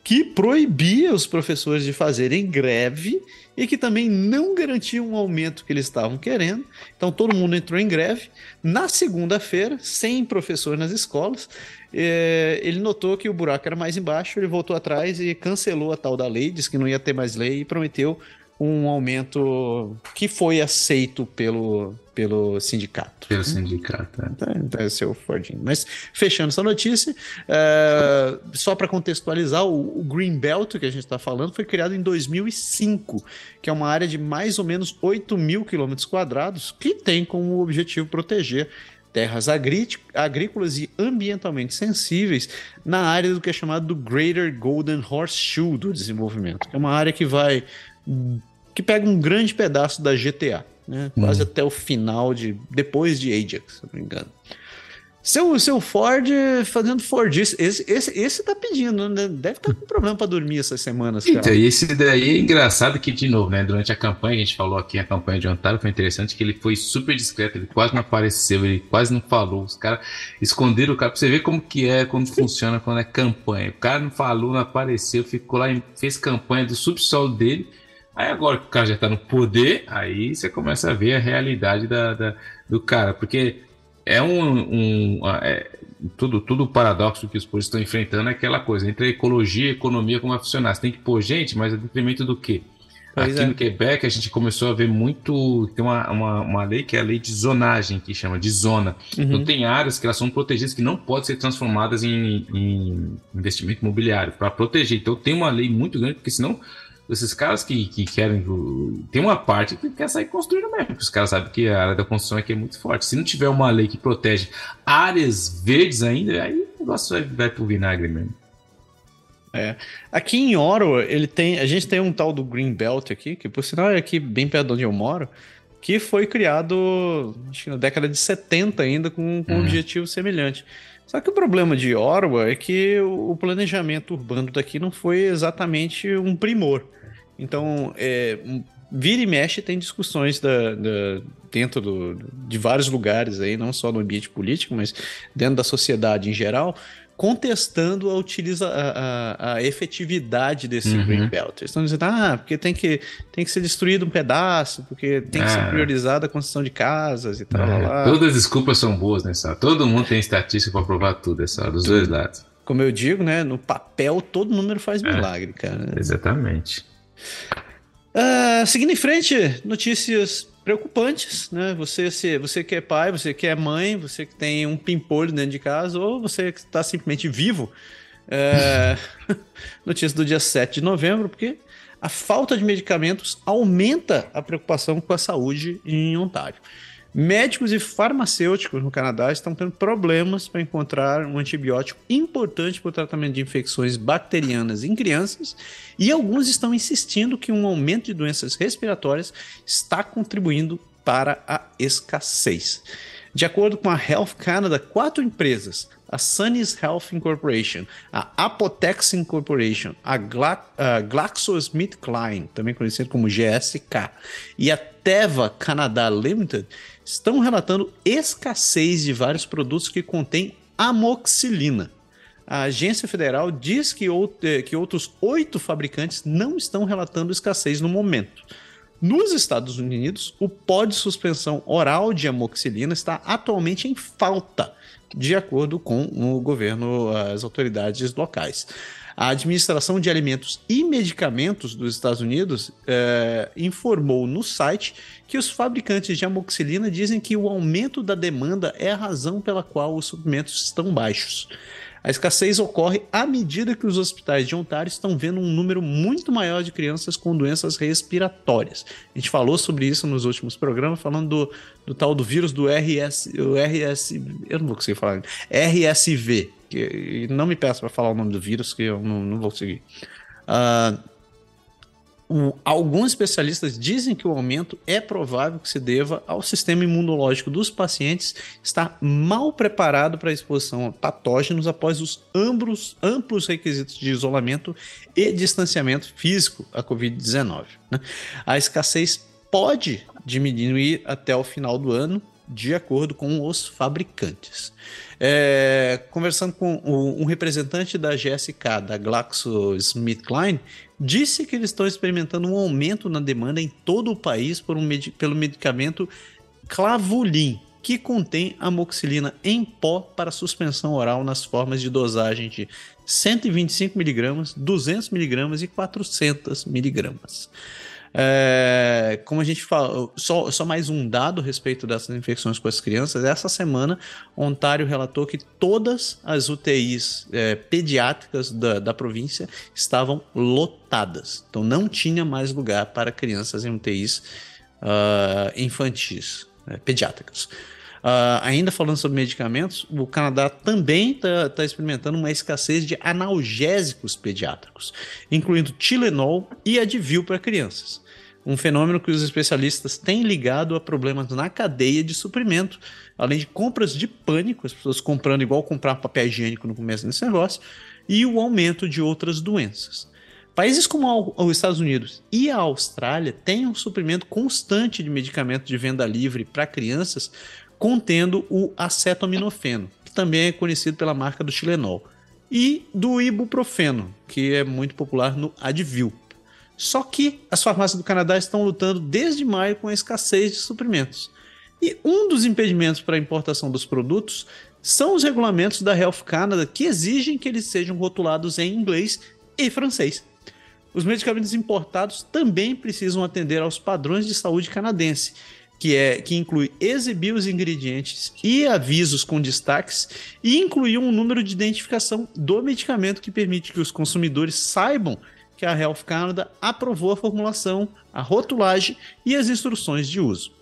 que proibia os professores de fazerem greve e que também não garantia um aumento que eles estavam querendo. Então todo mundo entrou em greve. Na segunda-feira, sem professor nas escolas, é, ele notou que o buraco era mais embaixo, ele voltou atrás e cancelou a tal da lei, disse que não ia ter mais lei e prometeu um aumento que foi aceito pelo, pelo sindicato. Pelo sindicato, é. Então, então esse é o Fordinho. Mas fechando essa notícia, uh, só para contextualizar, o, o Greenbelt que a gente está falando foi criado em 2005, que é uma área de mais ou menos 8 mil quilômetros quadrados, que tem como objetivo proteger terras agrícolas e ambientalmente sensíveis na área do que é chamado do Greater Golden Horseshoe do desenvolvimento. É uma área que vai que pega um grande pedaço da GTA, né? quase hum. até o final de depois de Ajax, se não me engano. Seu, seu Ford fazendo Ford, esse, esse, esse tá pedindo, né? Deve estar tá com problema para dormir essas semanas. Cara. Então, e esse daí é engraçado que, de novo, né? Durante a campanha, a gente falou aqui, a campanha de Ontário, foi interessante que ele foi super discreto, ele quase não apareceu, ele quase não falou. Os caras esconderam o cara, pra você ver como que é, como funciona quando é campanha. O cara não falou, não apareceu, ficou lá, fez campanha do subsolo dele. Aí agora que o cara já tá no poder, aí você começa a ver a realidade da, da do cara, porque é um, um é, tudo tudo paradoxo que os povos estão enfrentando é aquela coisa entre a ecologia e a economia como vai funcionar. Você tem que pôr gente, mas a detrimento do quê? Pois Aqui é. no Quebec a gente começou a ver muito. Tem uma, uma, uma, lei que é a lei de zonagem, que chama de zona. Uhum. Então tem áreas que elas são protegidas que não podem ser transformadas em, em investimento imobiliário para proteger. Então tem uma lei muito grande, porque senão esses caras que, que querem. Tem uma parte que quer sair construindo mesmo. Os caras sabem que a área da construção aqui é muito forte. Se não tiver uma lei que protege áreas verdes ainda, aí o negócio vai, vai pro vinagre mesmo. É. Aqui em Oro, ele tem, a gente tem um tal do Green Belt aqui, que por sinal é aqui bem perto de onde eu moro, que foi criado acho que na década de 70 ainda com, com um uhum. objetivo semelhante. Só que o problema de Orwa é que o planejamento urbano daqui não foi exatamente um primor. Então, é, vira e mexe tem discussões da, da, dentro do, de vários lugares aí, não só no ambiente político, mas dentro da sociedade em geral, contestando a, utiliza, a, a, a efetividade desse uhum. Green Belt. Eles estão dizendo, ah, porque tem que, tem que ser destruído um pedaço, porque tem que é. ser priorizada a construção de casas e tal. É. Todas as desculpas são boas nessa. Todo mundo tem estatística para provar tudo, essa, dos tudo. dois lados. Como eu digo, né? No papel, todo número faz é. milagre, cara. Exatamente. Uh, seguindo em frente, notícias preocupantes, né? Você, se, você que é pai, você que é mãe, você que tem um pimpolho dentro de casa, ou você que está simplesmente vivo. É... Notícia do dia 7 de novembro, porque a falta de medicamentos aumenta a preocupação com a saúde em Ontário. Médicos e farmacêuticos no Canadá estão tendo problemas para encontrar um antibiótico importante para o tratamento de infecções bacterianas em crianças, e alguns estão insistindo que um aumento de doenças respiratórias está contribuindo para a escassez. De acordo com a Health Canada, quatro empresas, a Sunny's Health Incorporation, a Apotex Incorporation, a, Gla GlaxoSmithKline, também conhecido como GSK, e a Teva Canada Limited, estão relatando escassez de vários produtos que contêm amoxilina. A agência federal diz que, eh, que outros oito fabricantes não estão relatando escassez no momento. Nos Estados Unidos, o pó de suspensão oral de amoxilina está atualmente em falta, de acordo com o governo, as autoridades locais. A Administração de Alimentos e Medicamentos dos Estados Unidos é, informou no site que os fabricantes de amoxilina dizem que o aumento da demanda é a razão pela qual os suprimentos estão baixos. A escassez ocorre à medida que os hospitais de Ontário estão vendo um número muito maior de crianças com doenças respiratórias. A gente falou sobre isso nos últimos programas, falando do, do tal do vírus do RS, o RS, eu não vou conseguir falar, RSV. Que, não me peço para falar o nome do vírus, que eu não, não vou conseguir. Uh, alguns especialistas dizem que o aumento é provável que se deva ao sistema imunológico dos pacientes estar mal preparado para a exposição a patógenos após os amplos, amplos requisitos de isolamento e distanciamento físico à Covid-19. Né? A escassez pode diminuir até o final do ano, de acordo com os fabricantes. É, conversando com um representante da GSK, da GlaxoSmithKline, disse que eles estão experimentando um aumento na demanda em todo o país por um pelo medicamento Clavulin, que contém amoxilina em pó para suspensão oral nas formas de dosagem de 125mg, 200mg e 400mg. É, como a gente fala, só, só mais um dado a respeito dessas infecções com as crianças. Essa semana, Ontário relatou que todas as UTIs é, pediátricas da, da província estavam lotadas. Então, não tinha mais lugar para crianças em UTIs uh, ah, infantis, é, pediátricas. Uh, ainda falando sobre medicamentos, o Canadá também está tá experimentando uma escassez de analgésicos pediátricos, incluindo Tilenol e Advil para crianças. Um fenômeno que os especialistas têm ligado a problemas na cadeia de suprimento, além de compras de pânico, as pessoas comprando igual comprar papel higiênico no começo desse negócio, e o aumento de outras doenças. Países como os Estados Unidos e a Austrália têm um suprimento constante de medicamentos de venda livre para crianças contendo o acetaminofeno, que também é conhecido pela marca do Tilenol, e do ibuprofeno, que é muito popular no Advil. Só que as farmácias do Canadá estão lutando desde maio com a escassez de suprimentos. E um dos impedimentos para a importação dos produtos são os regulamentos da Health Canada que exigem que eles sejam rotulados em inglês e francês. Os medicamentos importados também precisam atender aos padrões de saúde canadense que é que inclui exibir os ingredientes e avisos com destaques e incluir um número de identificação do medicamento que permite que os consumidores saibam que a Health Canada aprovou a formulação, a rotulagem e as instruções de uso.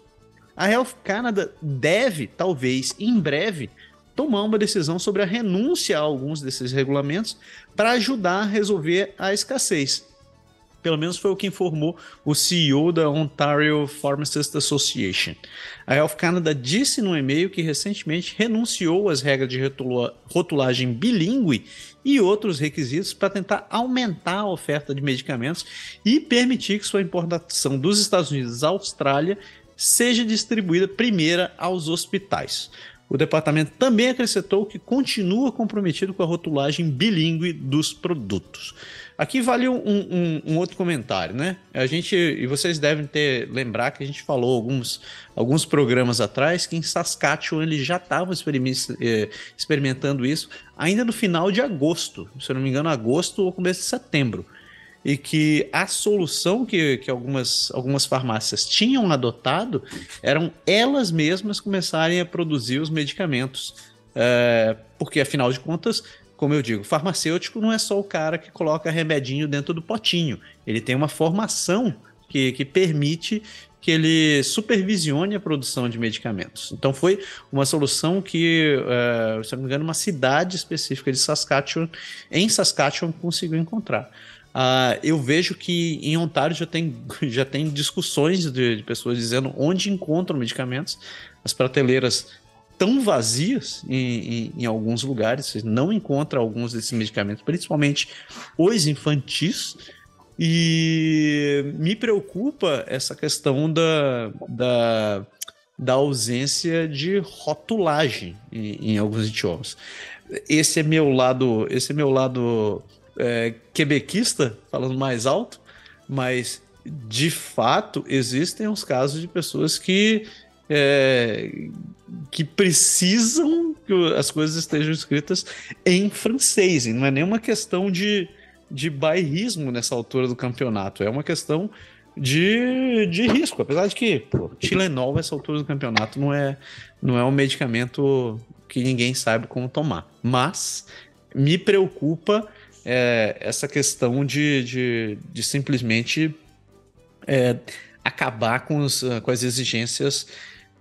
A Health Canada deve, talvez em breve, tomar uma decisão sobre a renúncia a alguns desses regulamentos para ajudar a resolver a escassez. Pelo menos foi o que informou o CEO da Ontario Pharmacist Association. A Health Canada disse no e-mail que recentemente renunciou às regras de rotulagem bilíngue e outros requisitos para tentar aumentar a oferta de medicamentos e permitir que sua importação dos Estados Unidos à Austrália seja distribuída primeira aos hospitais. O departamento também acrescentou que continua comprometido com a rotulagem bilíngue dos produtos. Aqui vale um, um, um, outro comentário, né? A gente, e vocês devem ter lembrar que a gente falou alguns, alguns programas atrás que em Saskatchewan eles já estavam eh, experimentando isso ainda no final de agosto, se eu não me engano, agosto ou começo de setembro. E que a solução que, que algumas, algumas farmácias tinham adotado eram elas mesmas começarem a produzir os medicamentos. É, porque, afinal de contas, como eu digo, farmacêutico não é só o cara que coloca remedinho dentro do potinho. Ele tem uma formação que, que permite que ele supervisione a produção de medicamentos. Então foi uma solução que, uh, se não me engano, uma cidade específica de Saskatchewan, em Saskatchewan, conseguiu encontrar. Uh, eu vejo que em Ontário já tem, já tem discussões de, de pessoas dizendo onde encontram medicamentos. As prateleiras tão vazias em, em, em, alguns lugares, você não encontra alguns desses medicamentos, principalmente os infantis, e me preocupa essa questão da, da, da ausência de rotulagem em, em, alguns idiomas. Esse é meu lado, esse é meu lado é, quebequista, falando mais alto, mas de fato existem os casos de pessoas que é, que precisam que as coisas estejam escritas em francês. E não é nenhuma questão de, de bairrismo nessa altura do campeonato, é uma questão de, de risco. Apesar de que pô, Tilenol, nessa altura do campeonato, não é, não é um medicamento que ninguém sabe como tomar. Mas me preocupa é, essa questão de, de, de simplesmente é, acabar com, os, com as exigências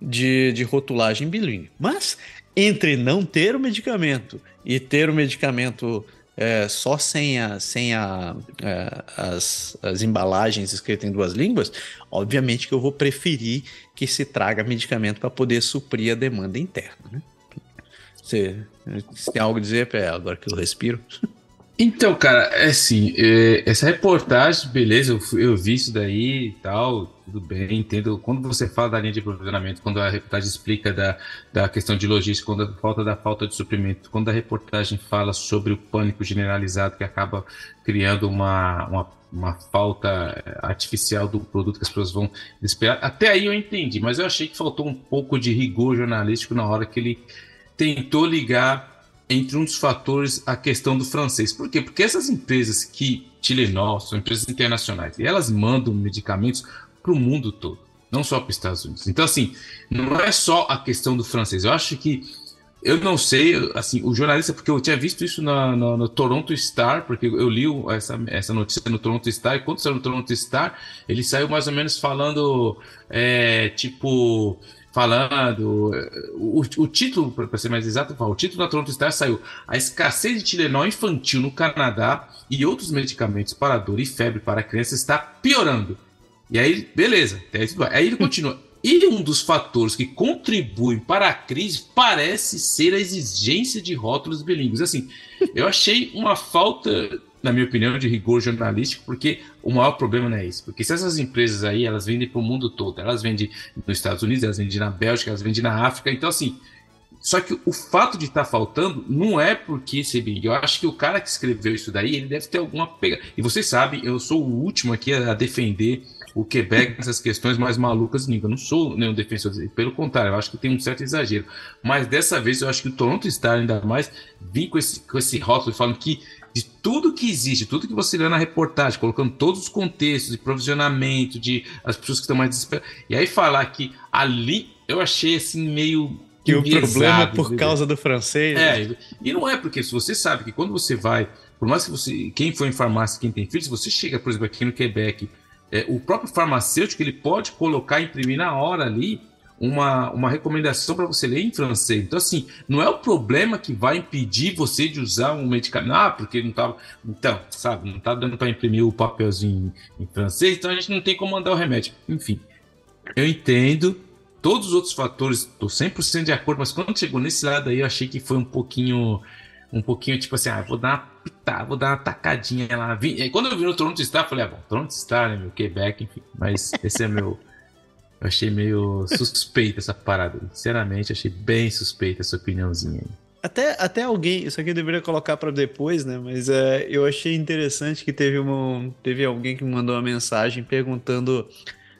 de, de rotulagem bilíngue. Mas entre não ter o medicamento e ter o medicamento é, só sem, a, sem a, é, as, as embalagens escritas em duas línguas, obviamente que eu vou preferir que se traga medicamento para poder suprir a demanda interna. Né? Você, você tem algo a dizer, Pé, agora que eu respiro? Então, cara, é assim, é, essa reportagem, beleza, eu, eu, vi isso daí e tal, tudo bem, entendo. Quando você fala da linha de provisionamento, quando a reportagem explica da, da questão de logística, quando a falta da falta de suprimento, quando a reportagem fala sobre o pânico generalizado que acaba criando uma, uma, uma falta artificial do produto que as pessoas vão esperar, até aí eu entendi, mas eu achei que faltou um pouco de rigor jornalístico na hora que ele tentou ligar entre um dos fatores a questão do francês. Por quê? Porque essas empresas que Tilenol são empresas internacionais e elas mandam medicamentos para o mundo todo, não só para os Estados Unidos. Então, assim, não é só a questão do francês. Eu acho que eu não sei, assim, o jornalista, porque eu tinha visto isso na, na, no Toronto Star, porque eu li essa, essa notícia no Toronto Star, e quando saiu no Toronto Star, ele saiu mais ou menos falando, é, tipo, falando. O, o título, para ser mais exato, o título da Toronto Star saiu: A escassez de Tilenol infantil no Canadá e outros medicamentos para dor e febre para crianças está piorando. E aí, beleza, aí ele continua. E um dos fatores que contribuem para a crise parece ser a exigência de rótulos bilíngues. Assim, eu achei uma falta, na minha opinião, de rigor jornalístico, porque o maior problema não é isso. Porque se essas empresas aí, elas vendem para o mundo todo, elas vendem nos Estados Unidos, elas vendem na Bélgica, elas vendem na África, então assim. Só que o fato de estar tá faltando não é porque esse Big. Eu acho que o cara que escreveu isso daí, ele deve ter alguma pega. E vocês sabem, eu sou o último aqui a defender o Quebec nessas questões mais malucas Eu não sou nenhum defensor, pelo contrário, eu acho que tem um certo exagero. Mas dessa vez eu acho que o Toronto Star ainda mais vim com esse, com esse rótulo falando que de tudo que existe, tudo que você lê na reportagem, colocando todos os contextos de provisionamento, de as pessoas que estão mais desesperadas. E aí falar que ali eu achei assim meio que o problema é por causa do francês. É, né? e não é porque se você sabe que quando você vai, por mais que você, quem for em farmácia, quem tem filhos, se você chega, por exemplo, aqui no Quebec, é, o próprio farmacêutico ele pode colocar, imprimir na hora ali uma, uma recomendação para você ler em francês. Então, assim, não é o problema que vai impedir você de usar um medicamento. Ah, porque não estava. Então, sabe, não está dando para imprimir o papelzinho em, em francês, então a gente não tem como mandar o remédio. Enfim, eu entendo. Todos os outros fatores, estou 100% de acordo, mas quando chegou nesse lado aí, eu achei que foi um pouquinho um pouquinho tipo assim, ah, vou dar uma vou dar uma tacadinha lá. E quando eu vi no Toronto Star, falei, ah, bom, Toronto Star, né, meu, Quebec, enfim. Mas esse é meu. Eu achei meio suspeita essa parada. Sinceramente, achei bem suspeita essa opiniãozinha aí. Até, até alguém, isso aqui eu deveria colocar para depois, né? Mas é, eu achei interessante que teve, uma, teve alguém que me mandou uma mensagem perguntando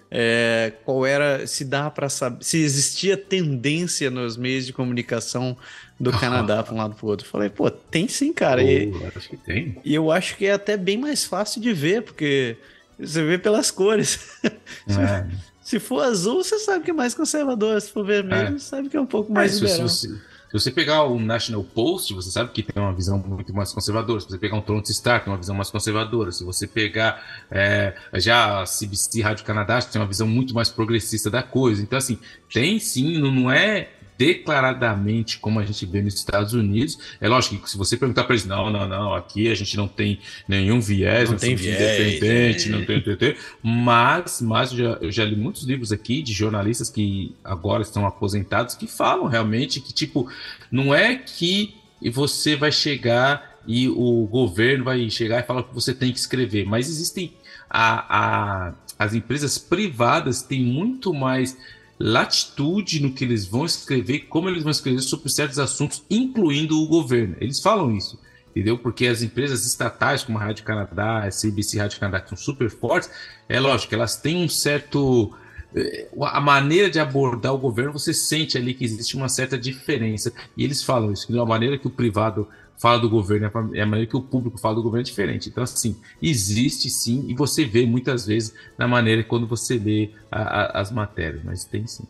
é, qual era, se dá para saber, se existia tendência nos meios de comunicação do Canadá para um lado para o outro. Falei, pô, tem sim, cara. Pô, e, acho que tem. E eu acho que é até bem mais fácil de ver, porque você vê pelas cores. É. se for azul, você sabe que é mais conservador. Se for vermelho, é. você sabe que é um pouco mais é, liberal. Se, se, se, você pegar o National Post, você sabe que tem uma visão muito mais conservadora. Se você pegar um Toronto Star, tem uma visão mais conservadora. Se você pegar é, já a CBC Rádio Canadá, tem uma visão muito mais progressista da coisa. Então, assim, tem sim, não é declaradamente, como a gente vê nos Estados Unidos. É lógico que se você perguntar para eles, não, não, não, aqui a gente não tem nenhum viés, não, tem viés, independente, é. não tem, tem, tem, mas, mas eu já, eu já li muitos livros aqui de jornalistas que agora estão aposentados que falam realmente que, tipo, não é que você vai chegar e o governo vai chegar e falar que você tem que escrever, mas existem a, a as empresas privadas têm muito mais latitude no que eles vão escrever, como eles vão escrever sobre certos assuntos, incluindo o governo. Eles falam isso, entendeu? Porque as empresas estatais, como a Rádio Canadá, a CBC Rádio Canadá, que são super fortes, é lógico, elas têm um certo. Eh, a maneira de abordar o governo, você sente ali que existe uma certa diferença. E eles falam isso, que a maneira que o privado fala do governo, é a maneira que o público fala do governo é diferente. Então, assim, existe sim, e você vê muitas vezes na maneira quando você lê a, a, as matérias, mas tem sim.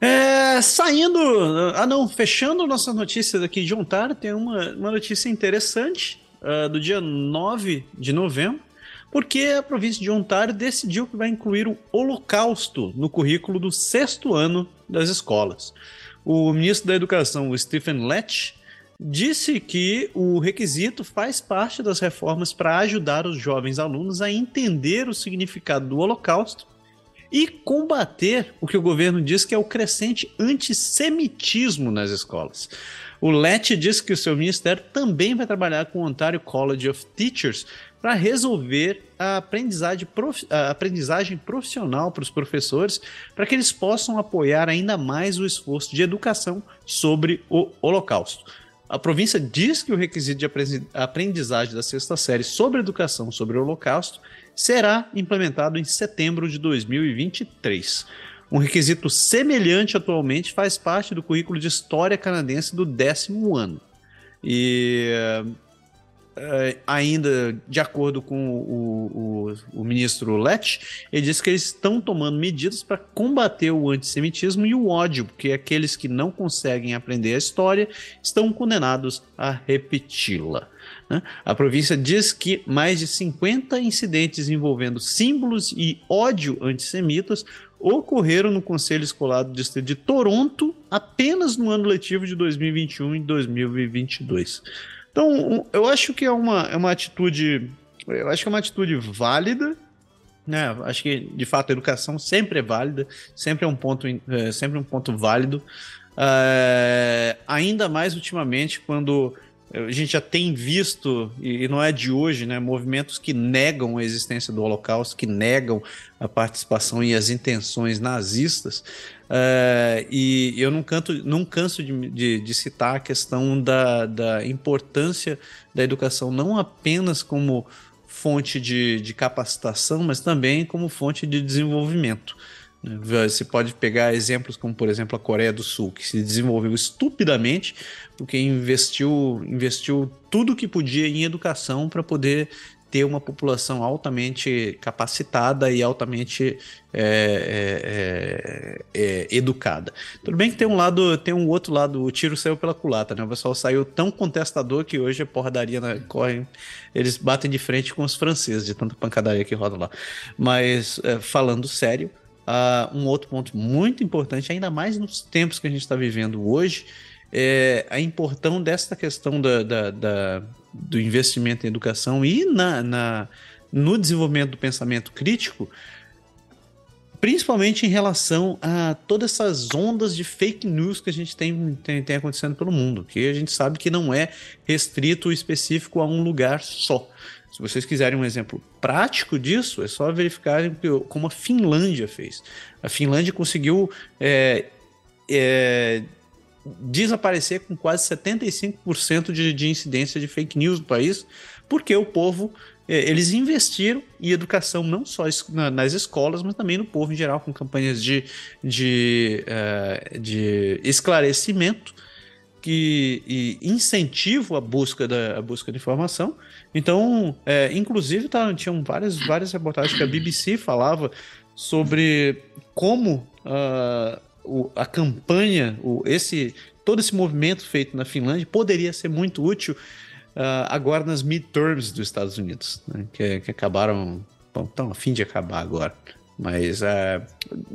É, saindo, ah não, fechando nossas notícias aqui de Ontário, tem uma, uma notícia interessante uh, do dia 9 de novembro, porque a província de Ontário decidiu que vai incluir o Holocausto no currículo do sexto ano das escolas. O ministro da Educação, Stephen Letch, disse que o requisito faz parte das reformas para ajudar os jovens alunos a entender o significado do Holocausto e combater o que o governo diz que é o crescente antissemitismo nas escolas. O Lett disse que o seu ministério também vai trabalhar com o Ontario College of Teachers para resolver a aprendizagem, prof... a aprendizagem profissional para os professores, para que eles possam apoiar ainda mais o esforço de educação sobre o Holocausto. A província diz que o requisito de aprendizagem da sexta série sobre educação sobre o Holocausto será implementado em setembro de 2023. Um requisito semelhante atualmente faz parte do currículo de História Canadense do décimo ano. E uh, ainda de acordo com o, o, o ministro Lett, ele disse que eles estão tomando medidas para combater o antissemitismo e o ódio, porque aqueles que não conseguem aprender a história estão condenados a repeti-la. Né? A província diz que mais de 50 incidentes envolvendo símbolos e ódio antissemitas ocorreram no Conselho Escolar do Distrito de Toronto apenas no ano letivo de 2021 e 2022. Então, eu acho que é uma, é uma atitude. Eu acho que é uma atitude válida. Né? Acho que, de fato, a educação sempre é válida, sempre é um ponto, é, sempre um ponto válido. É, ainda mais ultimamente, quando a gente já tem visto, e não é de hoje, né, movimentos que negam a existência do Holocausto, que negam a participação e as intenções nazistas. Uh, e eu não, canto, não canso de, de, de, citar a questão da, da importância da educação, não apenas como fonte de, de capacitação, mas também como fonte de desenvolvimento. Você pode pegar exemplos como, por exemplo, a Coreia do Sul, que se desenvolveu estupidamente porque investiu, investiu tudo que podia em educação para poder ter uma população altamente capacitada e altamente é, é, é, é, educada. Tudo bem que tem um lado, tem um outro lado, o tiro saiu pela culata, né? O pessoal saiu tão contestador que hoje a porradaria na, corre, eles batem de frente com os franceses, de tanta pancadaria que roda lá. Mas, é, falando sério, Uh, um outro ponto muito importante, ainda mais nos tempos que a gente está vivendo hoje, é a importância desta questão da, da, da, do investimento em educação e na, na, no desenvolvimento do pensamento crítico, principalmente em relação a todas essas ondas de fake news que a gente tem, tem, tem acontecendo pelo mundo, que a gente sabe que não é restrito específico a um lugar só. Se vocês quiserem um exemplo prático disso, é só verificarem como a Finlândia fez. A Finlândia conseguiu é, é, desaparecer com quase 75% de, de incidência de fake news no país, porque o povo é, eles investiram em educação não só nas escolas, mas também no povo em geral, com campanhas de, de, uh, de esclarecimento que e incentivo à busca da busca de informação. Então, é, inclusive, tá, tinham várias, várias reportagens que a BBC falava sobre como uh, o, a campanha, o, esse todo esse movimento feito na Finlândia poderia ser muito útil uh, agora nas midterms dos Estados Unidos, né, que, que, acabaram, estão a fim de acabar agora. Mas uh,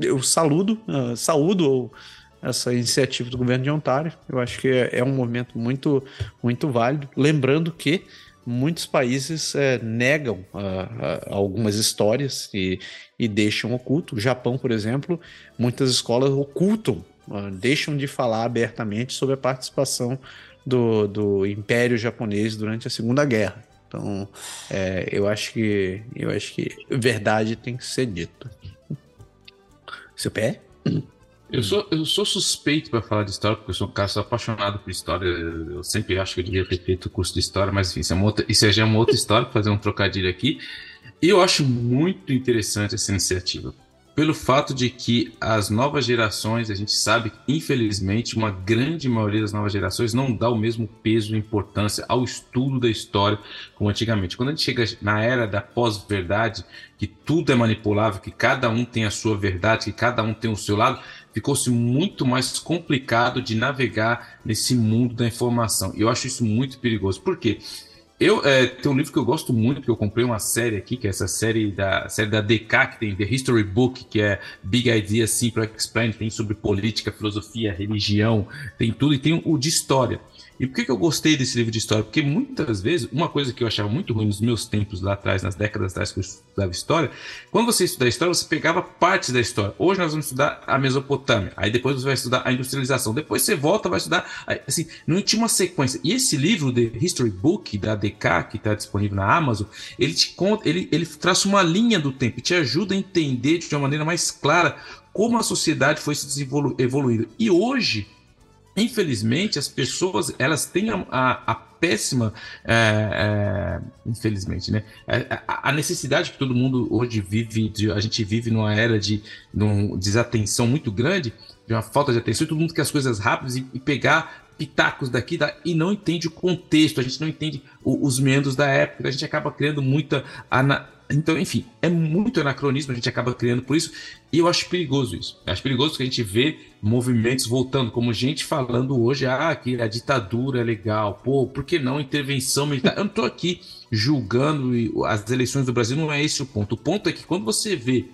eu saludo, uh, saúdo essa iniciativa do governo de Ontário. Eu acho que é, é um movimento muito, muito válido. Lembrando que muitos países é, negam uh, uh, algumas histórias e, e, deixam oculto. O Japão, por exemplo, muitas escolas ocultam, uh, deixam de falar abertamente sobre a participação do, do Império Japonês durante a Segunda Guerra. Então, é, eu acho que eu acho que verdade tem que ser dita. Seu pé? Eu sou, eu sou suspeito para falar de história, porque eu sou um cara apaixonado por história. Eu sempre acho que eu devia ter feito o curso de história, mas enfim, isso, é uma outra, isso já é uma outra história, fazer um trocadilho aqui. E eu acho muito interessante essa iniciativa, pelo fato de que as novas gerações, a gente sabe infelizmente, uma grande maioria das novas gerações não dá o mesmo peso e importância ao estudo da história como antigamente. Quando a gente chega na era da pós-verdade, que tudo é manipulável, que cada um tem a sua verdade, que cada um tem o seu lado, ficou-se muito mais complicado de navegar nesse mundo da informação. E eu acho isso muito perigoso. Por quê? Eu é, tem um livro que eu gosto muito, que eu comprei uma série aqui, que é essa série da série da DK, que tem The History Book, que é Big Ideas Simple Explained, tem sobre política, filosofia, religião, tem tudo, e tem o de história. E por que, que eu gostei desse livro de história? Porque muitas vezes, uma coisa que eu achava muito ruim nos meus tempos lá atrás, nas décadas atrás que eu estudava história, quando você estudava história, você pegava partes da história. Hoje nós vamos estudar a Mesopotâmia, aí depois você vai estudar a industrialização, depois você volta vai estudar. Assim, não tinha uma sequência. E esse livro, The History Book, da DK, que está disponível na Amazon, ele te conta, ele, ele traça uma linha do tempo te ajuda a entender de uma maneira mais clara como a sociedade foi se evoluindo. E hoje, infelizmente, as pessoas elas têm a, a, péssima, é, é, infelizmente, né? É, a, a, necessidade que todo mundo hoje vive, de, a gente vive numa era de, de desatenção muito grande, de uma falta de atenção, todo mundo quer as coisas rápidas e, e pegar pitacos daqui da, e não entende o contexto, a gente não entende o, os meandros da época, a gente acaba criando muita. Ana... Então, enfim, é muito anacronismo, a gente acaba criando por isso, e eu acho perigoso isso. Eu acho perigoso que a gente vê movimentos voltando, como gente falando hoje, ah, que a ditadura é legal, pô, por que não intervenção militar? Eu não estou aqui julgando as eleições do Brasil, não é esse o ponto. O ponto é que quando você vê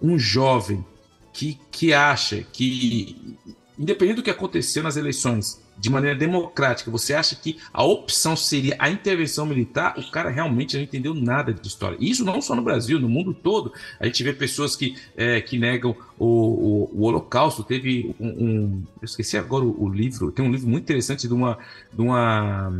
um jovem que, que acha que, independente do que aconteceu nas eleições, de maneira democrática, você acha que a opção seria a intervenção militar, o cara realmente não entendeu nada de história. Isso não só no Brasil, no mundo todo. A gente vê pessoas que, é, que negam o, o, o, Holocausto. Teve um, um, Eu esqueci agora o, o, livro, tem um livro muito interessante de uma. De uma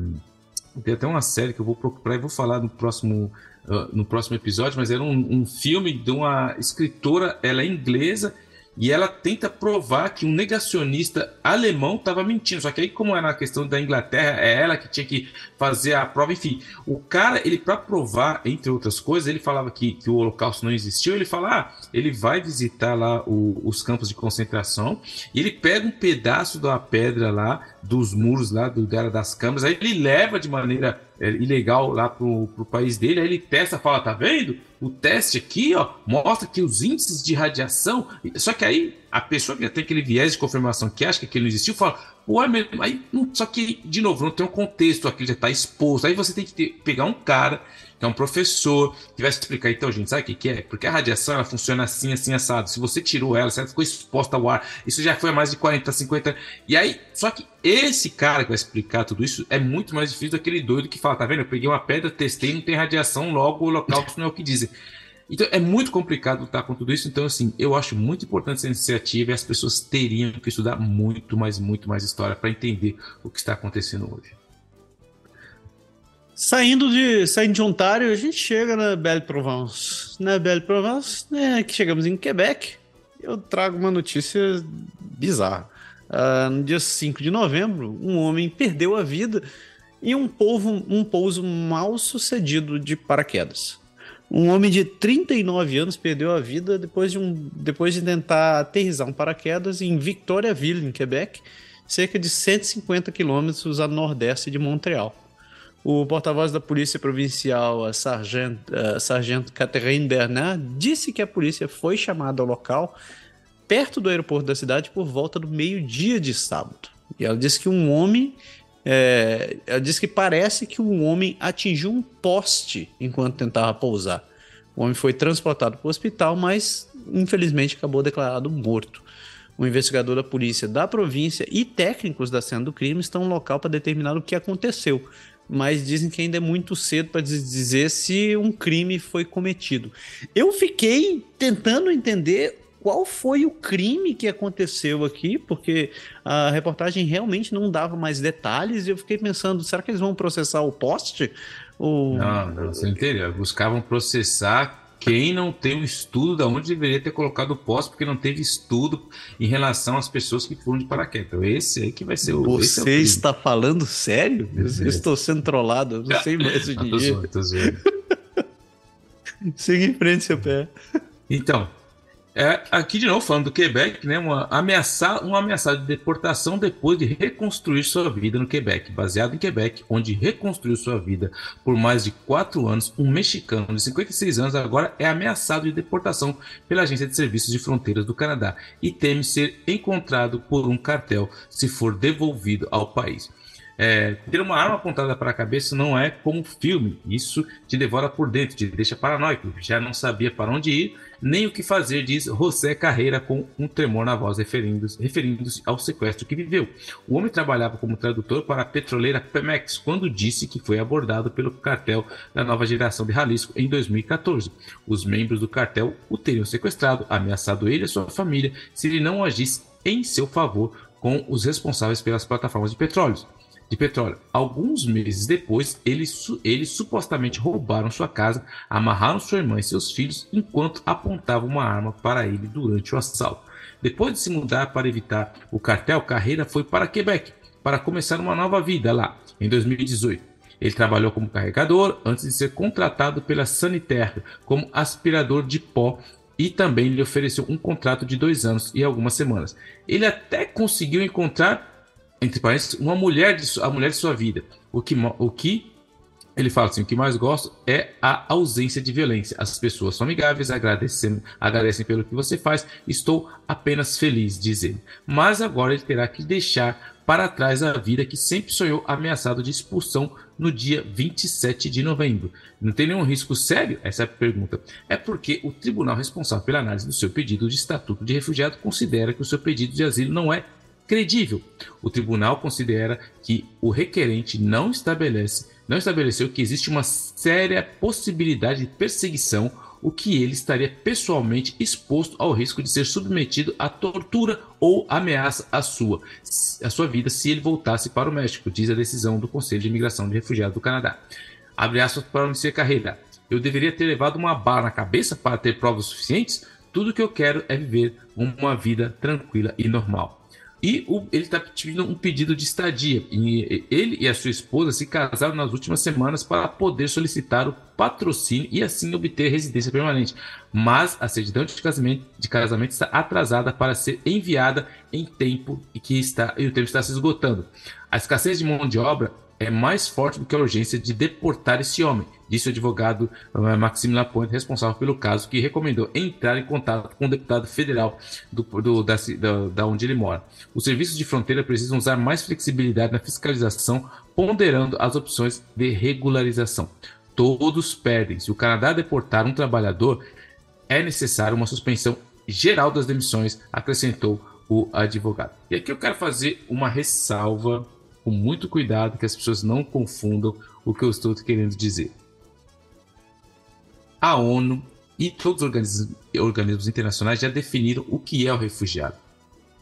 tem até uma série que eu vou procurar e vou falar no próximo, uh, no próximo episódio, mas era um, um filme de uma escritora, ela é inglesa e ela tenta provar que um negacionista alemão estava mentindo. Só que aí, como era a questão da Inglaterra, é ela que tinha que fazer a prova. Enfim, o cara, ele para provar, entre outras coisas, ele falava que, que o Holocausto não existiu. Ele fala, ah, ele vai visitar lá o, os campos de concentração e ele pega um pedaço da pedra lá dos muros lá do das câmaras, aí ele leva de maneira ilegal lá pro, pro país dele, aí ele testa, fala, tá vendo? O teste aqui, ó, mostra que os índices de radiação, só que aí a pessoa que tem aquele viés de confirmação que acha que aquilo não existiu, fala, pô, é mesmo, aí, só que, de novo, não tem um contexto, aquilo já está exposto, aí você tem que ter, pegar um cara que é um professor, que vai explicar, então, gente, sabe o que, que é? Porque a radiação ela funciona assim, assim, assado. Se você tirou ela, ela ficou exposta ao ar, isso já foi há mais de 40, 50 anos. E aí, só que esse cara que vai explicar tudo isso é muito mais difícil do que aquele doido que fala, tá vendo? Eu peguei uma pedra, testei, não tem radiação, logo o local não é o que dizem. Então é muito complicado lutar com tudo isso. Então, assim, eu acho muito importante essa iniciativa e as pessoas teriam que estudar muito mais, muito mais história para entender o que está acontecendo hoje. Saindo de, saindo de Ontário, a gente chega na Belle Provence. Na Belle Provence, né, que chegamos em Quebec, eu trago uma notícia bizarra. Uh, no dia 5 de novembro, um homem perdeu a vida em um, povo, um pouso mal sucedido de paraquedas. Um homem de 39 anos perdeu a vida depois de, um, depois de tentar aterrissar um paraquedas em Victoriaville, em Quebec, cerca de 150 quilômetros a nordeste de Montreal. O porta-voz da Polícia Provincial, a Sargento, Catherine Bernard, disse que a polícia foi chamada ao local perto do aeroporto da cidade por volta do meio-dia de sábado. E ela disse que um homem. É, ela disse que parece que um homem atingiu um poste enquanto tentava pousar. O homem foi transportado para o hospital, mas infelizmente acabou declarado morto. O investigador da polícia da província e técnicos da cena do crime estão no local para determinar o que aconteceu mas dizem que ainda é muito cedo para dizer se um crime foi cometido. Eu fiquei tentando entender qual foi o crime que aconteceu aqui, porque a reportagem realmente não dava mais detalhes e eu fiquei pensando, será que eles vão processar o poste? Ou... Não, não, você entendeu? Buscavam processar quem não tem o estudo da onde deveria ter colocado o poste, porque não teve estudo em relação às pessoas que foram de paraquedas. Então, esse aí que vai ser o. Você é o está falando sério? Eu estou sendo trollado, eu não sei mais o. Tô zoando, tô zoando. Siga em frente, seu pé. Então, é, aqui de novo falando do Quebec, né, uma ameaça, um ameaçado de deportação depois de reconstruir sua vida no Quebec, baseado em Quebec, onde reconstruiu sua vida por mais de quatro anos, um mexicano de 56 anos agora é ameaçado de deportação pela Agência de Serviços de Fronteiras do Canadá e teme ser encontrado por um cartel se for devolvido ao país. É, ter uma arma apontada para a cabeça não é como filme, isso te devora por dentro, te deixa paranoico. Já não sabia para onde ir, nem o que fazer, diz José Carreira com um tremor na voz, referindo-se referindo ao sequestro que viveu. O homem trabalhava como tradutor para a petroleira Pemex quando disse que foi abordado pelo cartel da nova geração de Jalisco em 2014. Os membros do cartel o teriam sequestrado, ameaçado ele e sua família se ele não agisse em seu favor com os responsáveis pelas plataformas de petróleo de petróleo. Alguns meses depois, eles, eles supostamente roubaram sua casa, amarraram sua irmã e seus filhos enquanto apontavam uma arma para ele durante o assalto. Depois de se mudar para evitar o cartel, Carreira foi para Quebec para começar uma nova vida lá, em 2018. Ele trabalhou como carregador antes de ser contratado pela Sanitaire como aspirador de pó e também lhe ofereceu um contrato de dois anos e algumas semanas. Ele até conseguiu encontrar entre parênteses, uma mulher de, a mulher de sua vida. O que, o que ele fala assim: o que mais gosto é a ausência de violência. As pessoas são amigáveis, agradecem, agradecem pelo que você faz. Estou apenas feliz, diz ele. Mas agora ele terá que deixar para trás a vida que sempre sonhou ameaçado de expulsão no dia 27 de novembro. Não tem nenhum risco sério? Essa é a pergunta. É porque o tribunal responsável pela análise do seu pedido de estatuto de refugiado considera que o seu pedido de asilo não é credível. O tribunal considera que o requerente não estabelece, não estabeleceu que existe uma séria possibilidade de perseguição, o que ele estaria pessoalmente exposto ao risco de ser submetido a tortura ou ameaça à sua, à sua vida se ele voltasse para o México, diz a decisão do Conselho de Imigração de Refugiados do Canadá. Abre aspas para o Carreira. Eu deveria ter levado uma bala na cabeça para ter provas suficientes? Tudo que eu quero é viver uma vida tranquila e normal. E o, ele está pedindo um pedido de estadia. E ele e a sua esposa se casaram nas últimas semanas para poder solicitar o patrocínio e assim obter residência permanente. Mas a certidão de casamento, de casamento está atrasada para ser enviada em tempo e que está e o tempo está se esgotando. A escassez de mão de obra é mais forte do que a urgência de deportar esse homem, disse o advogado uh, Maxime Lapointe, responsável pelo caso, que recomendou entrar em contato com o deputado federal do, do, da, da, onde ele mora. Os serviços de fronteira precisam usar mais flexibilidade na fiscalização, ponderando as opções de regularização. Todos perdem. Se o Canadá deportar um trabalhador, é necessário uma suspensão geral das demissões, acrescentou o advogado. E aqui eu quero fazer uma ressalva com muito cuidado que as pessoas não confundam o que eu estou querendo dizer. A ONU e todos os organismos, internacionais já definiram o que é o refugiado.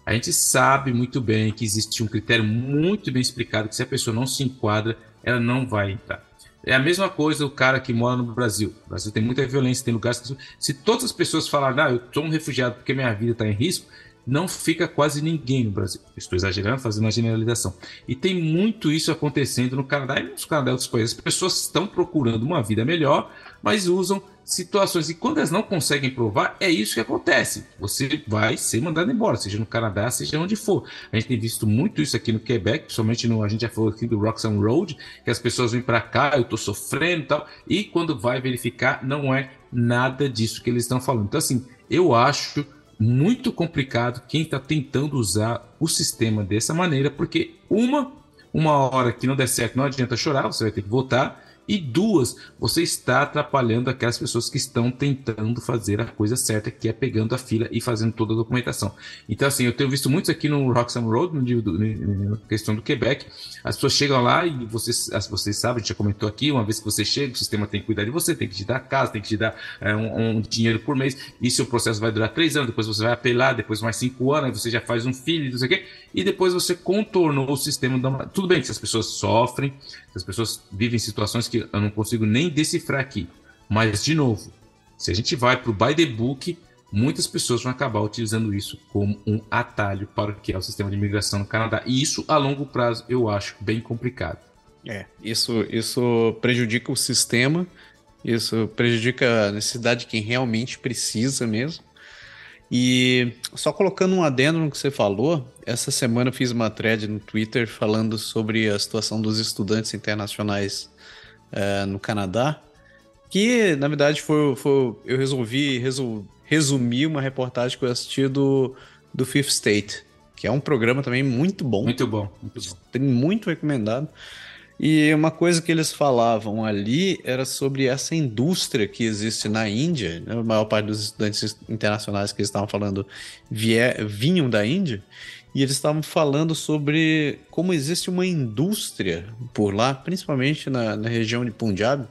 A gente sabe muito bem que existe um critério muito bem explicado que se a pessoa não se enquadra, ela não vai entrar. É a mesma coisa o cara que mora no Brasil. O Brasil tem muita violência, tem lugares que... Se todas as pessoas falarem, ah, eu sou um refugiado porque minha vida está em risco, não fica quase ninguém no Brasil. Estou exagerando, fazendo uma generalização. E tem muito isso acontecendo no Canadá e nos Canadá outros países. As pessoas estão procurando uma vida melhor, mas usam situações. E quando elas não conseguem provar, é isso que acontece. Você vai ser mandado embora, seja no Canadá, seja onde for. A gente tem visto muito isso aqui no Quebec, principalmente no. A gente já falou aqui do Roxham Road, que as pessoas vêm para cá, eu estou sofrendo e tal. E quando vai verificar, não é nada disso que eles estão falando. Então, assim, eu acho muito complicado quem está tentando usar o sistema dessa maneira, porque uma, uma hora que não der certo, não adianta chorar, você vai ter que voltar. E duas, você está atrapalhando aquelas pessoas que estão tentando fazer a coisa certa, que é pegando a fila e fazendo toda a documentação. Então, assim, eu tenho visto muitos aqui no Roxham Road, na questão do Quebec, as pessoas chegam lá e vocês, vocês sabem, a gente já comentou aqui, uma vez que você chega, o sistema tem que cuidar de você, tem que te dar casa, tem que te dar é, um, um, dinheiro por mês, e seu processo vai durar três anos, depois você vai apelar, depois mais cinco anos, aí você já faz um filho, não sei o quê, e depois você contornou o sistema. Da... Tudo bem que as pessoas sofrem, as pessoas vivem situações que eu não consigo nem decifrar aqui. Mas, de novo, se a gente vai para o by the book, muitas pessoas vão acabar utilizando isso como um atalho para o que é o sistema de imigração no Canadá. E isso, a longo prazo, eu acho bem complicado. É, isso, isso prejudica o sistema, isso prejudica a necessidade de quem realmente precisa mesmo. E só colocando um adendo no que você falou, essa semana eu fiz uma thread no Twitter falando sobre a situação dos estudantes internacionais uh, no Canadá, que na verdade foi, foi eu resolvi resol, resumir uma reportagem que eu assisti do, do Fifth State, que é um programa também muito bom. Muito bom, muito bom. Tem muito recomendado. E uma coisa que eles falavam ali era sobre essa indústria que existe na Índia. Né? A maior parte dos estudantes internacionais que eles estavam falando vier, vinham da Índia. E eles estavam falando sobre como existe uma indústria por lá, principalmente na, na região de Punjab,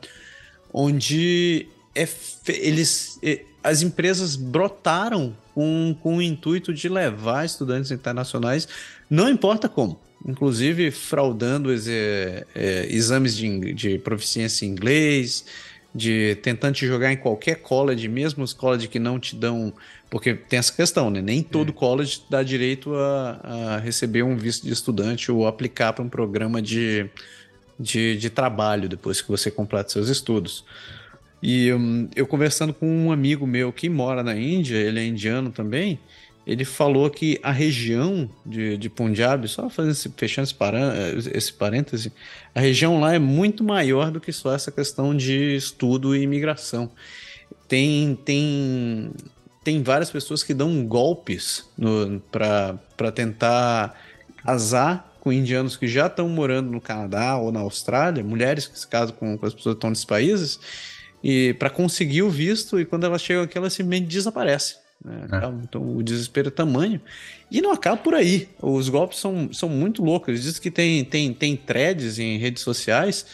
onde é eles, as empresas brotaram com, com o intuito de levar estudantes internacionais, não importa como inclusive fraudando é, é, exames de, de proficiência em inglês, de tentando te jogar em qualquer college, mesmo os college que não te dão. Porque tem essa questão, né? Nem todo é. college dá direito a, a, receber um visto de estudante ou aplicar para um programa de, de, de, trabalho depois que você completa seus estudos. E um, eu conversando com um amigo meu que mora na Índia, ele é indiano também, ele falou que a região de, de Punjab, só fazendo esse, fechando esse, parã, esse parêntese, a região lá é muito maior do que só essa questão de estudo e imigração. Tem, tem, tem várias pessoas que dão golpes para tentar casar com indianos que já estão morando no Canadá ou na Austrália, mulheres que se casam com, com as pessoas que estão nesses países, e para conseguir o visto, e quando elas chegam aqui, elas simplesmente desaparecem. Né? É. Então o desespero é tamanho. E não acaba por aí. Os golpes são, são muito loucos. Dizem que tem, tem, tem threads em redes sociais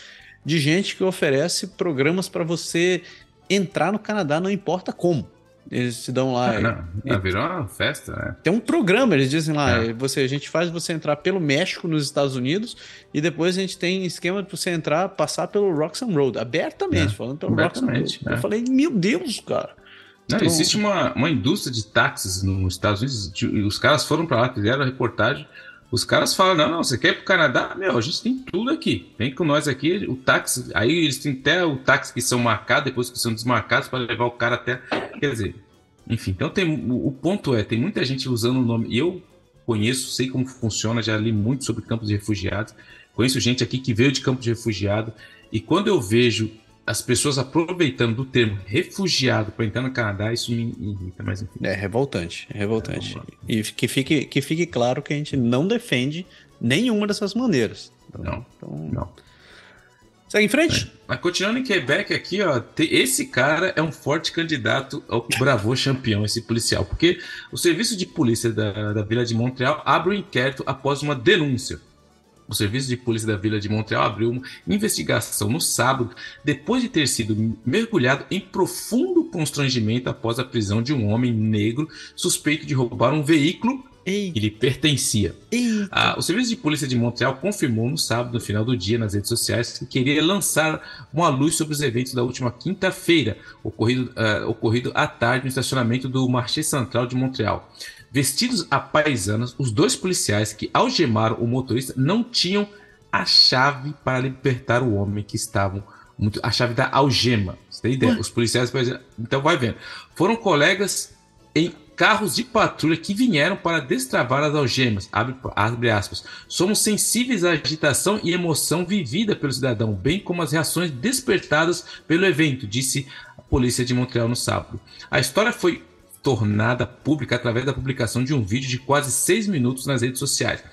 de gente que oferece programas para você entrar no Canadá, não importa como. Eles te dão lá. Ah, não, não, virou uma festa, né? Tem um programa, eles dizem lá, é. você, a gente faz você entrar pelo México nos Estados Unidos e depois a gente tem esquema para você entrar, passar pelo Roxham Road, abertamente, é. falando pelo Roxham Road. É. Eu falei, meu Deus, cara. Não, então... Existe uma, uma indústria de táxis nos Estados Unidos. Os caras foram para lá, fizeram a reportagem. Os caras falam: não, não, você quer ir para o Canadá? Meu, a gente tem tudo aqui. Vem com nós aqui. O táxi. Aí eles têm até o táxi que são marcados, depois que são desmarcados, para levar o cara até. Quer dizer, enfim. Então tem, o ponto é: tem muita gente usando o nome. Eu conheço, sei como funciona, já li muito sobre campos de refugiados. Conheço gente aqui que veio de campo de refugiado. E quando eu vejo as pessoas aproveitando do termo refugiado para entrar no Canadá, isso me irrita, mas enfim. É revoltante, é revoltante. E que fique, que fique claro que a gente não defende nenhuma dessas maneiras. Então, não, então... não. Segue em frente. É. Mas continuando em Quebec aqui, ó, esse cara é um forte candidato ao Bravo campeão, esse policial, porque o serviço de polícia da, da Vila de Montreal abre um inquérito após uma denúncia o Serviço de Polícia da Vila de Montreal abriu uma investigação no sábado, depois de ter sido mergulhado em profundo constrangimento após a prisão de um homem negro suspeito de roubar um veículo Ei. que lhe pertencia. Ah, o Serviço de Polícia de Montreal confirmou no sábado, no final do dia, nas redes sociais, que queria lançar uma luz sobre os eventos da última quinta-feira, ocorrido, uh, ocorrido à tarde no estacionamento do Marché Central de Montreal. Vestidos a paisanas, os dois policiais que algemaram o motorista não tinham a chave para libertar o homem que estavam muito, a chave da algema. Você tem ideia? Ué? Os policiais, então vai vendo. Foram colegas em carros de patrulha que vieram para destravar as algemas. Abre, abre aspas. Somos sensíveis à agitação e emoção vivida pelo cidadão, bem como as reações despertadas pelo evento, disse a polícia de Montreal no sábado. A história foi tornada pública através da publicação de um vídeo de quase seis minutos nas redes sociais.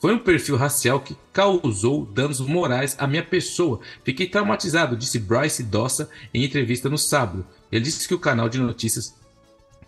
Foi um perfil racial que causou danos morais à minha pessoa. Fiquei traumatizado, disse Bryce Dossa em entrevista no sábado. Ele disse que o canal de notícias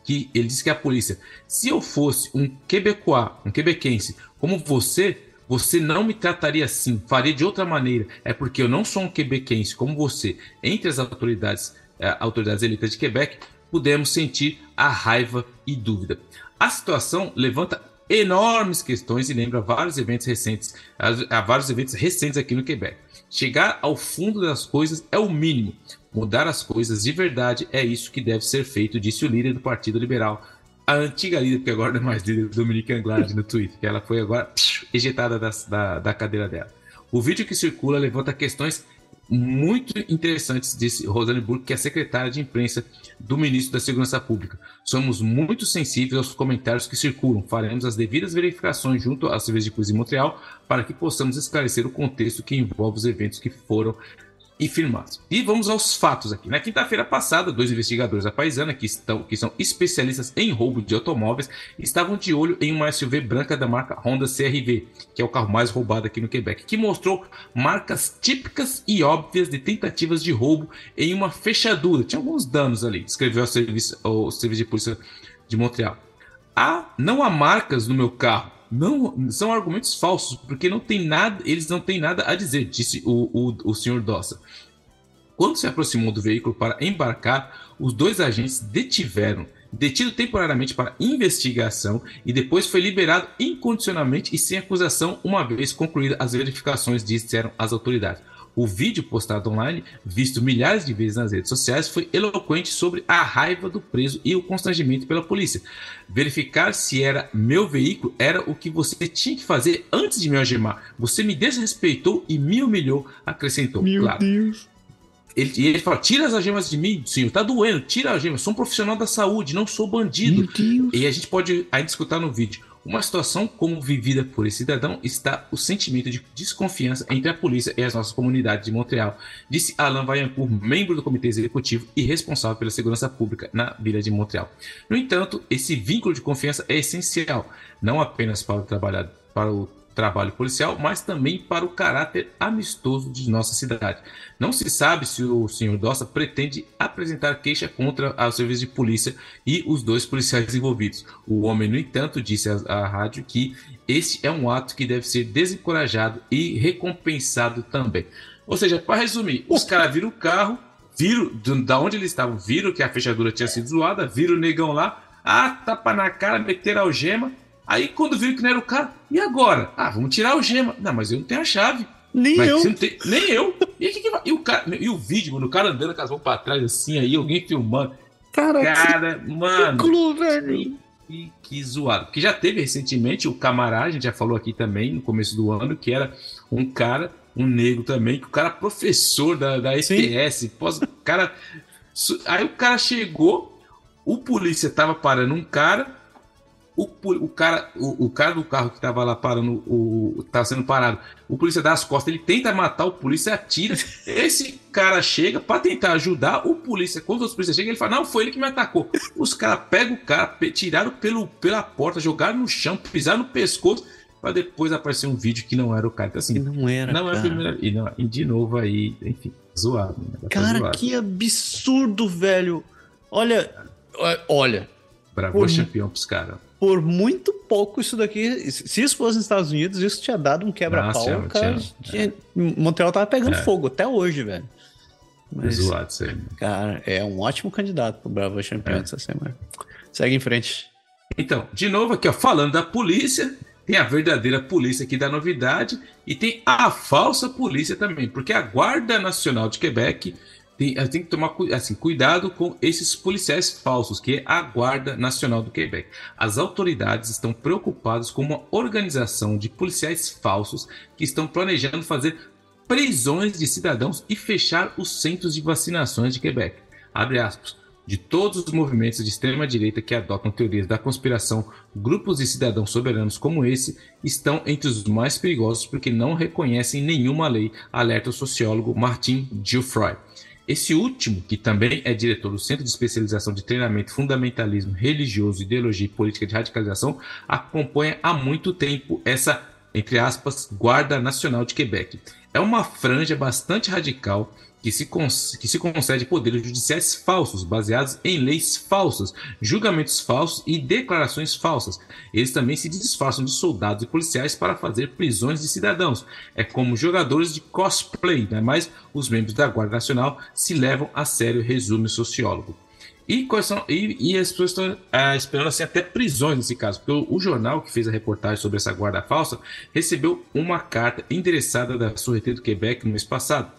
que ele disse que a polícia, se eu fosse um quebecois, um quebequense, como você, você não me trataria assim, faria de outra maneira. É porque eu não sou um quebequense como você. Entre as autoridades, eh, autoridades eleitas de Quebec, pudemos sentir a raiva e dúvida. A situação levanta enormes questões e lembra vários eventos recentes, a, vários eventos recentes aqui no Quebec. Chegar ao fundo das coisas é o mínimo. Mudar as coisas de verdade é isso que deve ser feito, disse o líder do Partido Liberal, a antiga líder, porque agora não é mais líder, Dominique Anglade, no Twitter, que ela foi agora psh, ejetada da, da, da cadeira dela. O vídeo que circula levanta questões muito interessantes, disse Rosane Burke, que é secretária de imprensa do ministro da Segurança Pública. Somos muito sensíveis aos comentários que circulam. Faremos as devidas verificações junto à Serviço de Polícia de Montreal para que possamos esclarecer o contexto que envolve os eventos que foram e firmados. E vamos aos fatos aqui. Na quinta-feira passada, dois investigadores da Paisana, que, estão, que são especialistas em roubo de automóveis, estavam de olho em uma SUV branca da marca Honda CRV, que é o carro mais roubado aqui no Quebec, que mostrou marcas típicas e óbvias de tentativas de roubo em uma fechadura. Tinha alguns danos ali, escreveu o serviço, o serviço de polícia de Montreal. Há, não há marcas no meu carro, não são argumentos falsos, porque não tem nada, eles não têm nada a dizer, disse o, o, o senhor Dossa. Quando se aproximou do veículo para embarcar, os dois agentes detiveram, detido temporariamente para investigação e depois foi liberado incondicionalmente e sem acusação, uma vez concluídas as verificações, disseram as autoridades. O vídeo postado online, visto milhares de vezes nas redes sociais, foi eloquente sobre a raiva do preso e o constrangimento pela polícia. Verificar se era meu veículo era o que você tinha que fazer antes de me algemar. Você me desrespeitou e me humilhou, acrescentou. Meu claro. Deus. ele, e ele fala: tira as algemas de mim, senhor, tá doendo, tira as algemas, sou um profissional da saúde, não sou bandido. E a gente pode ainda escutar no vídeo. Uma situação como vivida por esse cidadão está o sentimento de desconfiança entre a polícia e as nossas comunidades de Montreal, disse Alain Vaillancourt, membro do comitê executivo e responsável pela segurança pública na vila de Montreal. No entanto, esse vínculo de confiança é essencial, não apenas para o trabalhador, para o trabalho policial, mas também para o caráter amistoso de nossa cidade. Não se sabe se o senhor Dossa pretende apresentar queixa contra o serviço de polícia e os dois policiais envolvidos. O homem, no entanto, disse à, à rádio que esse é um ato que deve ser desencorajado e recompensado também. Ou seja, para resumir, os caras viram o carro, viram da onde eles estavam, viram que a fechadura tinha sido zoada, viram o negão lá, ah, tapa na cara, meteram a algema, Aí quando viram que não era o cara, e agora? Ah, vamos tirar o gema. Não, mas eu não tenho a chave. Nem mas eu. Tem, nem eu. E, que que e, o cara, e o vídeo, mano, o cara andando com as mãos pra trás assim, aí alguém filmando. Cara, cara que mano. Velho. Que, que zoado. Porque já teve recentemente o camarada, a gente já falou aqui também no começo do ano, que era um cara, um negro também, que o cara professor da, da SPS, pós, cara. Aí o cara chegou, o polícia tava parando um cara, o, o, cara, o, o, cara do carro que tava lá parando, o, tava sendo parado, o polícia dá as costas, ele tenta matar o polícia atira. Esse cara chega para tentar ajudar o polícia. Quando os polícias chegam, ele fala: Não, foi ele que me atacou. Os caras pegam o cara, tiraram pelo, pela porta, jogaram no chão, pisaram no pescoço, para depois aparecer um vídeo que não era o cara. Então, assim, não era. Não cara. é a primeira. E, não, e de novo aí, enfim, zoado. Né? Cara, zoado. que absurdo, velho. Olha, olha. Bravo por... campeão pros caras por muito pouco isso daqui. Se isso fosse nos Estados Unidos, isso tinha dado um quebra-pau. É. Montreal tava pegando é. fogo até hoje, velho. Mas. Né? Cara, é um ótimo candidato pro Bravo Champion é. essa semana. Segue em frente. Então, de novo aqui, ó, falando da polícia, tem a verdadeira polícia aqui da novidade e tem a falsa polícia também, porque a Guarda Nacional de Quebec tem, tem, que tomar assim, cuidado com esses policiais falsos, que é a Guarda Nacional do Quebec. As autoridades estão preocupadas com uma organização de policiais falsos que estão planejando fazer prisões de cidadãos e fechar os centros de vacinações de Quebec. Abre aspas. De todos os movimentos de extrema-direita que adotam teorias da conspiração, grupos de cidadãos soberanos como esse estão entre os mais perigosos porque não reconhecem nenhuma lei, alerta o sociólogo Martin Gilfroy. Esse último, que também é diretor do Centro de Especialização de Treinamento Fundamentalismo Religioso, Ideologia e Política de Radicalização, acompanha há muito tempo essa, entre aspas, Guarda Nacional de Quebec. É uma franja bastante radical que se, que se concede poderes judiciais falsos, baseados em leis falsas, julgamentos falsos e declarações falsas. Eles também se disfarçam de soldados e policiais para fazer prisões de cidadãos. É como jogadores de cosplay, né? mas os membros da Guarda Nacional se levam a sério, resume o sociólogo. E, são, e, e, as pessoas estão ah, esperando assim, até prisões nesse caso, porque o, o, jornal que fez a reportagem sobre essa guarda falsa recebeu uma carta endereçada da Sorrete do Quebec no mês passado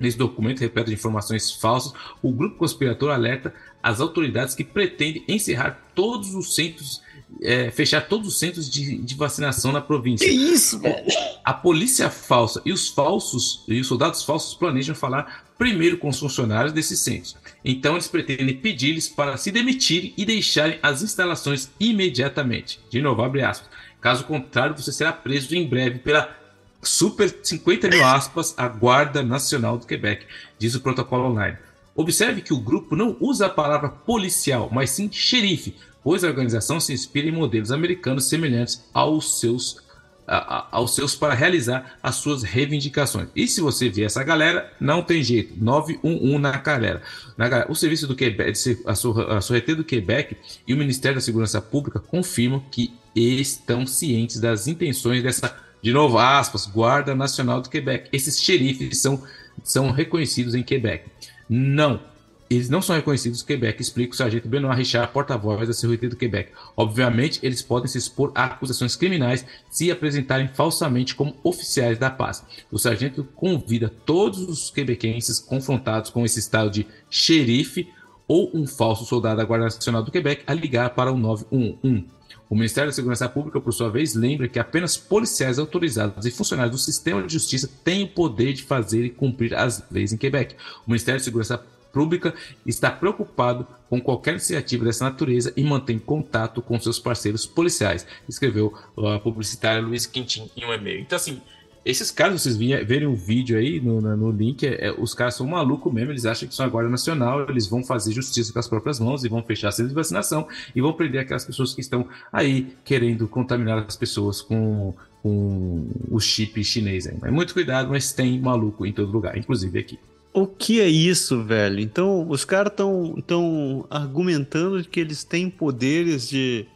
Nesse documento repleto de informações falsas, o grupo conspirador alerta as autoridades que pretendem encerrar todos os centros, é, fechar todos os centros de, de, vacinação na província. Que isso, velho? A polícia falsa e os falsos e os soldados falsos planejam falar primeiro com os funcionários desses centros. Então eles pretendem pedir-lhes para se demitirem e deixarem as instalações imediatamente. De novo, abre aspas. Caso contrário, você será preso em breve pela super 50 mil aspas, a Guarda Nacional do Quebec, diz o protocolo online. Observe que o grupo não usa a palavra policial, mas sim xerife, pois a organização se inspira em modelos americanos semelhantes aos seus, a, a, aos seus para realizar as suas reivindicações. E se você vê essa galera, não tem jeito. 911 na galera. Na galera. O serviço do Quebec, a, Sorrete do Quebec e o Ministério da Segurança Pública confirmam que estão cientes das intenções dessa de novo, aspas, Guarda Nacional do Quebec. Esses xerifes são, são reconhecidos em Quebec. Não, eles não são reconhecidos no Quebec, explica o sargento Benoit Richard, porta-voz da CRT do Quebec. Obviamente, eles podem se expor a acusações criminais se apresentarem falsamente como oficiais da paz. O sargento convida todos os quebequenses confrontados com esse estado de xerife ou um falso soldado da Guarda Nacional do Quebec a ligar para o 911. O Ministério da Segurança Pública, por sua vez, lembra que apenas policiais autorizados e funcionários do sistema de justiça têm o poder de fazer e cumprir as leis em Quebec. O Ministério da Segurança Pública está preocupado com qualquer iniciativa dessa natureza e mantém contato com seus parceiros policiais, escreveu a publicitária Luiz Quintin em um e-mail. Então, assim, esses caras, vocês verem o vídeo aí no, no link, é, é, os caras são malucos mesmo, eles acham que são a Guarda Nacional, eles vão fazer justiça com as próprias mãos e vão fechar centros de vacinação e vão prender aquelas pessoas que estão aí querendo contaminar as pessoas com, com o chip chinês. Aí. Mas muito cuidado, mas tem maluco em todo lugar, inclusive aqui. O que é isso, velho? Então, os caras estão tão argumentando que eles têm poderes de.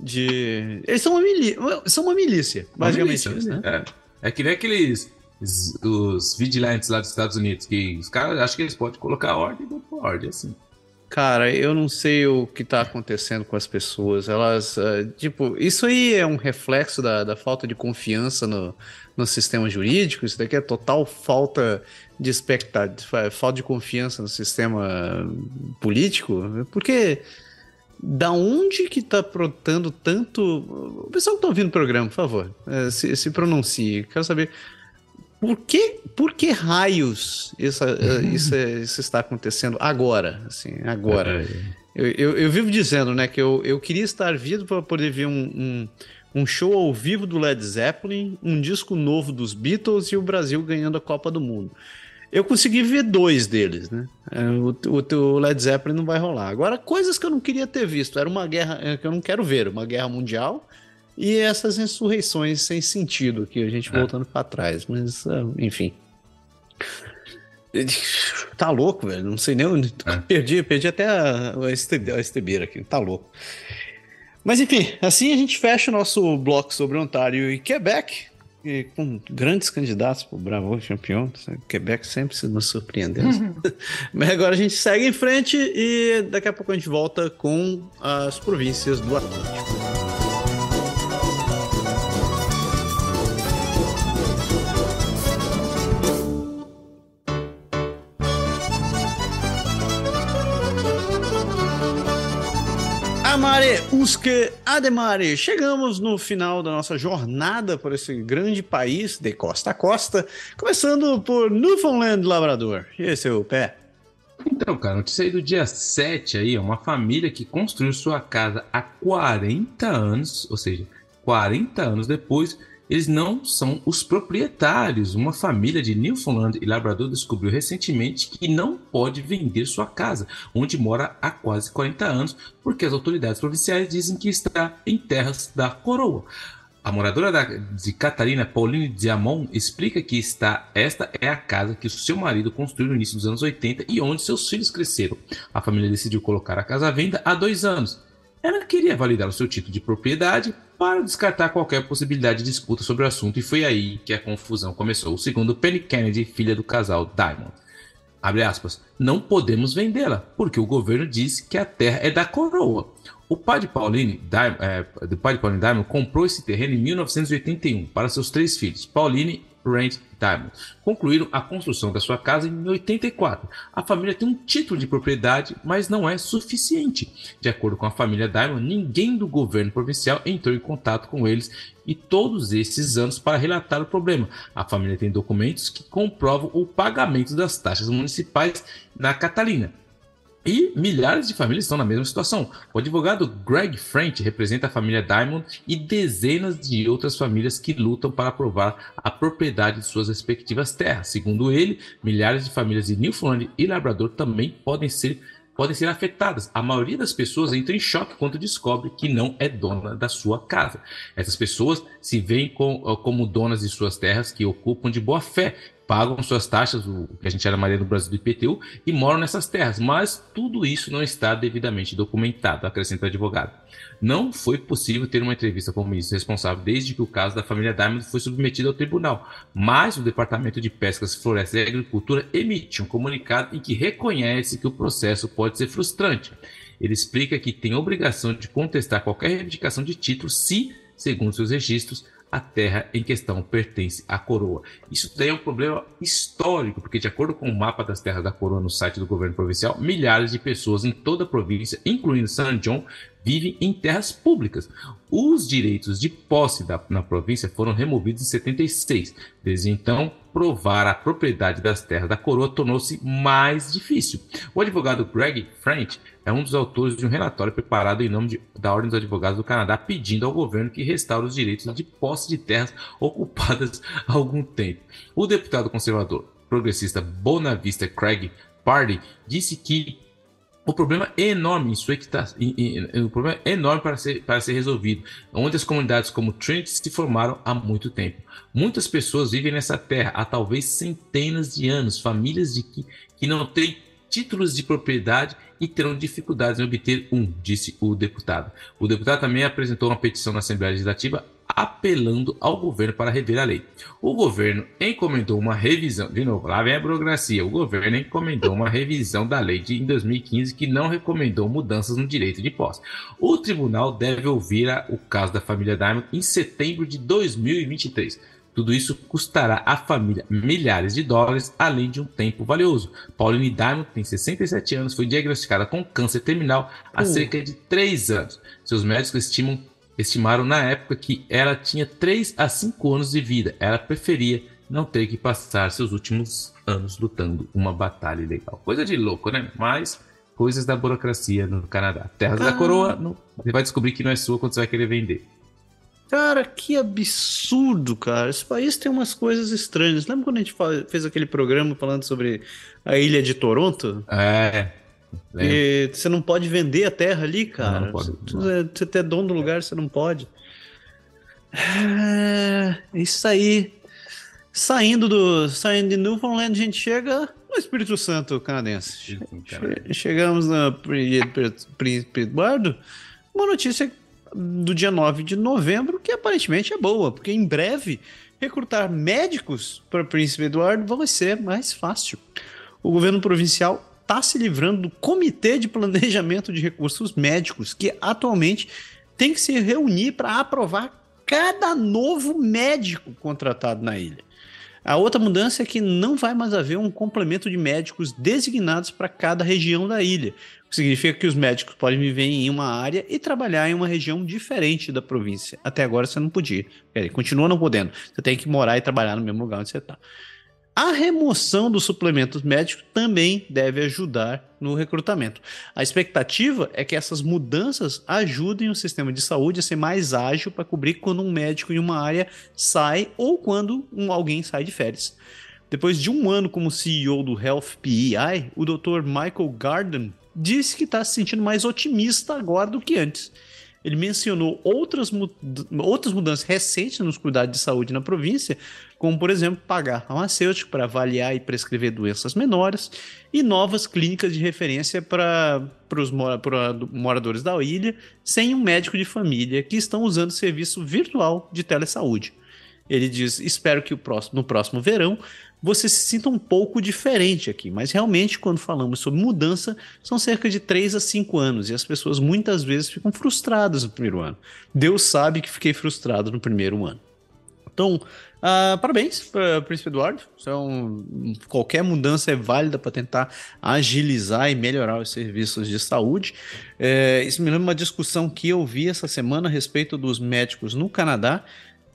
de... Eles são uma, milícia, são uma milícia, basicamente. Uma milícia, né? É. É que nem aqueles os vigilantes lá dos Estados Unidos, que os caras acham que eles podem colocar ordem não ordem, assim. Cara, eu não sei o que tá acontecendo com as pessoas. Elas, uh, tipo, isso aí é um reflexo da, da falta de confiança no, no sistema jurídico. Isso daqui é total falta de expectativa, falta de confiança no sistema político. Porque da onde que tá brotando tanto. O pessoal que tá ouvindo o programa, por favor, é, se, se pronuncie. Quero saber por que, por que raios isso, é, isso, é, isso está acontecendo agora? Assim, agora. Eu, eu, eu, vivo dizendo né, que eu, eu queria estar vivo para poder ver um, um, um, show ao vivo do Led Zeppelin, um disco novo dos Beatles e o Brasil ganhando a Copa do Mundo. Eu consegui ver dois deles, né? É, o, o, o, Led Zeppelin não vai rolar. Agora, coisas que eu não queria ter visto. Era uma guerra é, que eu não quero ver, uma guerra mundial e essas insurreições sem sentido, que a gente é. voltando para trás. Mas, é, enfim. Tá louco, velho. Não sei nem onde. É. Perdi, perdi até a, a estebeira aqui. Tá louco. Mas enfim, assim a gente fecha o nosso bloco sobre Ontário e Quebec e com grandes candidatos para o Bravo campeão. Quebec sempre se nos surpreendendo. Uhum. Mas agora a gente segue em frente e daqui a pouco a gente volta com as províncias do Atlântico. Amare, usque ademare. Chegamos no final da nossa jornada por esse grande país de costa a costa, começando por Newfoundland Labrador. E esse é o pé? Então, cara, notícia aí do dia 7 aí, uma família que construiu sua casa há 40 anos, ou seja, 40 anos depois, eles não são os proprietários. Uma família de Newfoundland e Labrador descobriu recentemente que não pode vender sua casa, onde mora há quase 40 anos, porque as autoridades provinciais dizem que está em terras da coroa. A moradora da, de Catarina, Pauline Diamond, explica que está, esta é a casa que seu marido construiu no início dos anos 80 e onde seus filhos cresceram. A família decidiu colocar a casa à venda há dois anos. Ela queria validar o seu título de propriedade para descartar qualquer possibilidade de disputa sobre o assunto e foi aí que a confusão começou. Segundo Penny Kennedy, filha do casal Diamond. Abre aspas, não podemos vendê-la, porque o governo disse que a terra é da coroa. O pai de Pauline, Diamond, é, pai de Pauline Diamond comprou esse terreno em 1981 para seus três filhos, Pauline Rand Diamond. Concluíram a construção da sua casa em 84. A família tem um título de propriedade, mas não é suficiente. De acordo com a família Diamond, ninguém do governo provincial entrou em contato com eles e todos esses anos para relatar o problema. A família tem documentos que comprovam o pagamento das taxas municipais na Catalina. E milhares de famílias estão na mesma situação. O advogado Greg French representa a família Diamond e dezenas de outras famílias que lutam para provar a propriedade de suas respectivas terras. Segundo ele, milhares de famílias de Newfoundland e Labrador também podem ser podem ser afetadas. A maioria das pessoas entra em choque quando descobre que não é dona da sua casa. Essas pessoas se veem com, como donas de suas terras que ocupam de boa fé pagam suas taxas, o que a gente chamaria no Brasil do IPTU, e moram nessas terras. Mas tudo isso não está devidamente documentado, acrescenta o advogado. Não foi possível ter uma entrevista com o ministro responsável desde que o caso da família Diamond foi submetido ao tribunal. Mas o Departamento de Pescas, Florestas e Agricultura emitiu um comunicado em que reconhece que o processo pode ser frustrante. Ele explica que tem obrigação de contestar qualquer reivindicação de título se, segundo seus registros, a terra em questão pertence à coroa. Isso tem um problema histórico, porque, de acordo com o mapa das terras da coroa no site do governo provincial, milhares de pessoas em toda a província, incluindo San John, vivem em terras públicas. Os direitos de posse da, na província foram removidos em 76. Desde então, provar a propriedade das terras da coroa tornou-se mais difícil. O advogado Greg French é um dos autores de um relatório preparado em nome de, da Ordem dos Advogados do Canadá, pedindo ao governo que restaure os direitos de posse de terras ocupadas há algum tempo. O deputado conservador progressista Bonavista Craig Party disse que o problema é enorme, o problema é enorme para ser, para ser resolvido, onde as comunidades como Trinity se formaram há muito tempo. Muitas pessoas vivem nessa terra há talvez centenas de anos, famílias de que, que não têm títulos de propriedade e terão dificuldades em obter um, disse o deputado. O deputado também apresentou uma petição na Assembleia Legislativa apelando ao governo para rever a lei. O governo encomendou uma revisão, de novo, lá vem a burocracia, o governo encomendou uma revisão da lei de em 2015 que não recomendou mudanças no direito de posse. O tribunal deve ouvir a, o caso da família Diamond em setembro de 2023. Tudo isso custará à família milhares de dólares, além de um tempo valioso. Pauline Diamond tem 67 anos, foi diagnosticada com câncer terminal há uh. cerca de 3 anos. Seus médicos estimam, estimaram na época que ela tinha 3 a 5 anos de vida. Ela preferia não ter que passar seus últimos anos lutando uma batalha legal. Coisa de louco, né? Mas coisas da burocracia no Canadá. Terras ah. da coroa, não, você vai descobrir que não é sua quando você vai querer vender. Cara, que absurdo, cara. Esse país tem umas coisas estranhas. Lembra quando a gente fez aquele programa falando sobre a ilha de Toronto? É. E você não pode vender a terra ali, cara. Não, não pode, não. É, você é dono do lugar, você não pode. É, isso aí. Saindo do saindo de Newfoundland, a gente chega no Espírito Santo canadense. Chegamos no Príncipe Eduardo. Uma notícia do dia 9 de novembro, que aparentemente é boa, porque em breve recrutar médicos para Príncipe Eduardo vai ser mais fácil. O governo provincial está se livrando do Comitê de Planejamento de Recursos Médicos, que atualmente tem que se reunir para aprovar cada novo médico contratado na ilha. A outra mudança é que não vai mais haver um complemento de médicos designados para cada região da ilha, Significa que os médicos podem viver em uma área e trabalhar em uma região diferente da província. Até agora você não podia. Quer continua não podendo. Você tem que morar e trabalhar no mesmo lugar onde você está. A remoção dos suplementos médicos também deve ajudar no recrutamento. A expectativa é que essas mudanças ajudem o sistema de saúde a ser mais ágil para cobrir quando um médico em uma área sai ou quando um, alguém sai de férias. Depois de um ano como CEO do Health PEI, o Dr. Michael Garden disse que está se sentindo mais otimista agora do que antes. Ele mencionou outras, outras mudanças recentes nos cuidados de saúde na província, como, por exemplo, pagar farmacêutico para avaliar e prescrever doenças menores, e novas clínicas de referência para os moradores da ilha sem um médico de família que estão usando serviço virtual de telesaúde. Ele diz: Espero que próximo, no próximo verão você se sinta um pouco diferente aqui. Mas realmente, quando falamos sobre mudança, são cerca de 3 a 5 anos e as pessoas muitas vezes ficam frustradas no primeiro ano. Deus sabe que fiquei frustrado no primeiro ano. Então, uh, parabéns para o Príncipe Eduardo. Então, qualquer mudança é válida para tentar agilizar e melhorar os serviços de saúde. É, isso me lembra uma discussão que eu vi essa semana a respeito dos médicos no Canadá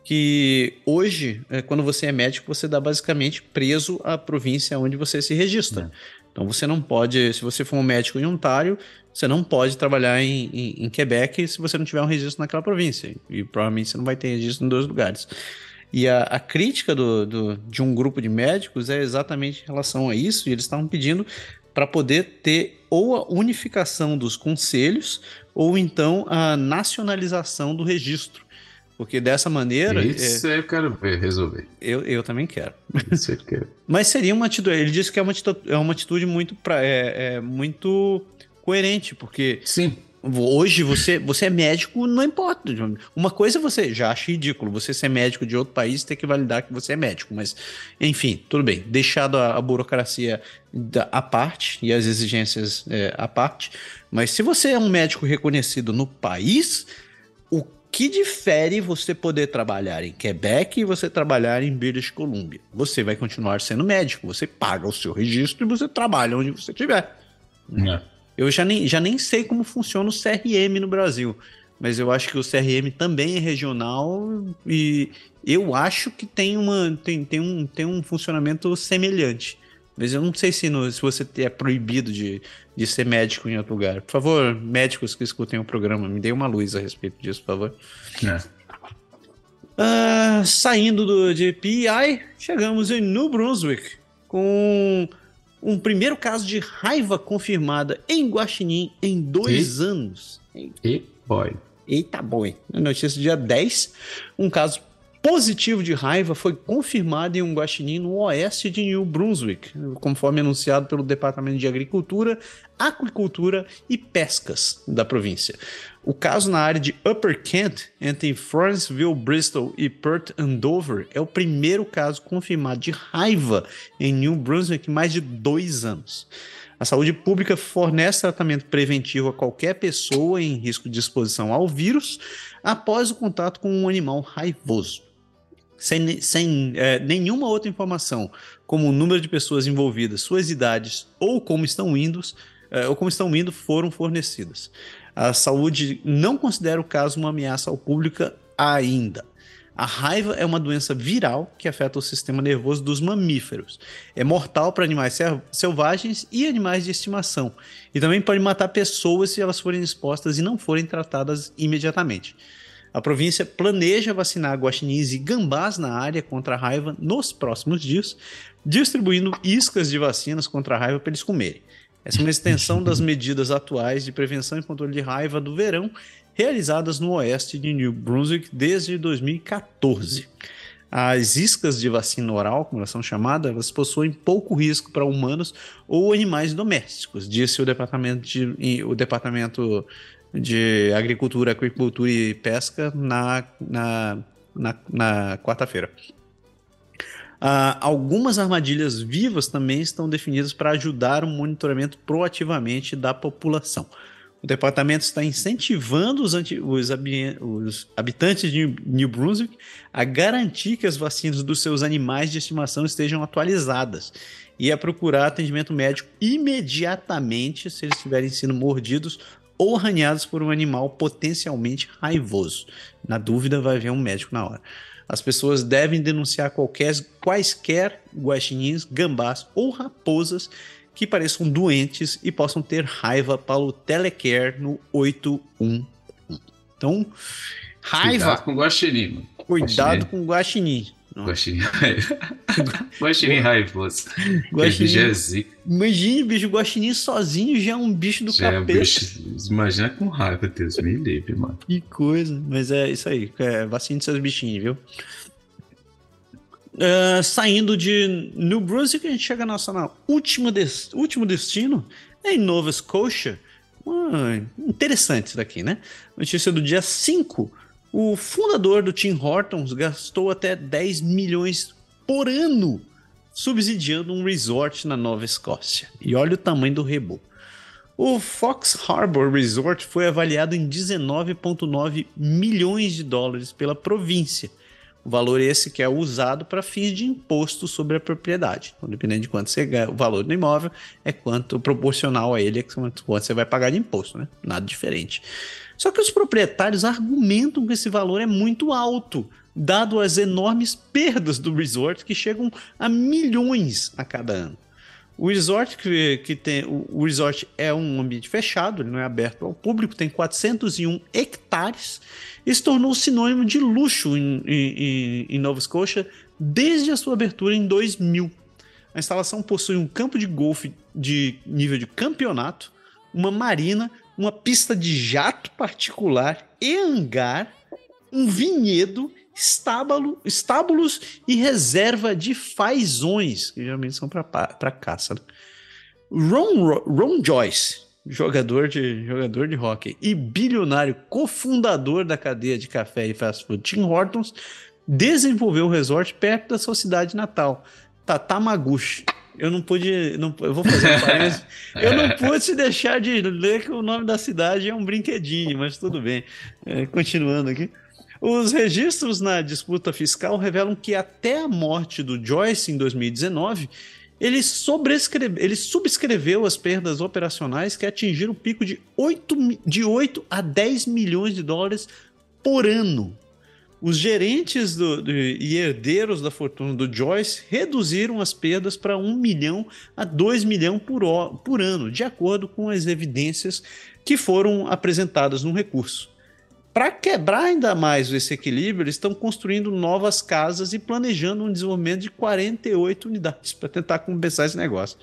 que hoje, é, quando você é médico, você dá basicamente preso à província onde você se registra. É. Então você não pode, se você for um médico em Ontário, você não pode trabalhar em, em, em, Quebec se você não tiver um registro naquela província. E provavelmente você não vai ter registro em dois lugares. E a, a crítica do, do, de um grupo de médicos é exatamente em relação a isso, e eles estavam pedindo para poder ter ou a unificação dos conselhos, ou então a nacionalização do registro. Porque dessa maneira. Isso é, eu quero ver resolver. Eu, eu também quero. Isso eu quero. Mas seria uma atitude. Ele disse que é uma atitude, é uma atitude muito, pra, é, é muito coerente, porque. Sim. Hoje você, você é médico, não importa. Uma coisa você já acha ridículo, você ser médico de outro país ter que validar que você é médico, mas enfim, tudo bem. Deixado a, a burocracia da, à parte e as exigências é, à parte, mas se você é um médico reconhecido no país, que difere você poder trabalhar em Quebec e você trabalhar em British Columbia? Você vai continuar sendo médico, você paga o seu registro e você trabalha onde você estiver. É. Eu já nem, já nem sei como funciona o CRM no Brasil, mas eu acho que o CRM também é regional e eu acho que tem, uma, tem, tem, um, tem um funcionamento semelhante. Mas eu não sei se, no, se você é proibido de, de ser médico em outro lugar. Por favor, médicos que escutem o programa, me dê uma luz a respeito disso, por favor. É. Uh, saindo do, de PI, chegamos em New Brunswick com um primeiro caso de raiva confirmada em Guaxinim em dois e? anos. E boy. Eita boy. Notícia do dia 10, um caso positivo de raiva foi confirmado em um guaxinim no oeste de New Brunswick, conforme anunciado pelo Departamento de Agricultura, Aquicultura e Pescas da província. O caso na área de Upper Kent, entre Florenceville, Bristol e Perth Andover, é o primeiro caso confirmado de raiva em New Brunswick em mais de dois anos. A saúde pública fornece tratamento preventivo a qualquer pessoa em risco de exposição ao vírus após o contato com um animal raivoso sem, sem é, nenhuma outra informação, como o número de pessoas envolvidas, suas idades ou como estão indo, é, ou como estão indo, foram fornecidas. A saúde não considera o caso uma ameaça ao público ainda. A raiva é uma doença viral que afeta o sistema nervoso dos mamíferos. É mortal para animais selvagens e animais de estimação. E também pode matar pessoas se elas forem expostas e não forem tratadas imediatamente. A província planeja vacinar guaxinins e gambás na área contra a raiva nos próximos dias, distribuindo iscas de vacinas contra a raiva para eles comerem. Essa é uma extensão das medidas atuais de prevenção e controle de raiva do verão realizadas no oeste de New Brunswick desde 2014. As iscas de vacina oral, como elas são chamadas, elas possuem pouco risco para humanos ou animais domésticos, disse o departamento, de, o departamento de Agricultura, Aquicultura e Pesca na, na, na, na quarta-feira. Uh, algumas armadilhas vivas também estão definidas para ajudar o monitoramento proativamente da população. O departamento está incentivando os, os, os, habitantes de New Brunswick a garantir que as vacinas dos seus animais de estimação estejam atualizadas e a procurar atendimento médico imediatamente se eles estiverem sendo mordidos ou arranhados por um animal potencialmente raivoso. Na dúvida, vai ver um médico na hora. As pessoas devem denunciar qualquer, quaisquer guaxinins, gambás ou raposas que pareçam doentes e possam ter raiva para o Telecare no 811. Então, raiva. Cuidado com guaxinim. Cuidado com guaxinim. Guaxinim raivoso. Guaxinim raivoso. Guaxinim. Imagine, bicho, guaxinim sozinho já é um bicho do já capeta. É bicho, imagina com raiva, Deus me livre, mano. Que coisa. Mas é isso aí. É, vacine seus bichinhos, viu? Uh, saindo de New Brunswick, a gente chega na nossa última des último destino, é em Nova Scotia. Interessante isso daqui, né? Notícia do dia 5 o fundador do Tim Hortons gastou até 10 milhões por ano subsidiando um resort na Nova Escócia. E olha o tamanho do rebo. O Fox Harbor Resort foi avaliado em 19,9 milhões de dólares pela província. O valor esse que é usado para fins de imposto sobre a propriedade. Então, dependendo de quanto você ganha, o valor do imóvel é quanto proporcional a ele é quanto você vai pagar de imposto, né? Nada diferente. Só que os proprietários argumentam que esse valor é muito alto, dado as enormes perdas do resort que chegam a milhões a cada ano. O resort que, que tem o, resort é um ambiente fechado, ele não é aberto ao público, tem 401 hectares e se tornou sinônimo de luxo em, em, em Nova Scotia desde a sua abertura em 2000. A instalação possui um campo de golfe de nível de campeonato, uma marina, uma pista de jato particular e hangar, um vinhedo, estábulo, estábulos e reserva de fazões, que geralmente são para caça. Né? Ron, Ron Joyce, jogador de, jogador de hockey e bilionário cofundador da cadeia de café e fast food Tim Hortons, desenvolveu o resort perto da sua cidade natal, Tatamaguchi eu não pude. Não, eu vou fazer um parênteses. eu não pude deixar de ler que o nome da cidade é um brinquedinho, mas tudo bem. É, continuando aqui. Os registros na disputa fiscal revelam que até a morte do Joyce em 2019, ele, ele subscreveu as perdas operacionais que atingiram o pico de 8, de 8 a 10 milhões de dólares por ano. Os gerentes do, do, e herdeiros da fortuna do Joyce reduziram as perdas para 1 milhão a 2 milhões por, por ano, de acordo com as evidências que foram apresentadas no recurso. Para quebrar ainda mais esse equilíbrio, eles estão construindo novas casas e planejando um desenvolvimento de 48 unidades para tentar compensar esse negócio.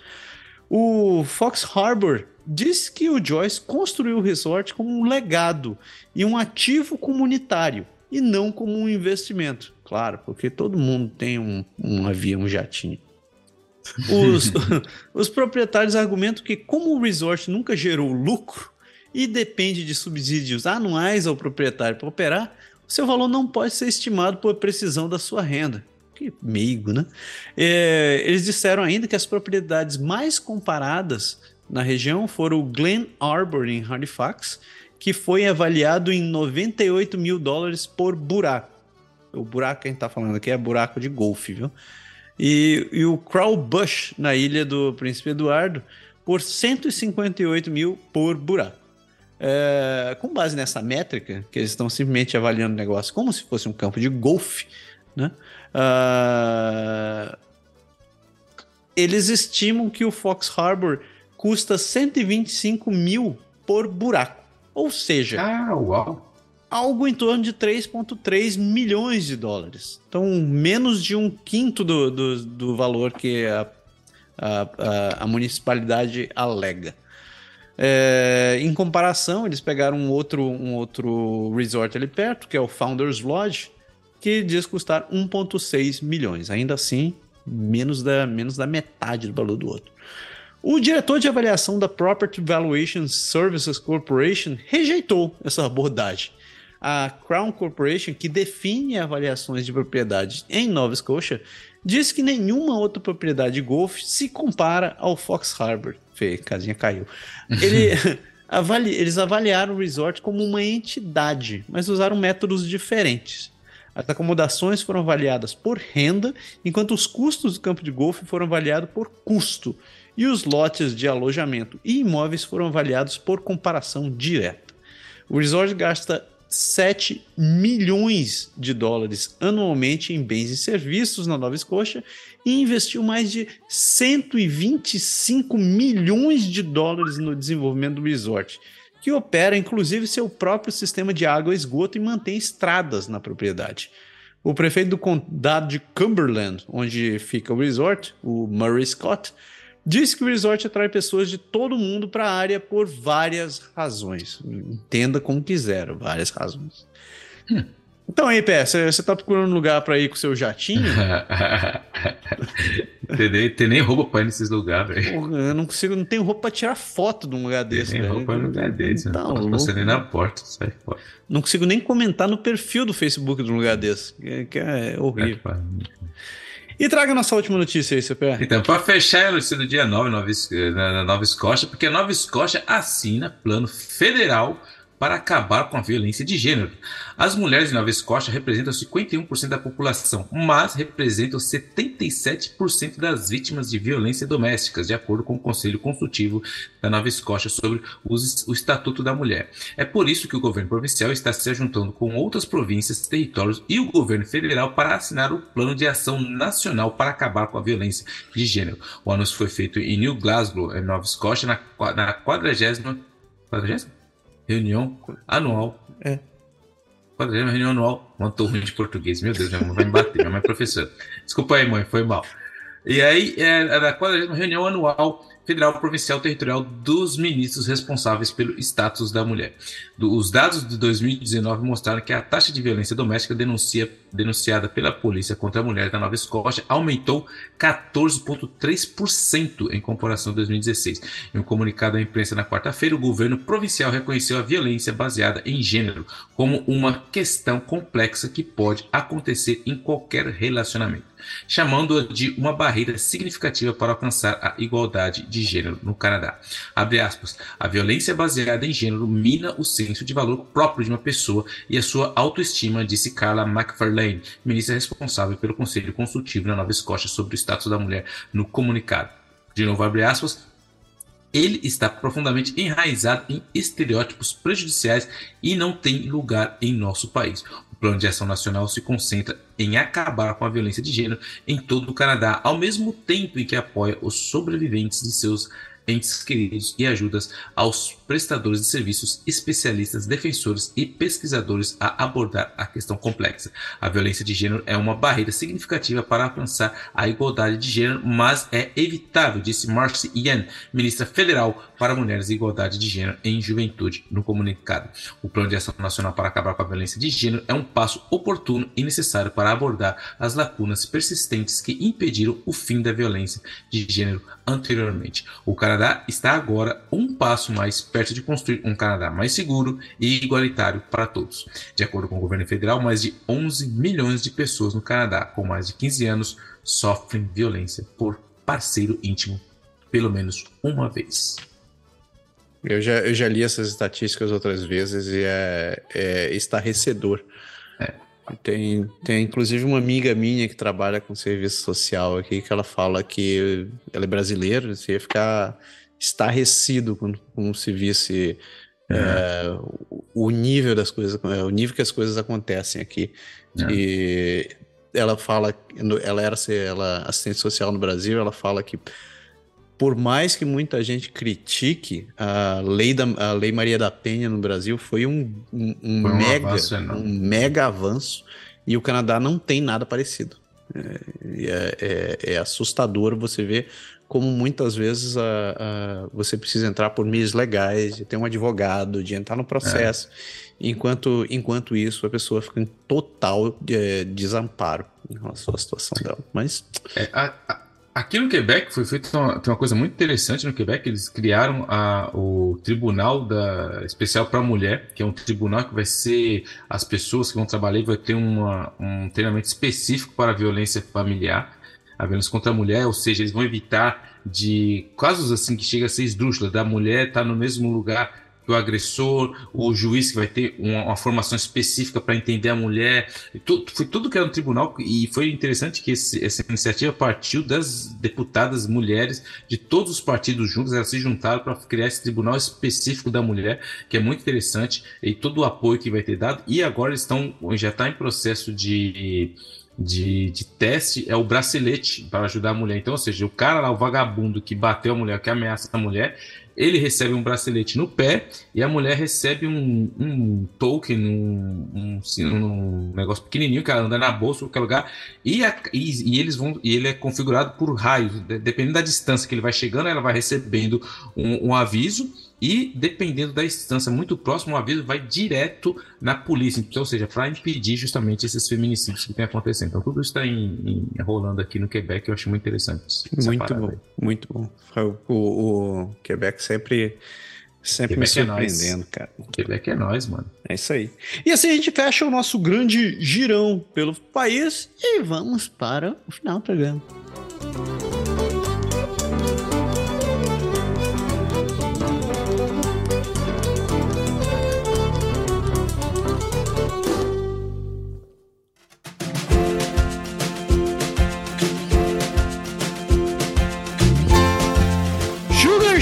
O Fox Harbor disse que o Joyce construiu o resort como um legado e um ativo comunitário e não como um investimento. Claro, porque todo mundo tem um, um avião, um jatinho. Os, os proprietários argumentam que, como o resort nunca gerou lucro e depende de subsídios anuais ao proprietário para operar, o seu valor não pode ser estimado por precisão da sua renda. Que meigo, né? É, eles disseram ainda que as propriedades mais comparadas na região foram o Glen Arbor, em Halifax, que foi avaliado em 98 mil dólares por buraco. O buraco que a gente está falando aqui é buraco de golfe, viu? E, e o Crow Bush, na ilha do Príncipe Eduardo, por 158 mil por buraco. É, com base nessa métrica, que eles estão simplesmente avaliando o negócio como se fosse um campo de golfe, né? Uh, eles estimam que o Fox Harbor custa 125 mil por buraco. Ou seja, ah, uau. algo em torno de 3,3 milhões de dólares. Então, menos de um quinto do, do, do valor que a, a, a, municipalidade alega. É, em comparação, eles pegaram um outro, um outro resort ali perto, que é o Founders Lodge, que diz custar 1,6 milhões. Ainda assim, menos da, menos da metade do valor do outro. O diretor de avaliação da Property Valuation Services Corporation rejeitou essa abordagem. A Crown Corporation, que define avaliações de propriedade em Nova Scotia, diz que nenhuma outra propriedade de golfe se compara ao Fox Harbor. Fê, casinha caiu. Ele, avali, eles avaliaram o resort como uma entidade, mas usaram métodos diferentes. As acomodações foram avaliadas por renda, enquanto os custos do campo de golfe foram avaliados por custo e os lotes de alojamento e imóveis foram avaliados por comparação direta. O resort gasta 7 milhões de dólares anualmente em bens e serviços na Nova Escócia e investiu mais de 125 milhões de dólares no desenvolvimento do resort, que opera inclusive seu próprio sistema de água e esgoto e mantém estradas na propriedade. O prefeito do condado de Cumberland, onde fica o resort, o Murray Scott, Diz que o resort atrai pessoas de todo mundo para a área por várias razões. Entenda como quiser, várias razões. Hum. Então aí, Pé, você está procurando um lugar para ir com o seu jatinho? tem, nem, tem nem roupa para ir nesses lugares, velho. Eu não consigo, não tenho roupa para tirar foto de um lugar desse, Tem roupa num lugar desse. Tá não posso nem na porta, sai fora. Não consigo nem comentar no perfil do Facebook de um lugar desse, que, que é horrível. É, e traga nossa última notícia aí, CPR. Então, para fechar a notícia do dia 9 Nova, na Nova Escócia, porque a Nova Escócia assina plano federal para acabar com a violência de gênero. As mulheres de Nova Escócia representam 51% da população, mas representam 77% das vítimas de violência doméstica, de acordo com o Conselho Consultivo da Nova Escócia sobre o Estatuto da Mulher. É por isso que o governo provincial está se juntando com outras províncias, territórios e o governo federal para assinar o Plano de Ação Nacional para acabar com a violência de gênero. O anúncio foi feito em New Glasgow, Nova Escócia, na, na 40 reunião anual. É. Quadrigésima reunião anual. Uma turma de português. Meu Deus, minha mãe vai me bater. minha mãe é professora. Desculpa aí, mãe, foi mal. E aí, é, é a 40 reunião anual federal, provincial, territorial dos ministros responsáveis pelo status da mulher. Do, os dados de 2019 mostraram que a taxa de violência doméstica denuncia denunciada pela polícia contra a mulher da Nova Escócia aumentou 14,3% em comparação a 2016. Em um comunicado à imprensa na quarta-feira, o governo provincial reconheceu a violência baseada em gênero como uma questão complexa que pode acontecer em qualquer relacionamento chamando-a de uma barreira significativa para alcançar a igualdade de gênero no Canadá. Abre aspas, a violência baseada em gênero mina o senso de valor próprio de uma pessoa e a sua autoestima, disse Carla McFarlane, ministra responsável pelo Conselho Consultivo na Nova Escócia sobre o status da mulher no comunicado. De novo, abre aspas, ele está profundamente enraizado em estereótipos prejudiciais e não tem lugar em nosso país. Plano de Ação Nacional se concentra em acabar com a violência de gênero em todo o Canadá, ao mesmo tempo em que apoia os sobreviventes de seus entes queridos e ajudas aos prestadores de serviços, especialistas, defensores e pesquisadores a abordar a questão complexa. A violência de gênero é uma barreira significativa para alcançar a igualdade de gênero, mas é evitável, disse Marcy Ian, ministra federal para Mulheres e Igualdade de Gênero em Juventude, no comunicado. O Plano de Ação Nacional para acabar com a violência de gênero é um passo oportuno e necessário para abordar as lacunas persistentes que impediram o fim da violência de gênero anteriormente. O Canadá está agora um passo mais perto de construir um Canadá mais seguro e igualitário para todos. De acordo com o governo federal, mais de 11 milhões de pessoas no Canadá com mais de 15 anos sofrem violência por parceiro íntimo pelo menos uma vez. Eu já, eu já li essas estatísticas outras vezes e é, é estarrecedor. É. Tem, tem inclusive uma amiga minha que trabalha com serviço social aqui que ela fala que ela é brasileira, você ia ficar estarrecido quando, quando se visse é. É, o nível das coisas, é, o nível que as coisas acontecem aqui. É. E ela fala, ela era ela, assistente social no Brasil, ela fala que por mais que muita gente critique, a lei, da, a lei Maria da Penha no Brasil foi um, um, um foi mega, avanço, um mega avanço e o Canadá não tem nada parecido. É, é, é assustador você ver como muitas vezes a, a, você precisa entrar por meios legais, de ter um advogado, de entrar no processo. É. Enquanto, enquanto isso, a pessoa fica em total é, desamparo em relação à situação dela. Mas. É, a, aqui no Quebec foi feita uma, tem uma coisa muito interessante no Quebec. Eles criaram a, o Tribunal da, Especial para a Mulher, que é um tribunal que vai ser. As pessoas que vão trabalhar vai ter uma, um treinamento específico para a violência familiar a violência contra a mulher, ou seja, eles vão evitar de casos assim que chega a ser esdrúxula, da mulher estar tá no mesmo lugar que o agressor, o juiz que vai ter uma, uma formação específica para entender a mulher, foi tudo que era no tribunal e foi interessante que esse, essa iniciativa partiu das deputadas mulheres de todos os partidos juntos, elas se juntaram para criar esse tribunal específico da mulher, que é muito interessante e todo o apoio que vai ter dado e agora eles estão já está em processo de de, de teste é o bracelete para ajudar a mulher. Então, ou seja, o cara lá, o vagabundo que bateu a mulher, que ameaça a mulher, ele recebe um bracelete no pé e a mulher recebe um, um token, um, um, um, negócio pequenininho que ela anda na bolsa, qualquer lugar, e, a, e, e, eles vão, e ele é configurado por raios, dependendo da distância que ele vai chegando, ela vai recebendo um, um aviso e dependendo da distância muito próxima, o aviso vai direto na polícia, então, ou seja, para impedir justamente esses feminicídios que estão acontecendo. Então, tudo isso está rolando aqui no Quebec, eu acho muito interessante. Muito bom, aí. muito bom. O, o, o, Quebec sempre, sempre Quebec me é surpreendendo, é cara. Quebec é nós, mano. É isso aí. E assim a gente fecha o nosso grande girão pelo país e vamos para o final do programa.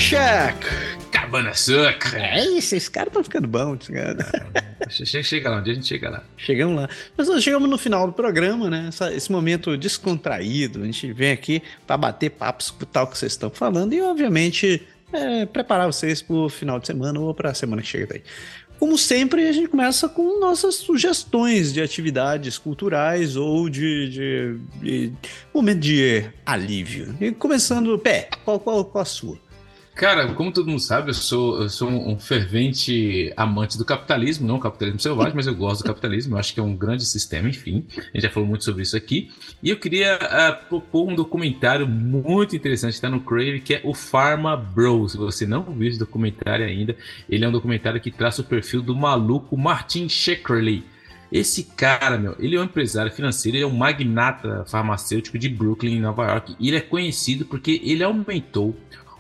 Shack. Cabana Sucra. É isso, esses caras estão ficando bons. Chega, chega lá, um dia a gente chega lá. Chegamos lá. Mas nós chegamos no final do programa, né? Essa, esse momento descontraído. A gente vem aqui para bater papo, escutar o que vocês estão falando e, obviamente, é, preparar vocês para o final de semana ou para a semana que chega daí. Como sempre, a gente começa com nossas sugestões de atividades culturais ou de, de, de momento de alívio. E começando, pé, qual, qual, qual a sua? Cara, como todo mundo sabe, eu sou, eu sou um fervente amante do capitalismo, não capitalismo selvagem, mas eu gosto do capitalismo, eu acho que é um grande sistema, enfim. A gente já falou muito sobre isso aqui. E eu queria uh, propor um documentário muito interessante, está no Crave, que é o Pharma Bro. Se você não viu esse documentário ainda, ele é um documentário que traça o perfil do maluco Martin Shkreli. Esse cara, meu, ele é um empresário financeiro, ele é um magnata farmacêutico de Brooklyn, Nova York, e ele é conhecido porque ele aumentou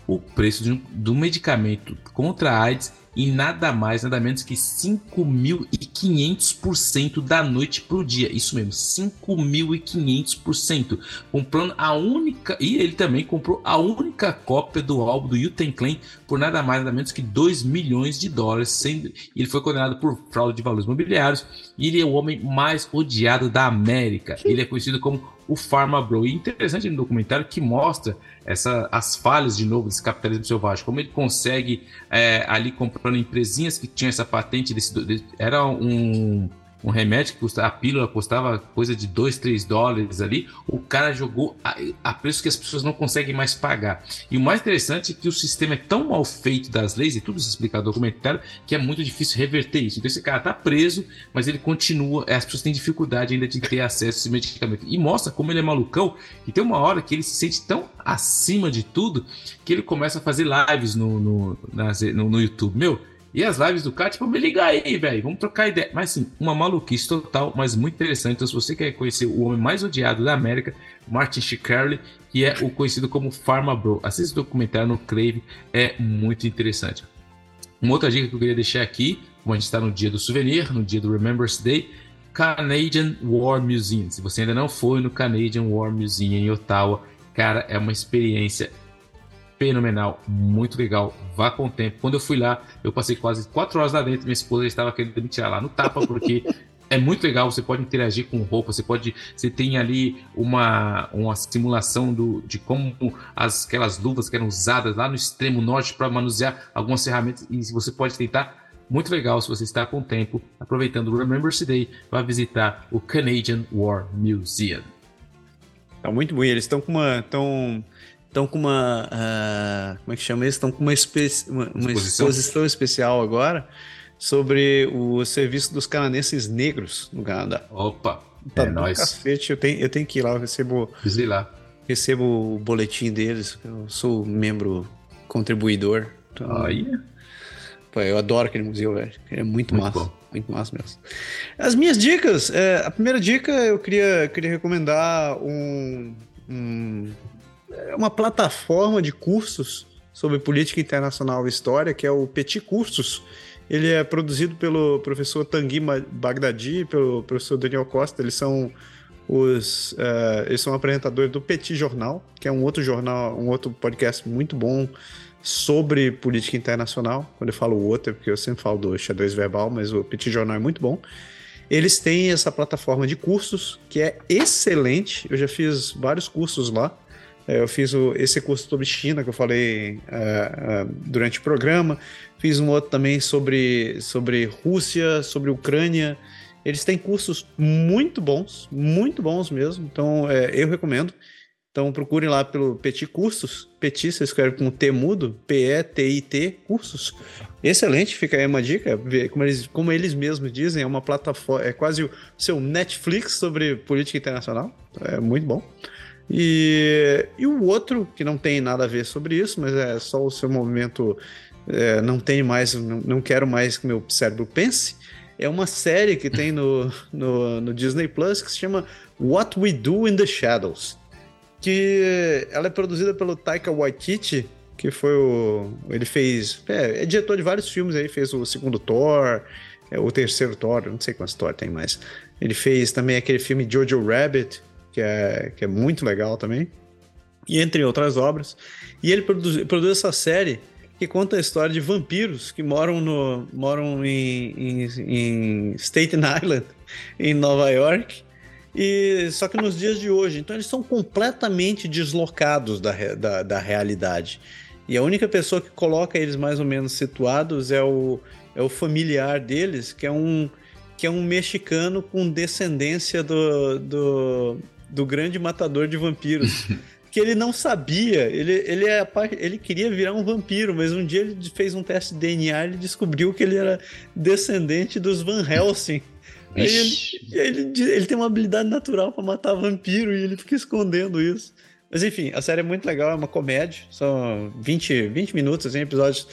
o preço de um, do medicamento contra a AIDS em nada mais, nada menos que 5.500% da noite para o dia. Isso mesmo, 5.500%. Comprando a única. E ele também comprou a única cópia do álbum do Uten Clan por nada mais, nada menos que 2 milhões de dólares. Sendo... Ele foi condenado por fraude de valores imobiliários. E ele é o homem mais odiado da América. Ele é conhecido como o Pharma Bro. E interessante no documentário que mostra essa, as falhas de novo desse capitalismo selvagem, como ele consegue é, ali comprando empresinhas que tinham essa patente desse, era um um remédio que a pílula custava coisa de 2, 3 dólares ali, o cara jogou a, a, preço que as pessoas não conseguem mais pagar. E o mais interessante é que o sistema é tão mal feito das leis, e tudo isso explica no documentário, que é muito difícil reverter isso. Então esse cara tá preso, mas ele continua, as pessoas têm dificuldade ainda de ter acesso a esse medicamento. E mostra como ele é malucão, e tem uma hora que ele se sente tão acima de tudo, que ele começa a fazer lives no, no, no, no YouTube. Meu, e as lives do cara, tipo, me liga aí, velho, vamos trocar ideia. Mas sim, uma maluquice total, mas muito interessante. Então, se você quer conhecer o homem mais odiado da América, Martin Shkreli, que é o conhecido como Pharma Bro, assista o documentário no Crave, é muito interessante. Uma outra dica que eu queria deixar aqui, como a gente está no dia do souvenir, no dia do Remembrance Day, Canadian War Museum. Se você ainda não foi no Canadian War Museum em Ottawa, cara, é uma experiência fenomenal, muito legal. Vá com o tempo. Quando eu fui lá, eu passei quase quatro horas lá dentro. Minha esposa estava querendo me tirar lá no tapa, porque é muito legal. Você pode interagir com roupa, você pode. Você tem ali uma, uma simulação do, de como as, aquelas luvas que eram usadas lá no extremo norte para manusear algumas ferramentas. E você pode tentar. Muito legal se você está com tempo, aproveitando o Remembrance Day, para visitar o Canadian War Museum. Tá muito bom. Eles estão com uma. Tão estão com uma. Uh, como é que chama isso? Estão com uma, espe uma, uma exposição especial agora sobre o serviço dos canadenses negros no Canadá. Opa! Tá é nóis. Cacete, eu tenho, eu tenho que ir lá, eu recebo. ir lá. Recebo o boletim deles, eu sou membro contribuidor. Então, Aí. Pô, eu adoro aquele museu, velho. É muito, muito massa. Bom. Muito massa mesmo. As minhas dicas, é, a primeira dica eu queria, queria recomendar um, um é uma plataforma de cursos sobre política internacional e história, que é o Petit Cursos. Ele é produzido pelo professor Tanguy Bagdadi e pelo professor Daniel Costa. Eles são os uh, eles são apresentadores do Petit Jornal, que é um outro jornal, um outro podcast muito bom sobre política internacional. Quando eu falo o outro, é porque eu sempre falo do xadrez verbal, mas o Petit Jornal é muito bom. Eles têm essa plataforma de cursos que é excelente. Eu já fiz vários cursos lá. É, eu fiz o, esse curso sobre China que eu falei uh, uh, durante o programa. Fiz um outro também sobre, sobre Rússia, sobre Ucrânia. Eles têm cursos muito bons, muito bons mesmo. Então, é, eu recomendo. Então, procurem lá pelo Petit Cursos. Petit você escreve com T mudo, P-E-T-I-T, cursos. Excelente, fica aí uma dica. Como eles, como eles mesmos dizem, é uma plataforma, é quase o seu Netflix sobre política internacional. É muito bom. E, e o outro, que não tem nada a ver sobre isso, mas é só o seu movimento, é, não tem mais, não, não quero mais que meu cérebro pense, é uma série que tem no, no, no, Disney Plus que se chama What We Do in the Shadows. Que ela é produzida pelo Taika Waititi, que foi o. Ele fez. É, é diretor de vários filmes aí, fez o segundo Thor, é, o terceiro Thor, não sei quantos Thor tem mais. Ele fez também aquele filme Jojo Rabbit, que é, que é muito legal também, e entre outras obras. E ele produz, produz essa série que conta a história de vampiros que moram, no, moram em, em, em Staten Island, em Nova York, e só que nos dias de hoje. Então eles são completamente deslocados da, da, da realidade. E a única pessoa que coloca eles mais ou menos situados é o, é o familiar deles, que é um, que é um mexicano com descendência do, do, do grande matador de vampiros. porque ele não sabia. Ele, ele, é, ele queria virar um vampiro, mas um dia ele fez um teste de DNA e descobriu que ele era descendente dos Van Helsing. Aí ele, ele, ele, tem uma habilidade natural para matar vampiro e ele fica escondendo isso. Mas enfim, a série é muito legal, é uma comédia. São 20, 20 minutos, assim, episódios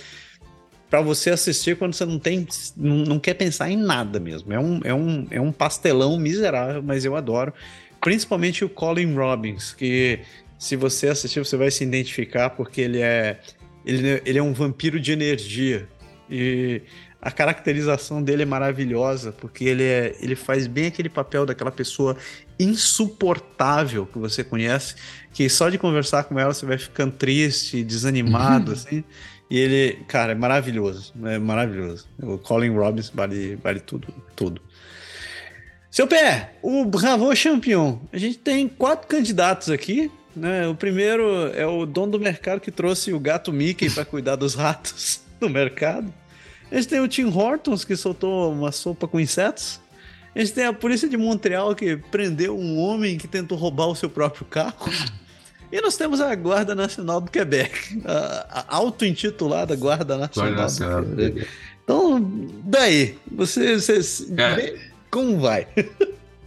para você assistir quando você não tem, não, não, quer pensar em nada mesmo. É um, é, um, é um pastelão miserável, mas eu adoro. Principalmente o Colin Robbins, que se você assistir, você vai se identificar porque ele é, ele, ele é um vampiro de energia. E a caracterização dele é maravilhosa, porque ele, é, ele faz bem aquele papel daquela pessoa insuportável que você conhece, que só de conversar com ela você vai ficando triste, desanimado, assim. E ele, cara, é maravilhoso. É maravilhoso. O Colin Robbins vale, vale tudo, tudo. Seu pé, o Bravo Champion. A gente tem quatro candidatos aqui. Né? O primeiro é o dono do mercado que trouxe o gato Mickey para cuidar dos ratos no mercado. A gente tem o Tim Hortons que soltou uma sopa com insetos. A gente tem a polícia de Montreal que prendeu um homem que tentou roubar o seu próprio carro. E nós temos a Guarda Nacional do Quebec, a, a auto-intitulada Guarda Nacional, Guarda Nacional do Quebec. Então, daí, você, você é. Como vai?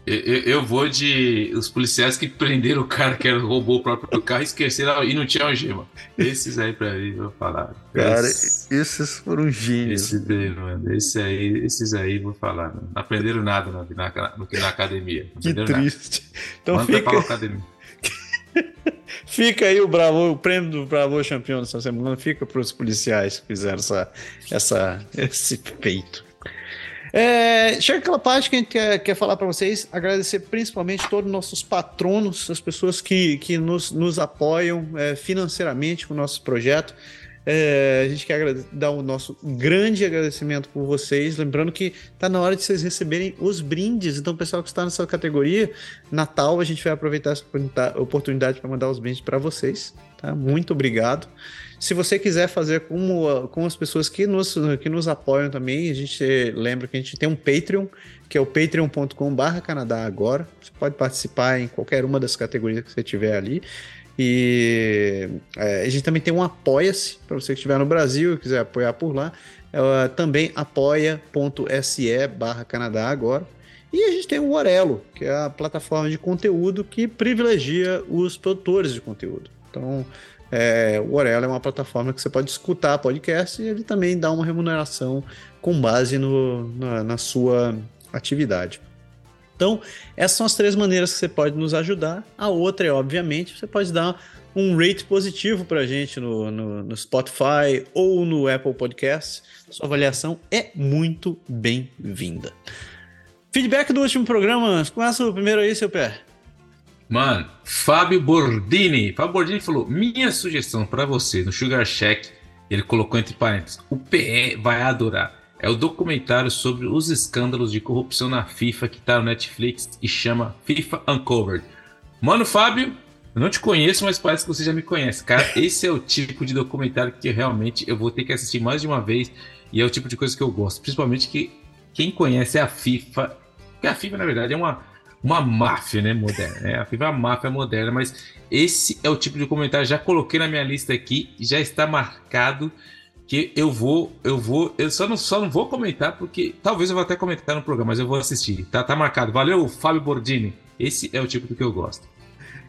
Eu, eu, vou de os policiais que prenderam o cara que roubou o próprio carro e esqueceram e não tinha algema. Esses aí pra mim, vou falar. Cara, esses, esses foram gênios. Esse daí, mano, esse aí, esses aí, vou falar. Não aprenderam nada na, na, na academia. que triste. Nada. Então Manda fica... academia. Fica aí o Bravo, o prêmio do Bravo campeão dessa semana fica para os policiais que fizeram essa, essa, esse feito. É, chega aquela parte que a gente quer, quer falar para vocês, agradecer principalmente todos os nossos patronos, as pessoas que, que nos, nos apoiam é, financeiramente com o nosso projeto. É, a gente quer dar o nosso grande agradecimento por vocês. Lembrando que está na hora de vocês receberem os brindes. Então, pessoal que está nessa categoria, Natal, a gente vai aproveitar essa oportunidade para mandar os brindes para vocês. Tá? Muito obrigado. Se você quiser fazer como, com as pessoas que nos, que nos apoiam também, a gente lembra que a gente tem um Patreon, que é o patreon.com.br Canadá agora. Você pode participar em qualquer uma das categorias que você tiver ali. E é, a gente também tem um Apoia-se, para você que estiver no Brasil e quiser apoiar por lá. É, também apoia.se barra Canadá agora. E a gente tem o Orelo, que é a plataforma de conteúdo que privilegia os produtores de conteúdo. Então, é, o Orelo é uma plataforma que você pode escutar podcast e ele também dá uma remuneração com base no, na, na sua atividade. Então, essas são as três maneiras que você pode nos ajudar. A outra é, obviamente, você pode dar um rate positivo para a gente no, no, no, Spotify ou no Apple Podcast. Sua avaliação é muito bem-vinda. Feedback do último programa. Começa o primeiro aí, seu pé. Mano, Fábio Bordini. Fábio Bordini falou: minha sugestão para você no Sugar Shack, ele colocou entre parênteses, o PE vai adorar. É o documentário sobre os escândalos de corrupção na FIFA que tá no Netflix e chama FIFA Uncovered. Mano, Fábio, eu não te conheço, mas parece que você já me conhece. Cara, esse é o tipo de documentário que realmente eu vou ter que assistir mais de uma vez e é o tipo de coisa que eu gosto. Principalmente que quem conhece a FIFA, que a FIFA na verdade é uma, uma máfia, né, moderna. É, a FIFA é uma máfia moderna, mas esse é o tipo de documentário. Já coloquei na minha lista aqui, já está marcado que eu vou, eu vou, eu só não, só não vou comentar porque talvez eu vou até comentar no programa, mas eu vou assistir. Tá, tá marcado. Valeu, Fábio Bordini. Esse é o tipo do que eu gosto.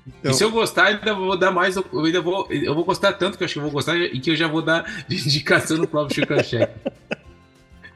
Então... E se eu gostar, ainda vou dar mais, eu ainda vou, eu vou gostar tanto que eu acho que eu vou gostar e que eu já vou dar de indicação no próprio Chico.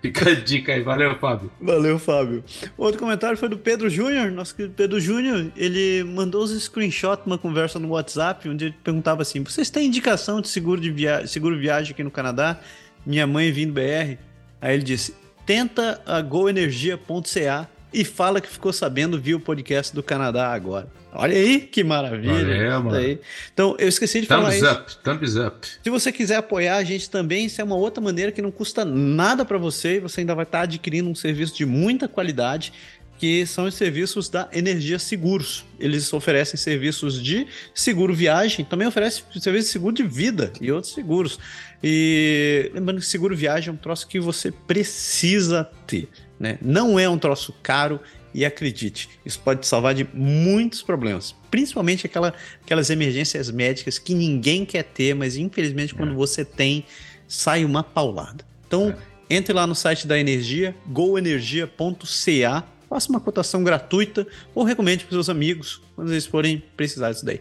Fica a dica aí, valeu, Fábio. Valeu, Fábio. Outro comentário foi do Pedro Júnior. Nosso querido Pedro Júnior, ele mandou os screenshots uma conversa no WhatsApp, onde ele perguntava assim: vocês têm indicação de seguro de viagem, seguro viagem aqui no Canadá? Minha mãe vindo BR. Aí ele disse: tenta a goenergia.ca e fala que ficou sabendo, viu o podcast do Canadá agora. Olha aí que maravilha. Valeu, aí. Então, eu esqueci de thumbs falar up, isso. Thumbs up. Se você quiser apoiar a gente também, isso é uma outra maneira que não custa nada para você e você ainda vai estar tá adquirindo um serviço de muita qualidade que são os serviços da Energia Seguros. Eles oferecem serviços de seguro viagem, também oferecem serviços de seguro de vida e outros seguros. E lembrando que seguro viagem é um troço que você precisa ter. Né? Não é um troço caro, e acredite, isso pode te salvar de muitos problemas, principalmente aquela, aquelas emergências médicas que ninguém quer ter, mas infelizmente quando é. você tem, sai uma paulada. Então, é. entre lá no site da Energia, goenergia.ca, faça uma cotação gratuita ou recomende para seus amigos quando eles forem precisar disso daí.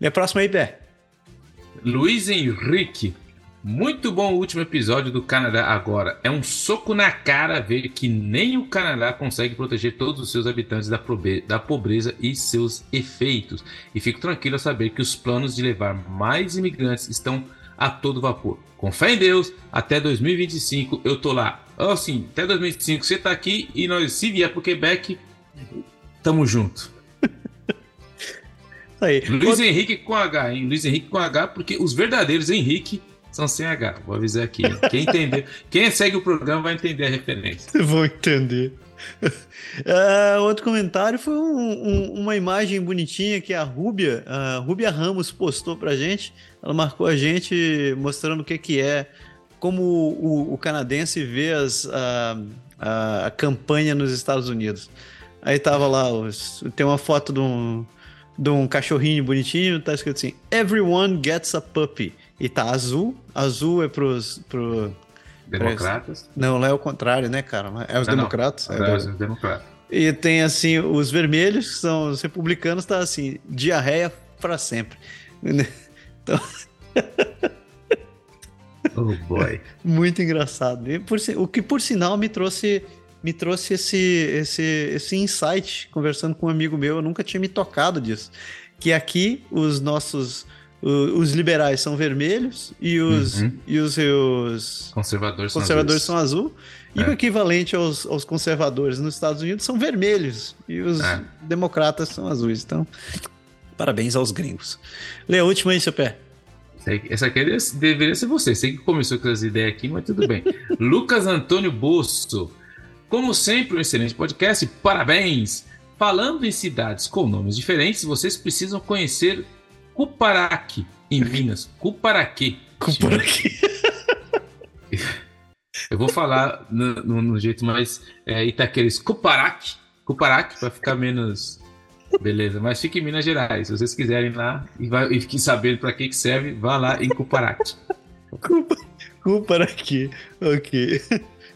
E a próxima aí, Pé. Luiz Henrique muito bom o último episódio do Canadá agora. É um soco na cara ver que nem o Canadá consegue proteger todos os seus habitantes da, pobreza e seus efeitos. E fico tranquilo a saber que os planos de levar mais imigrantes estão a todo vapor. Com fé em Deus, até 2025 eu tô lá. Assim, até 2025 você tá aqui e nós, se vier pro Quebec, tamo junto. Aí. Luiz Henrique com H, hein? Luiz Henrique com H, porque os verdadeiros Henrique são sem H, vou avisar aqui. Quem entender, quem segue o programa vai entender a referência. Vou entender. Uh, outro comentário foi um, um, uma imagem bonitinha que a Rúbia, a Rúbia Ramos postou pra gente. Ela marcou a gente mostrando o que, que é, como o, o canadense vê as, a, a, a, campanha nos Estados Unidos. Aí tava lá, tem uma foto de um, de um cachorrinho bonitinho, tá escrito assim: Everyone gets a puppy. E tá azul. Azul é pros. Pro, democratas? Não, lá é o contrário, né, cara? É os não, democratas? Não. É, é os democratas. E tem assim, os vermelhos, que são os republicanos, tá assim, diarreia para sempre. Então. oh boy. Muito engraçado. Por, o que por sinal me trouxe me trouxe esse, esse, esse insight conversando com um amigo meu, eu nunca tinha me tocado disso. Que aqui os nossos os liberais são vermelhos e os, uhum. e os, os conservadores, conservadores são, azul. E é. o equivalente aos, aos conservadores nos Estados Unidos são vermelhos e os é. democratas são azuis. Então, parabéns aos gringos. Lê a última aí, seu pé. Essa aqui deveria ser você. Sei que começou com as ideias aqui, mas tudo bem. Lucas Antônio Bosso. Como sempre, um excelente podcast. Parabéns! Falando em cidades com nomes diferentes, vocês precisam conhecer Cuparaque, em Minas. Cuparaque. Cuparaque. Eu vou falar no, no, no jeito mais é, Itaqueres. Cuparaque. Cuparaque, para ficar menos. Beleza, mas fique em Minas Gerais. Se vocês quiserem lá e, vai, e fiquem sabendo para que, que serve, vá lá em Cuparaque. Cuparaque. Ok.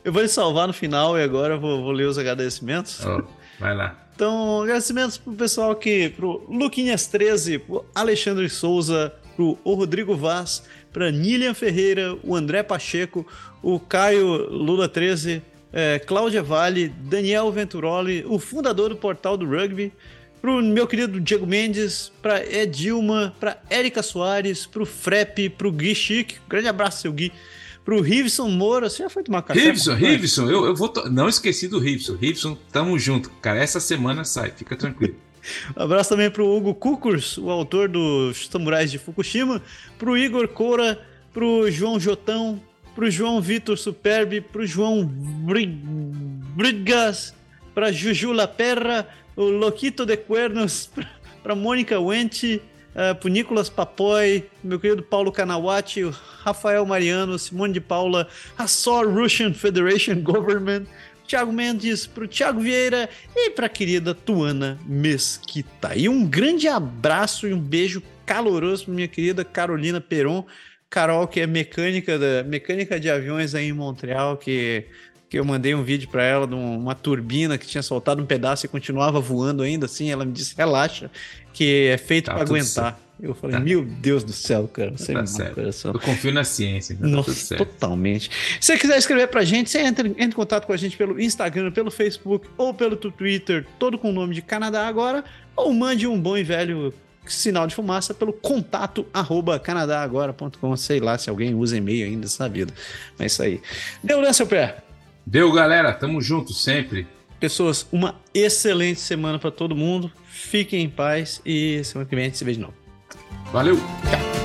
Eu vou lhe salvar no final e agora vou, vou ler os agradecimentos. Oh, vai lá. Então, agradecimentos pro pessoal aqui, pro Luquinhas13, pro Alexandre Souza, pro o Rodrigo Vaz, pra Nilian Ferreira, o André Pacheco, o Caio Lula13, é, Cláudia Vale, Daniel Venturoli, o fundador do portal do rugby, pro meu querido Diego Mendes, pra Edilma, pra Érica Soares, pro Frep, pro Gui Chique, grande abraço, seu Gui, pro Riveson Moura. Você já foi tomar café? Riveson, Riveson, eu, eu vou. To... Não esqueci do Riveson. Riveson, tamo junto. Cara, essa semana sai, fica tranquilo. Um abraço também pro Hugo Kukurs, o autor dos Samurais de Fukushima, pro Igor Coura, pro João Jotão, pro João Vitor Superbe, pro João Brigas, pra Juju Laperra, o Loquito de Cuernos, pra Mônica Wente, uh, pro Nicolas Papoy, meu querido Paulo Kanawati, Rafael Mariano, Simone de Paula, a SOR Russian Federation Government, Thiago Mendes, pro Thiago Vieira e pra querida Tuana Mesquita. E um grande abraço e um beijo caloroso pra minha querida Carolina Peron, Carol, que é mecânica, da, mecânica de aviões aí em Montreal, que que eu mandei um vídeo para ela de uma turbina que tinha soltado um pedaço e continuava voando ainda assim. Ela me disse: relaxa, que é feito tá, para aguentar. Certo. Eu falei, tá. meu Deus do céu, cara. Você tá certo. Eu confio na ciência. Tá Nossa, totalmente. Se você quiser escrever pra gente, você entra, entra em contato com a gente pelo Instagram, pelo Facebook ou pelo Twitter, todo com o nome de Canadá Agora, ou mande um bom e velho sinal de fumaça pelo contato arroba canadagora.com. Sei lá se alguém usa e-mail ainda nessa vida. Mas é isso aí. Deu, né, seu pé? Deu, galera. Tamo junto sempre. Pessoas, uma excelente semana para todo mundo. Fiquem em paz e semana que vem a gente se vê de novo. Valeu! Tchau!